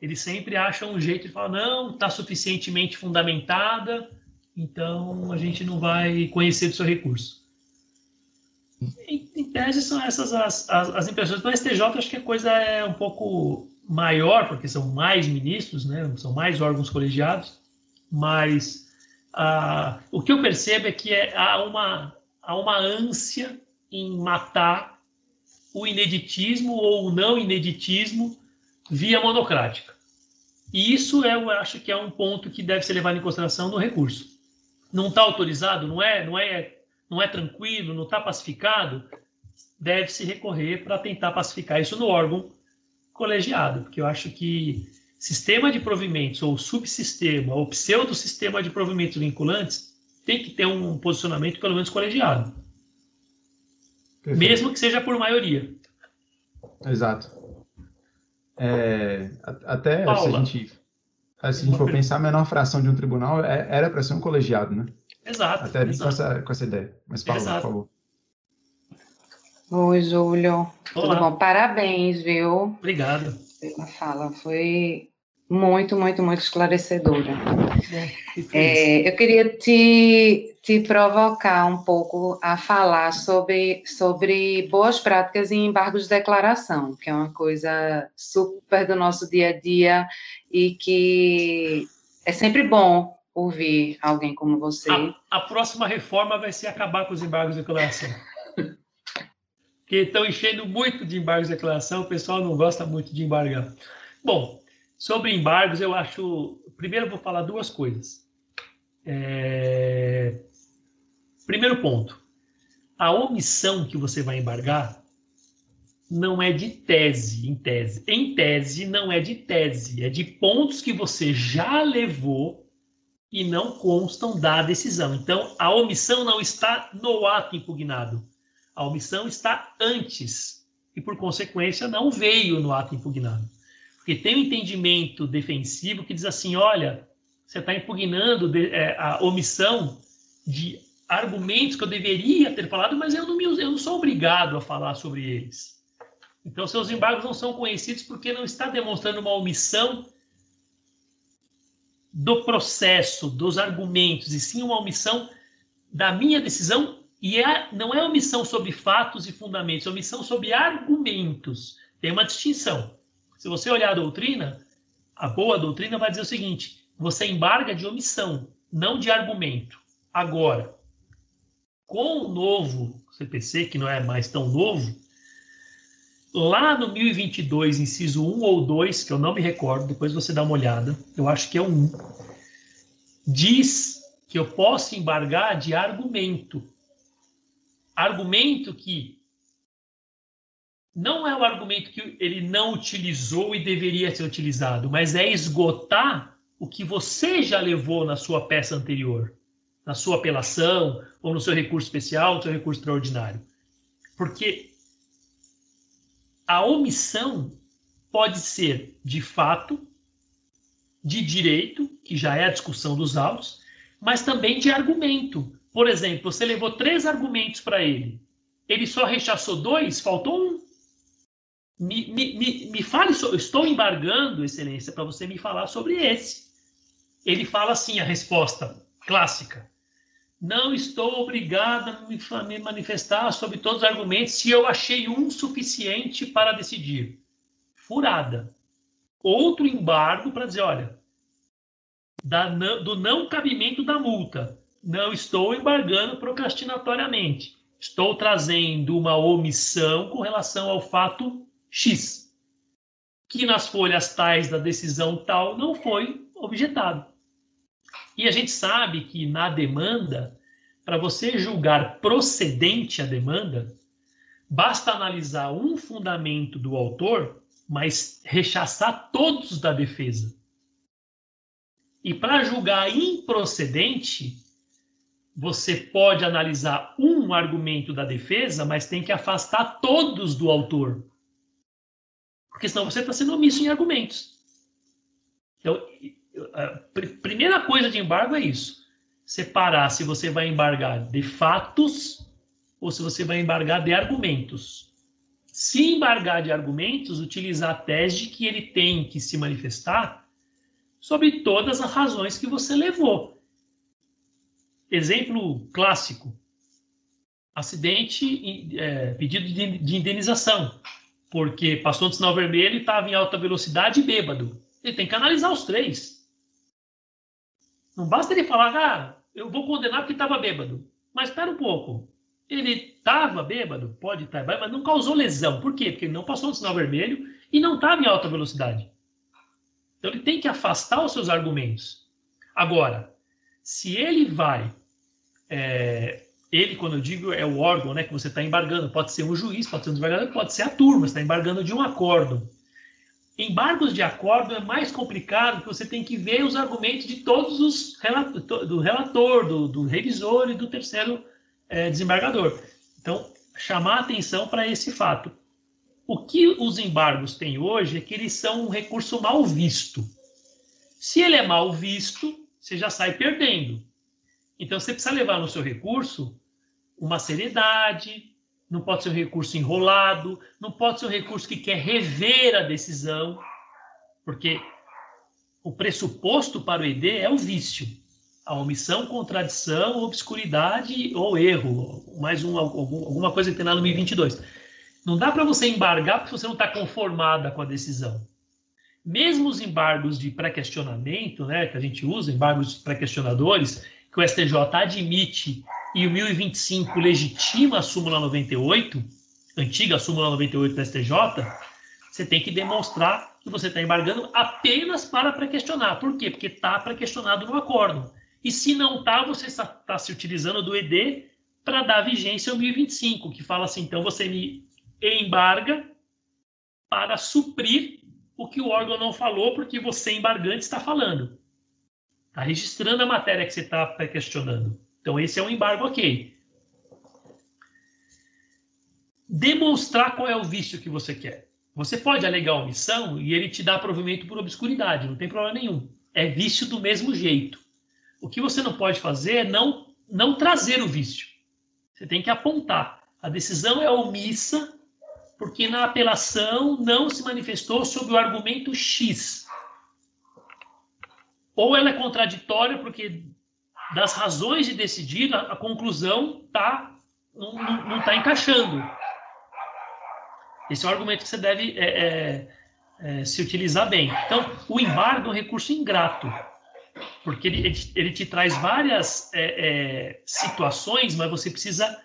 Eles sempre acham um jeito de falar, não, está suficientemente fundamentada, então a gente não vai conhecer do seu recurso. Em, em tese, são essas as, as, as impressões. Do STJ, acho que a coisa é um pouco maior, porque são mais ministros, né? são mais órgãos colegiados, mas ah, o que eu percebo é que é, há, uma, há uma ânsia em matar o ineditismo ou o não ineditismo via monocrática. E isso é, eu acho que é um ponto que deve ser levado em consideração no recurso. Não está autorizado, não é, não é, não é tranquilo, não está pacificado, deve se recorrer para tentar pacificar isso no órgão colegiado, porque eu acho que sistema de provimentos ou subsistema ou pseudo-sistema de provimentos vinculantes tem que ter um posicionamento pelo menos colegiado. Perfeito. Mesmo que seja por maioria. Exato. É, até Paula, se a gente, se a gente for pensar, a menor fração de um tribunal é, era para ser um colegiado, né? Exato. Até exato. Com, essa, com essa ideia. Mas Paula, exato. por favor. Oi, Júlio. Olá. Tudo bom? Parabéns, viu? Obrigado. Fala. Foi muito, muito, muito esclarecedora. É, eu queria te, te provocar um pouco a falar sobre, sobre boas práticas em embargos de declaração, que é uma coisa super do nosso dia a dia e que é sempre bom ouvir alguém como você. A, a próxima reforma vai ser acabar com os embargos de declaração que estão enchendo muito de embargos de declaração, o pessoal não gosta muito de embargar. Bom, sobre embargos, eu acho. Primeiro, eu vou falar duas coisas. É... Primeiro ponto: a omissão que você vai embargar não é de tese, em tese. Em tese, não é de tese, é de pontos que você já levou e não constam da decisão. Então, a omissão não está no ato impugnado a omissão está antes e, por consequência, não veio no ato impugnado. Porque tem um entendimento defensivo que diz assim: olha, você está impugnando de, é, a omissão de argumentos que eu deveria ter falado, mas eu não, me, eu não sou obrigado a falar sobre eles. Então, seus embargos não são conhecidos porque não está demonstrando uma omissão do processo, dos argumentos, e sim uma omissão da minha decisão e é, não é omissão sobre fatos e fundamentos, é omissão sobre argumentos. Tem uma distinção. Se você olhar a doutrina, A boa doutrina vai dizer o seguinte: você embarga de omissão, não de argumento. Agora, com o novo CPC, que não é mais tão novo, lá no 1022, inciso 1 ou 2, que eu não me recordo, depois você dá uma olhada, eu acho que é o 1, diz que eu posso embargar de argumento. Argumento que não é o argumento que ele não utilizou e deveria ser utilizado, mas é esgotar o que você já levou na sua peça anterior, na sua apelação, ou no seu recurso especial, no seu recurso extraordinário. Porque a omissão pode ser de fato, de direito, que já é a discussão dos autos, mas também de argumento. Por exemplo, você levou três argumentos para ele, ele só rechaçou dois, faltou um. Me, me, me, me fale, estou embargando, Excelência, para você me falar sobre esse. Ele fala assim, a resposta clássica. Não estou obrigado a me manifestar sobre todos os argumentos se eu achei um suficiente para decidir. Furada. Outro embargo para dizer, olha, da, do não cabimento da multa. Não estou embargando procrastinatoriamente. Estou trazendo uma omissão com relação ao fato X, que nas folhas tais da decisão tal não foi objetado. E a gente sabe que na demanda, para você julgar procedente a demanda, basta analisar um fundamento do autor, mas rechaçar todos da defesa. E para julgar improcedente, você pode analisar um argumento da defesa, mas tem que afastar todos do autor. Porque senão você está sendo omisso em argumentos. Então, a primeira coisa de embargo é isso. Separar se você vai embargar de fatos ou se você vai embargar de argumentos. Se embargar de argumentos, utilizar a tese de que ele tem que se manifestar sobre todas as razões que você levou. Exemplo clássico: acidente, é, pedido de, de indenização, porque passou no sinal vermelho e estava em alta velocidade e bêbado. Ele tem que analisar os três. Não basta ele falar, ah, eu vou condenar porque estava bêbado. Mas espera um pouco. Ele estava bêbado, pode estar, mas não causou lesão. Por quê? Porque ele não passou no sinal vermelho e não estava em alta velocidade. Então ele tem que afastar os seus argumentos. Agora, se ele vai, é, ele, quando eu digo, é o órgão né, que você está embargando, pode ser um juiz, pode ser um desembargador, pode ser a turma, você está embargando de um acordo. Embargos de acordo é mais complicado, porque você tem que ver os argumentos de todos os do relator, do, do revisor e do terceiro é, desembargador. Então, chamar atenção para esse fato. O que os embargos têm hoje é que eles são um recurso mal visto. Se ele é mal visto, você já sai perdendo. Então você precisa levar no seu recurso uma seriedade, não pode ser um recurso enrolado, não pode ser um recurso que quer rever a decisão, porque o pressuposto para o ED é o vício, a omissão, contradição, obscuridade ou erro, mais um, alguma coisa que tem lá no 1022. Não dá para você embargar porque você não está conformada com a decisão. Mesmo os embargos de pré-questionamento, né, que a gente usa, embargos pré-questionadores, que o STJ admite e o 1025 legitima a súmula 98, antiga súmula 98 do STJ, você tem que demonstrar que você está embargando apenas para pré-questionar. Por quê? Porque está pré-questionado no acordo. E se não está, você está se utilizando do ED para dar vigência ao 1025, que fala assim, então você me embarga para suprir o que o órgão não falou, porque você, embargante, está falando. Está registrando a matéria que você está questionando. Então, esse é um embargo ok. Demonstrar qual é o vício que você quer. Você pode alegar omissão e ele te dá provimento por obscuridade, não tem problema nenhum. É vício do mesmo jeito. O que você não pode fazer é não, não trazer o vício. Você tem que apontar. A decisão é omissa porque na apelação não se manifestou sob o argumento X. Ou ela é contraditória porque das razões de decidir a, a conclusão tá, não está encaixando. Esse é o argumento que você deve é, é, é, se utilizar bem. Então, o embargo é um recurso ingrato, porque ele, ele, ele te traz várias é, é, situações, mas você precisa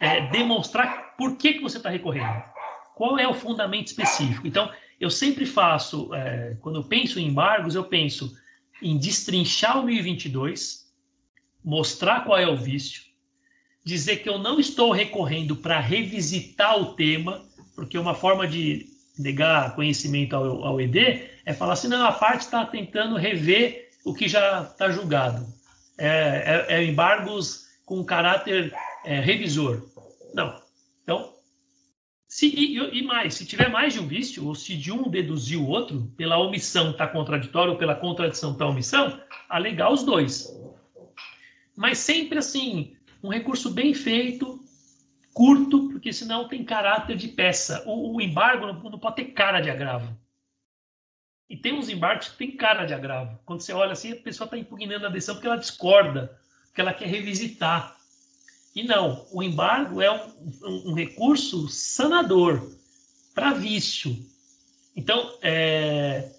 é, demonstrar por que, que você está recorrendo. Qual é o fundamento específico? Então, eu sempre faço, quando eu penso em embargos, eu penso em destrinchar o 1022, mostrar qual é o vício, dizer que eu não estou recorrendo para revisitar o tema, porque uma forma de negar conhecimento ao, ao ED é falar assim, não, a parte está tentando rever o que já está julgado. É, é, é, embargos com caráter é, revisor. Não. Então, se, e, e, mais, se tiver mais de um vício, ou se de um deduzir o outro, pela omissão está contraditório, ou pela contradição está omissão, alegar os dois. Mas sempre assim, um recurso bem feito, curto, porque senão tem caráter de peça. O, o embargo não, não, pode ter cara de agravo. E tem uns embargos que tem cara de agravo. Quando você olha assim, a pessoa está impugnando a decisão porque ela discorda, porque ela quer revisitar. E não, o embargo é um, um, um recurso sanador para vício. Então, é,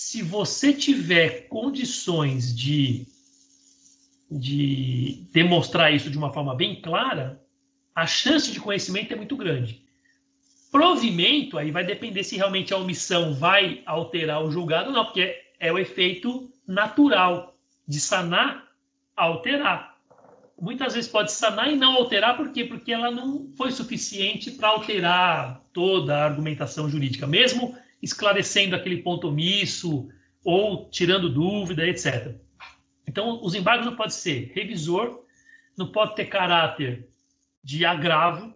se você tiver condições de de demonstrar isso de uma forma bem clara, a chance de conhecimento é muito grande. Provimento, aí vai depender se realmente a omissão vai alterar o julgado ou não, porque é o efeito natural de sanar, alterar. Muitas vezes pode sanar e não alterar, por quê? Porque ela não foi suficiente para alterar toda a argumentação jurídica, mesmo esclarecendo aquele ponto omisso ou tirando dúvida, etc. Então, os embargos não podem ser revisor, não pode ter caráter de agravo,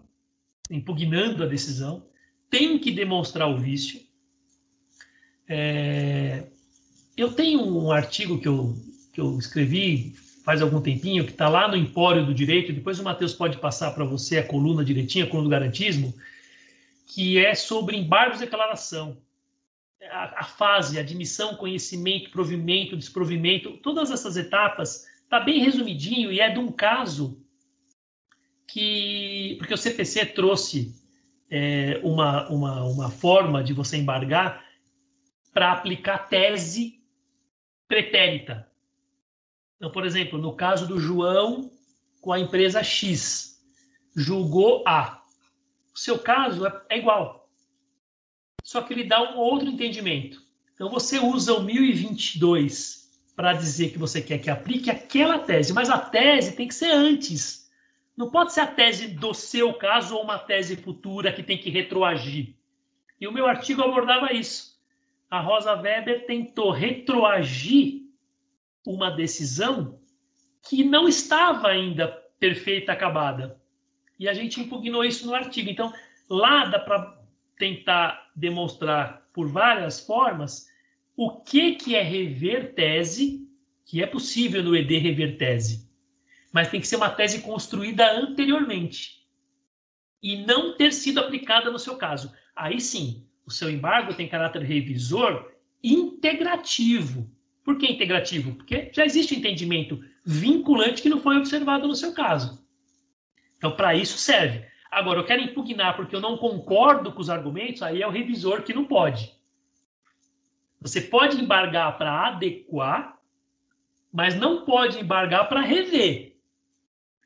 impugnando a decisão, tem que demonstrar o vício. É... Eu tenho um artigo que eu, que eu escrevi faz algum tempinho, que está lá no Empório do Direito, depois o Matheus pode passar para você a coluna direitinha, a coluna do garantismo, que é sobre embargos de declaração a, a fase, admissão, conhecimento, provimento, desprovimento, todas essas etapas, está bem resumidinho e é de um caso que. Porque o CPC trouxe é, uma, uma, uma forma de você embargar para aplicar tese pretérita. Então, por exemplo, no caso do João com a empresa X, julgou A. O seu caso é, é igual só que ele dá um outro entendimento. Então você usa o 1022 para dizer que você quer que aplique aquela tese, mas a tese tem que ser antes. Não pode ser a tese do seu caso ou uma tese futura que tem que retroagir. E o meu artigo abordava isso. A Rosa Weber tentou retroagir uma decisão que não estava ainda perfeita, acabada. E a gente impugnou isso no artigo. Então, lá dá para tentar demonstrar por várias formas o que, que é rever tese, que é possível no ED rever tese, mas tem que ser uma tese construída anteriormente e não ter sido aplicada no seu caso. Aí sim, o seu embargo tem caráter revisor integrativo. Por que integrativo? Porque já existe entendimento vinculante que não foi observado no seu caso. Então, para isso serve. Agora, eu quero impugnar porque eu não concordo com os argumentos, aí é o revisor que não pode. Você pode embargar para adequar, mas não pode embargar para rever.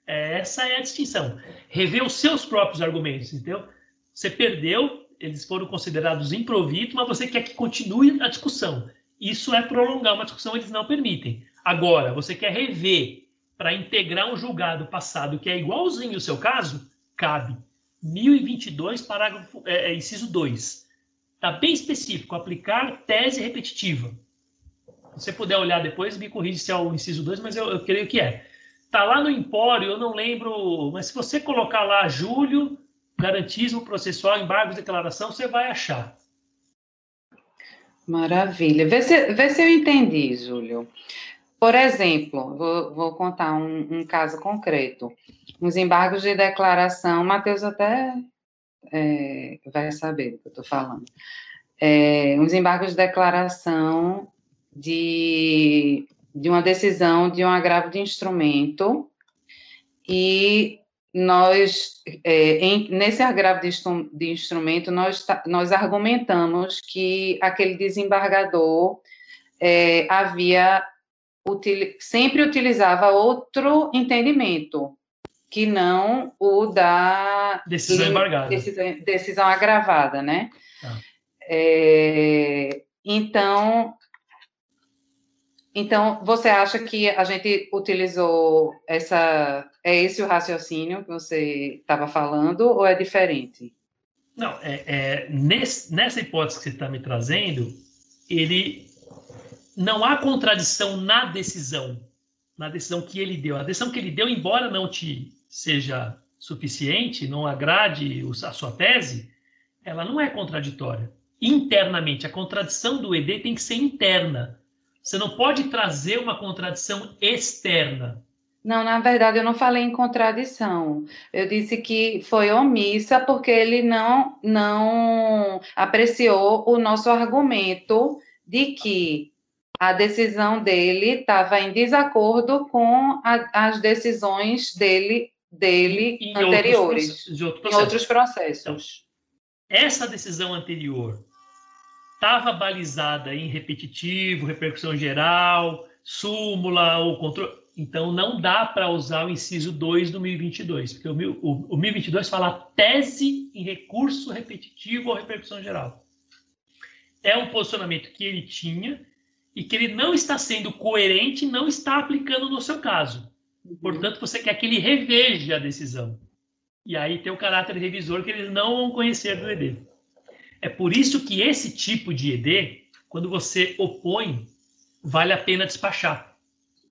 Essa é a distinção. Rever os seus próprios argumentos, entendeu? Você perdeu, eles foram considerados improvidos, mas você quer que continue a discussão. Isso é prolongar uma discussão, eles não permitem. Agora, você quer rever para integrar um julgado passado que é igualzinho ao seu caso, cabe. 1022, parágrafo, é, é, inciso 2. Está bem específico, aplicar tese repetitiva. Se você puder olhar depois, me corrija se é o inciso 2, mas eu, eu creio que é. Está lá no Empório, eu não lembro, mas se você colocar lá Júlio, garantismo processual, embargos, declaração, você vai achar. Maravilha. Vê se, vê se eu entendi, Júlio. Por exemplo, vou, vou contar um, um, caso concreto. Os embargos de declaração, Matheus até é, vai saber do que eu estou falando. É, os embargos de declaração de, de uma decisão de um agravo de instrumento e nós, é, em, nesse agravo de, de instrumento, nós, nós argumentamos que aquele desembargador é, havia util, sempre utilizava outro entendimento que não o da decisão embargada, decisão, decisão agravada, né? Ah. É, então, então, você acha que a gente utilizou essa. É esse o raciocínio que você estava falando, ou é diferente? Não, é, é nesse, nessa hipótese que você está me trazendo, ele não há contradição na decisão, na decisão que ele deu. A decisão que ele deu, embora não te seja suficiente, não agrade a sua tese, ela não é contraditória. Internamente, a contradição do ED tem que ser interna você não pode trazer uma contradição externa. Não, na verdade, eu não falei em contradição. Eu disse que foi omissa porque ele não, não apreciou o nosso argumento de que a decisão dele estava em desacordo com a, as decisões dele, dele anteriores, outros, outros em outros processos. Então, essa decisão anterior estava balizada em repetitivo, repercussão geral, súmula ou controle. Então, não dá para usar o inciso 2 do 1022, porque o, o, o 1022 fala tese em recurso repetitivo ou repercussão geral. É um posicionamento que ele tinha e que ele não está sendo coerente, não está aplicando no seu caso. Portanto, você quer que ele reveja a decisão. E aí tem o caráter revisor que eles não vão conhecer do ED. É por isso que esse tipo de ED, quando você opõe, vale a pena despachar.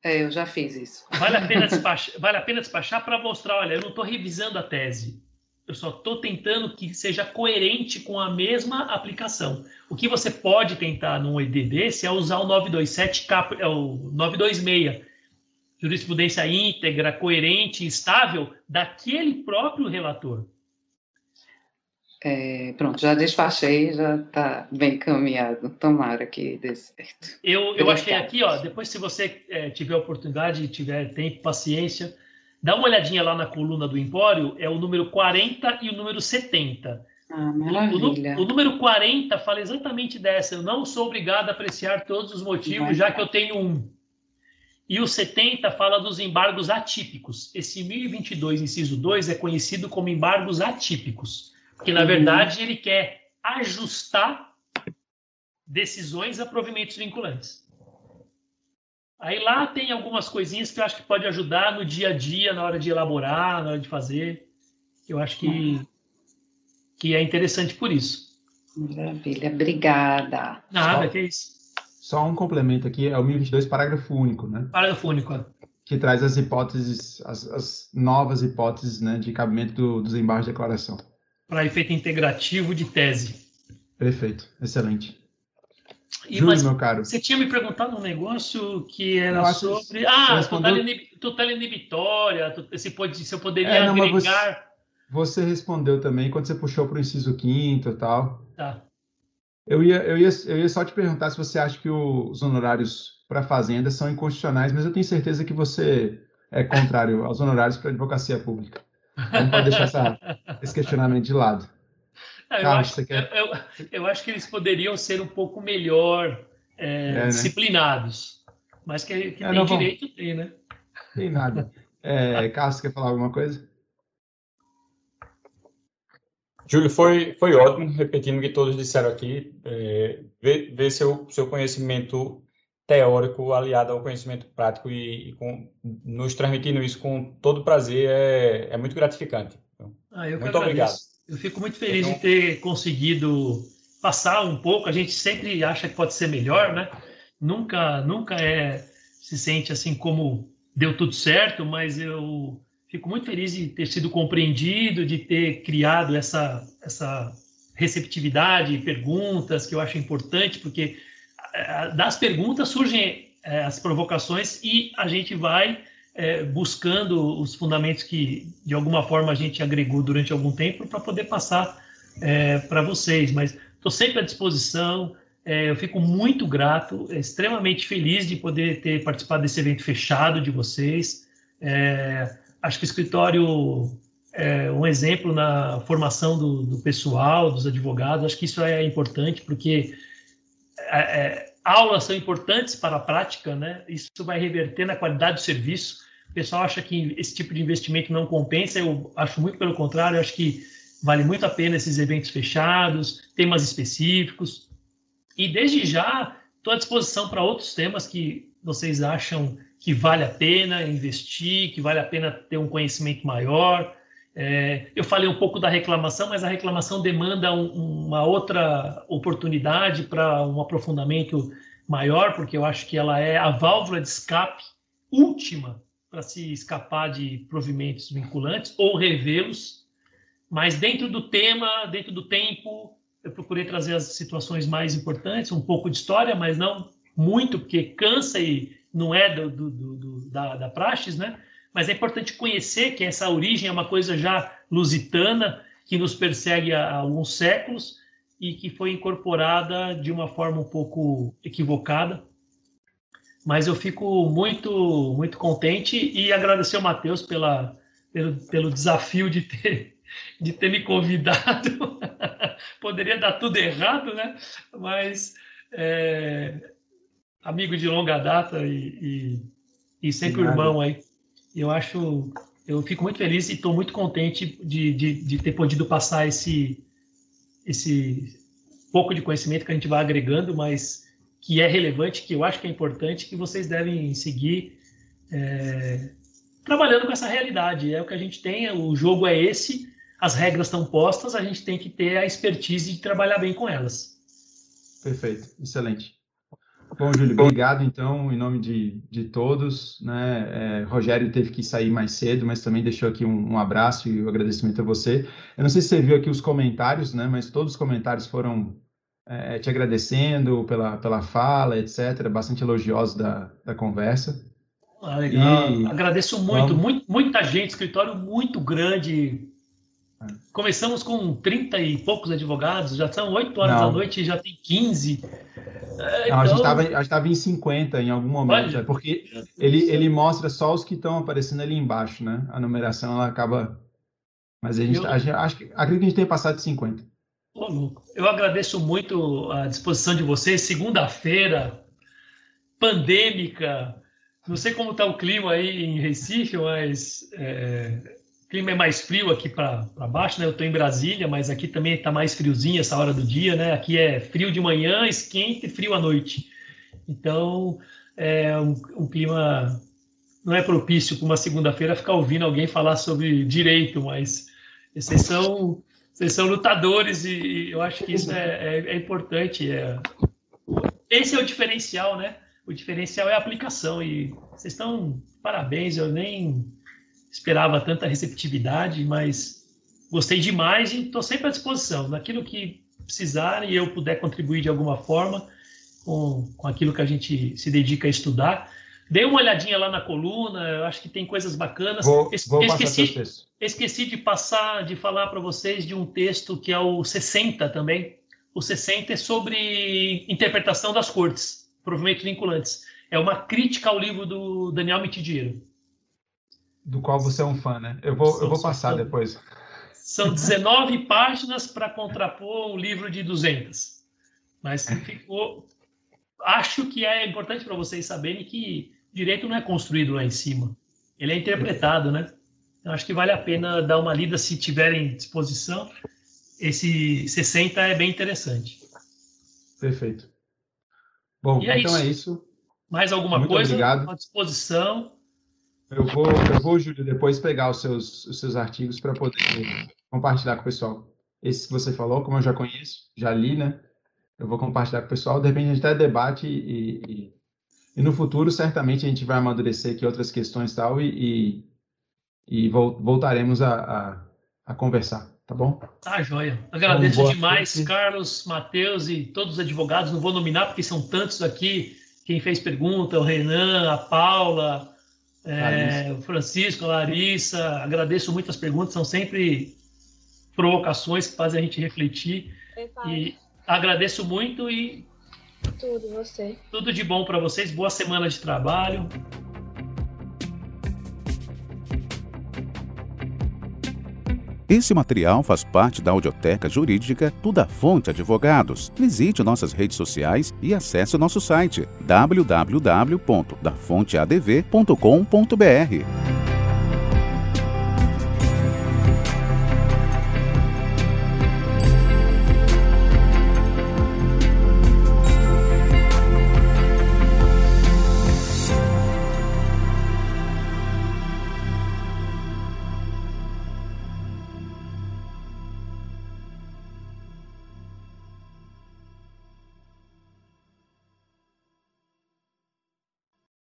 É, eu já fiz isso. Vale a pena despachar, vale a pena despachar para mostrar, olha, eu não estou revisando a tese. Eu só estou tentando que seja coerente com a mesma aplicação. O que você pode tentar num ED desse é usar o 927 é o 926, jurisprudência íntegra, coerente, estável daquele próprio relator. É, pronto, já despachei, já está bem caminhado. Tomara que dê certo. Eu, eu achei aqui, ó, depois se você é, tiver oportunidade, tiver tempo, paciência, dá uma olhadinha lá na coluna do Empório, é o número 40 e o número 70. Ah, maravilha. O, o, o número 40 fala exatamente dessa. Eu não sou obrigado a apreciar todos os motivos, já que eu tenho um. E o 70 fala dos embargos atípicos. Esse 1022, inciso 2, é conhecido como embargos atípicos. Porque, na verdade, ele quer ajustar decisões a provimentos vinculantes. Aí lá tem algumas coisinhas que eu acho que pode ajudar no dia a dia, na hora de elaborar, na hora de fazer. Eu acho que, que é interessante por isso. Maravilha, obrigada. Nada, só, que é isso. Só um complemento aqui, é o 1022, parágrafo único, né? Parágrafo único, é. Que traz as hipóteses, as, as novas hipóteses né, de cabimento do, dos embargos de declaração para efeito integrativo de tese. Perfeito, excelente. E, Júlio, meu caro. Você tinha me perguntado um negócio que era sobre. Ah, respondeu... total inibitória, se, pode, se eu poderia é, não, agregar. Você, você, respondeu também quando você puxou para o inciso quinto e tal. Tá. Eu ia, eu, ia, eu ia só te perguntar se você acha que os honorários para fazenda são inconstitucionais, mas eu tenho certeza que você é contrário aos honorários para advocacia pública. Não pode deixar essa, esse questionamento de lado. Eu, Carlos, acho, quer... eu, eu, acho, que eles poderiam ser um pouco melhor é, é, né? disciplinados. Mas que, que é, tem direito, vamos... tem, né? Tem nada. É, Carlos, quer falar alguma coisa? Júlio, foi, foi ótimo, repetindo o que todos disseram aqui, é, ver, ver seu, seu conhecimento teórico aliado ao conhecimento prático e, e com, nos transmitindo isso com todo prazer é, é muito gratificante. Então, ah, muito obrigado. Eu fico muito feliz então, de ter conseguido passar um pouco. A gente sempre acha que pode ser melhor, né? Nunca, nunca é se sente assim como deu tudo certo, mas eu fico muito feliz de ter sido compreendido, de ter criado essa essa receptividade, perguntas que eu acho importante, porque é, das perguntas surgem é, as provocações e a gente vai é, buscando os fundamentos que, de alguma forma, a gente agregou durante algum tempo para poder passar para vocês. Mas estou sempre à disposição, eu fico muito grato, extremamente feliz de poder ter participado desse evento fechado de vocês. acho que o escritório é, um exemplo na formação do, do, pessoal, dos advogados. Acho que isso é importante, porque é, é, aulas são importantes para a prática, né? Isso vai reverter na qualidade do serviço. Pessoal acha que esse tipo de investimento não compensa, eu acho muito pelo contrário, eu acho que vale muito a pena esses eventos fechados, temas específicos. E desde já, estou à disposição para outros temas que vocês acham que vale a pena investir, que vale a pena ter um conhecimento maior. É, eu falei um pouco da reclamação, mas a reclamação demanda um, uma outra oportunidade para um aprofundamento maior, porque eu acho que ela é a válvula de escape última para se escapar de provimentos vinculantes ou revê-los, mas dentro do tema, dentro do tempo, eu procurei trazer as situações mais importantes, um pouco de história, mas não muito, porque cansa e não é do, do, do da, da praxis, né? mas é importante conhecer que essa origem é uma coisa já lusitana, que nos persegue há alguns séculos e que foi incorporada de uma forma um pouco equivocada. Mas eu fico muito, muito contente e agradecer ao Matheus pela, pelo, pelo desafio de ter, de ter me convidado. Poderia dar tudo errado, né? Mas é, amigo de longa data e, e, e sempre irmão aí eu acho, eu fico muito feliz e estou muito contente de, de, de, ter podido passar esse, esse pouco de conhecimento que a gente vai agregando, mas que é relevante, que eu acho que é importante, que vocês devem seguir é, trabalhando com essa realidade. É o que a gente tem, o jogo é esse, as regras estão postas, a gente tem que ter a expertise de trabalhar bem com elas. Perfeito, excelente. Bom, Júlio, obrigado então, em nome de, de todos. Né? É, Rogério teve que sair mais cedo, mas também deixou aqui um, um abraço e o um agradecimento a você. Eu não sei se você viu aqui os comentários, né? mas todos os comentários foram é, te agradecendo pela, pela fala, etc., bastante elogiosos da, da conversa. Ah, legal. E... Agradeço muito, Vamos... muito, muita gente, escritório muito grande. Começamos com 30 e poucos advogados, já são 8 horas não. da noite e já tem 15. É, Não, a gente então estava em 50 em algum momento, Olha, é porque ele, ele mostra só os que estão aparecendo ali embaixo, né? A numeração ela acaba. Mas a gente, eu, a gente acho que acredito que a gente tenha passado de 50. Eu agradeço muito a disposição de vocês. Segunda-feira, pandêmica. Não sei como está o clima aí em Recife, mas é, o clima é mais frio aqui para baixo, né? Eu estou em Brasília, mas aqui também está mais friozinho essa hora do dia, né? Aqui é frio de manhã, esquenta e frio à noite. Então, é um, um clima não é propício para uma segunda-feira ficar ouvindo alguém falar sobre direito, mas vocês são, vocês são lutadores e eu acho que isso é, é, é importante. É... Esse é o diferencial, né? O diferencial é a aplicação e vocês estão parabéns. Eu nem esperava tanta receptividade, mas gostei demais e estou sempre à disposição. Naquilo que precisar e eu puder contribuir de alguma forma com, com aquilo que a gente se dedica a estudar. Dei uma olhadinha lá na coluna, eu acho que tem coisas bacanas. Vou, vou esqueci, esqueci de passar, de falar para vocês de um texto que é o 60 também. O 60 é sobre interpretação das cortes, provimento vinculantes. É uma crítica ao livro do Daniel Mitidiero do qual você é um fã, né? Eu vou, eu vou passar são, depois. São 19 páginas para contrapor um livro de 200. Mas ficou. Acho que é importante para vocês saberem que direito não é construído lá em cima. Ele é interpretado, né? Então, acho que vale a pena dar uma lida se tiverem disposição. Esse 60 é bem interessante. Perfeito. Bom, é então é isso. é isso. Mais alguma Muito coisa? Obrigado. À disposição. Eu vou, eu vou, Júlio, depois pegar os seus, os seus artigos para poder compartilhar com o pessoal. Esse que você falou, como eu já conheço, já li, né? Eu vou compartilhar com o pessoal. De repente a gente até debate e, e, e no futuro certamente a gente vai amadurecer aqui outras questões tal, e, e, e voltaremos a, a, a, conversar, tá bom? Tá, joia. Agradeço então, demais, noite. Carlos, Matheus e todos os advogados. Não vou nominar porque são tantos aqui. Quem fez pergunta, o Renan, a Paula, é, o Francisco, a Larissa, agradeço muito as perguntas, são sempre provocações que fazem a gente refletir. E agradeço muito e. Tudo, você. Tudo de bom para vocês, boa semana de trabalho. Esse material faz parte da audioteca jurídica do Da Fonte Advogados. Visite nossas redes sociais e acesse o nosso site www.dafonteadv.com.br.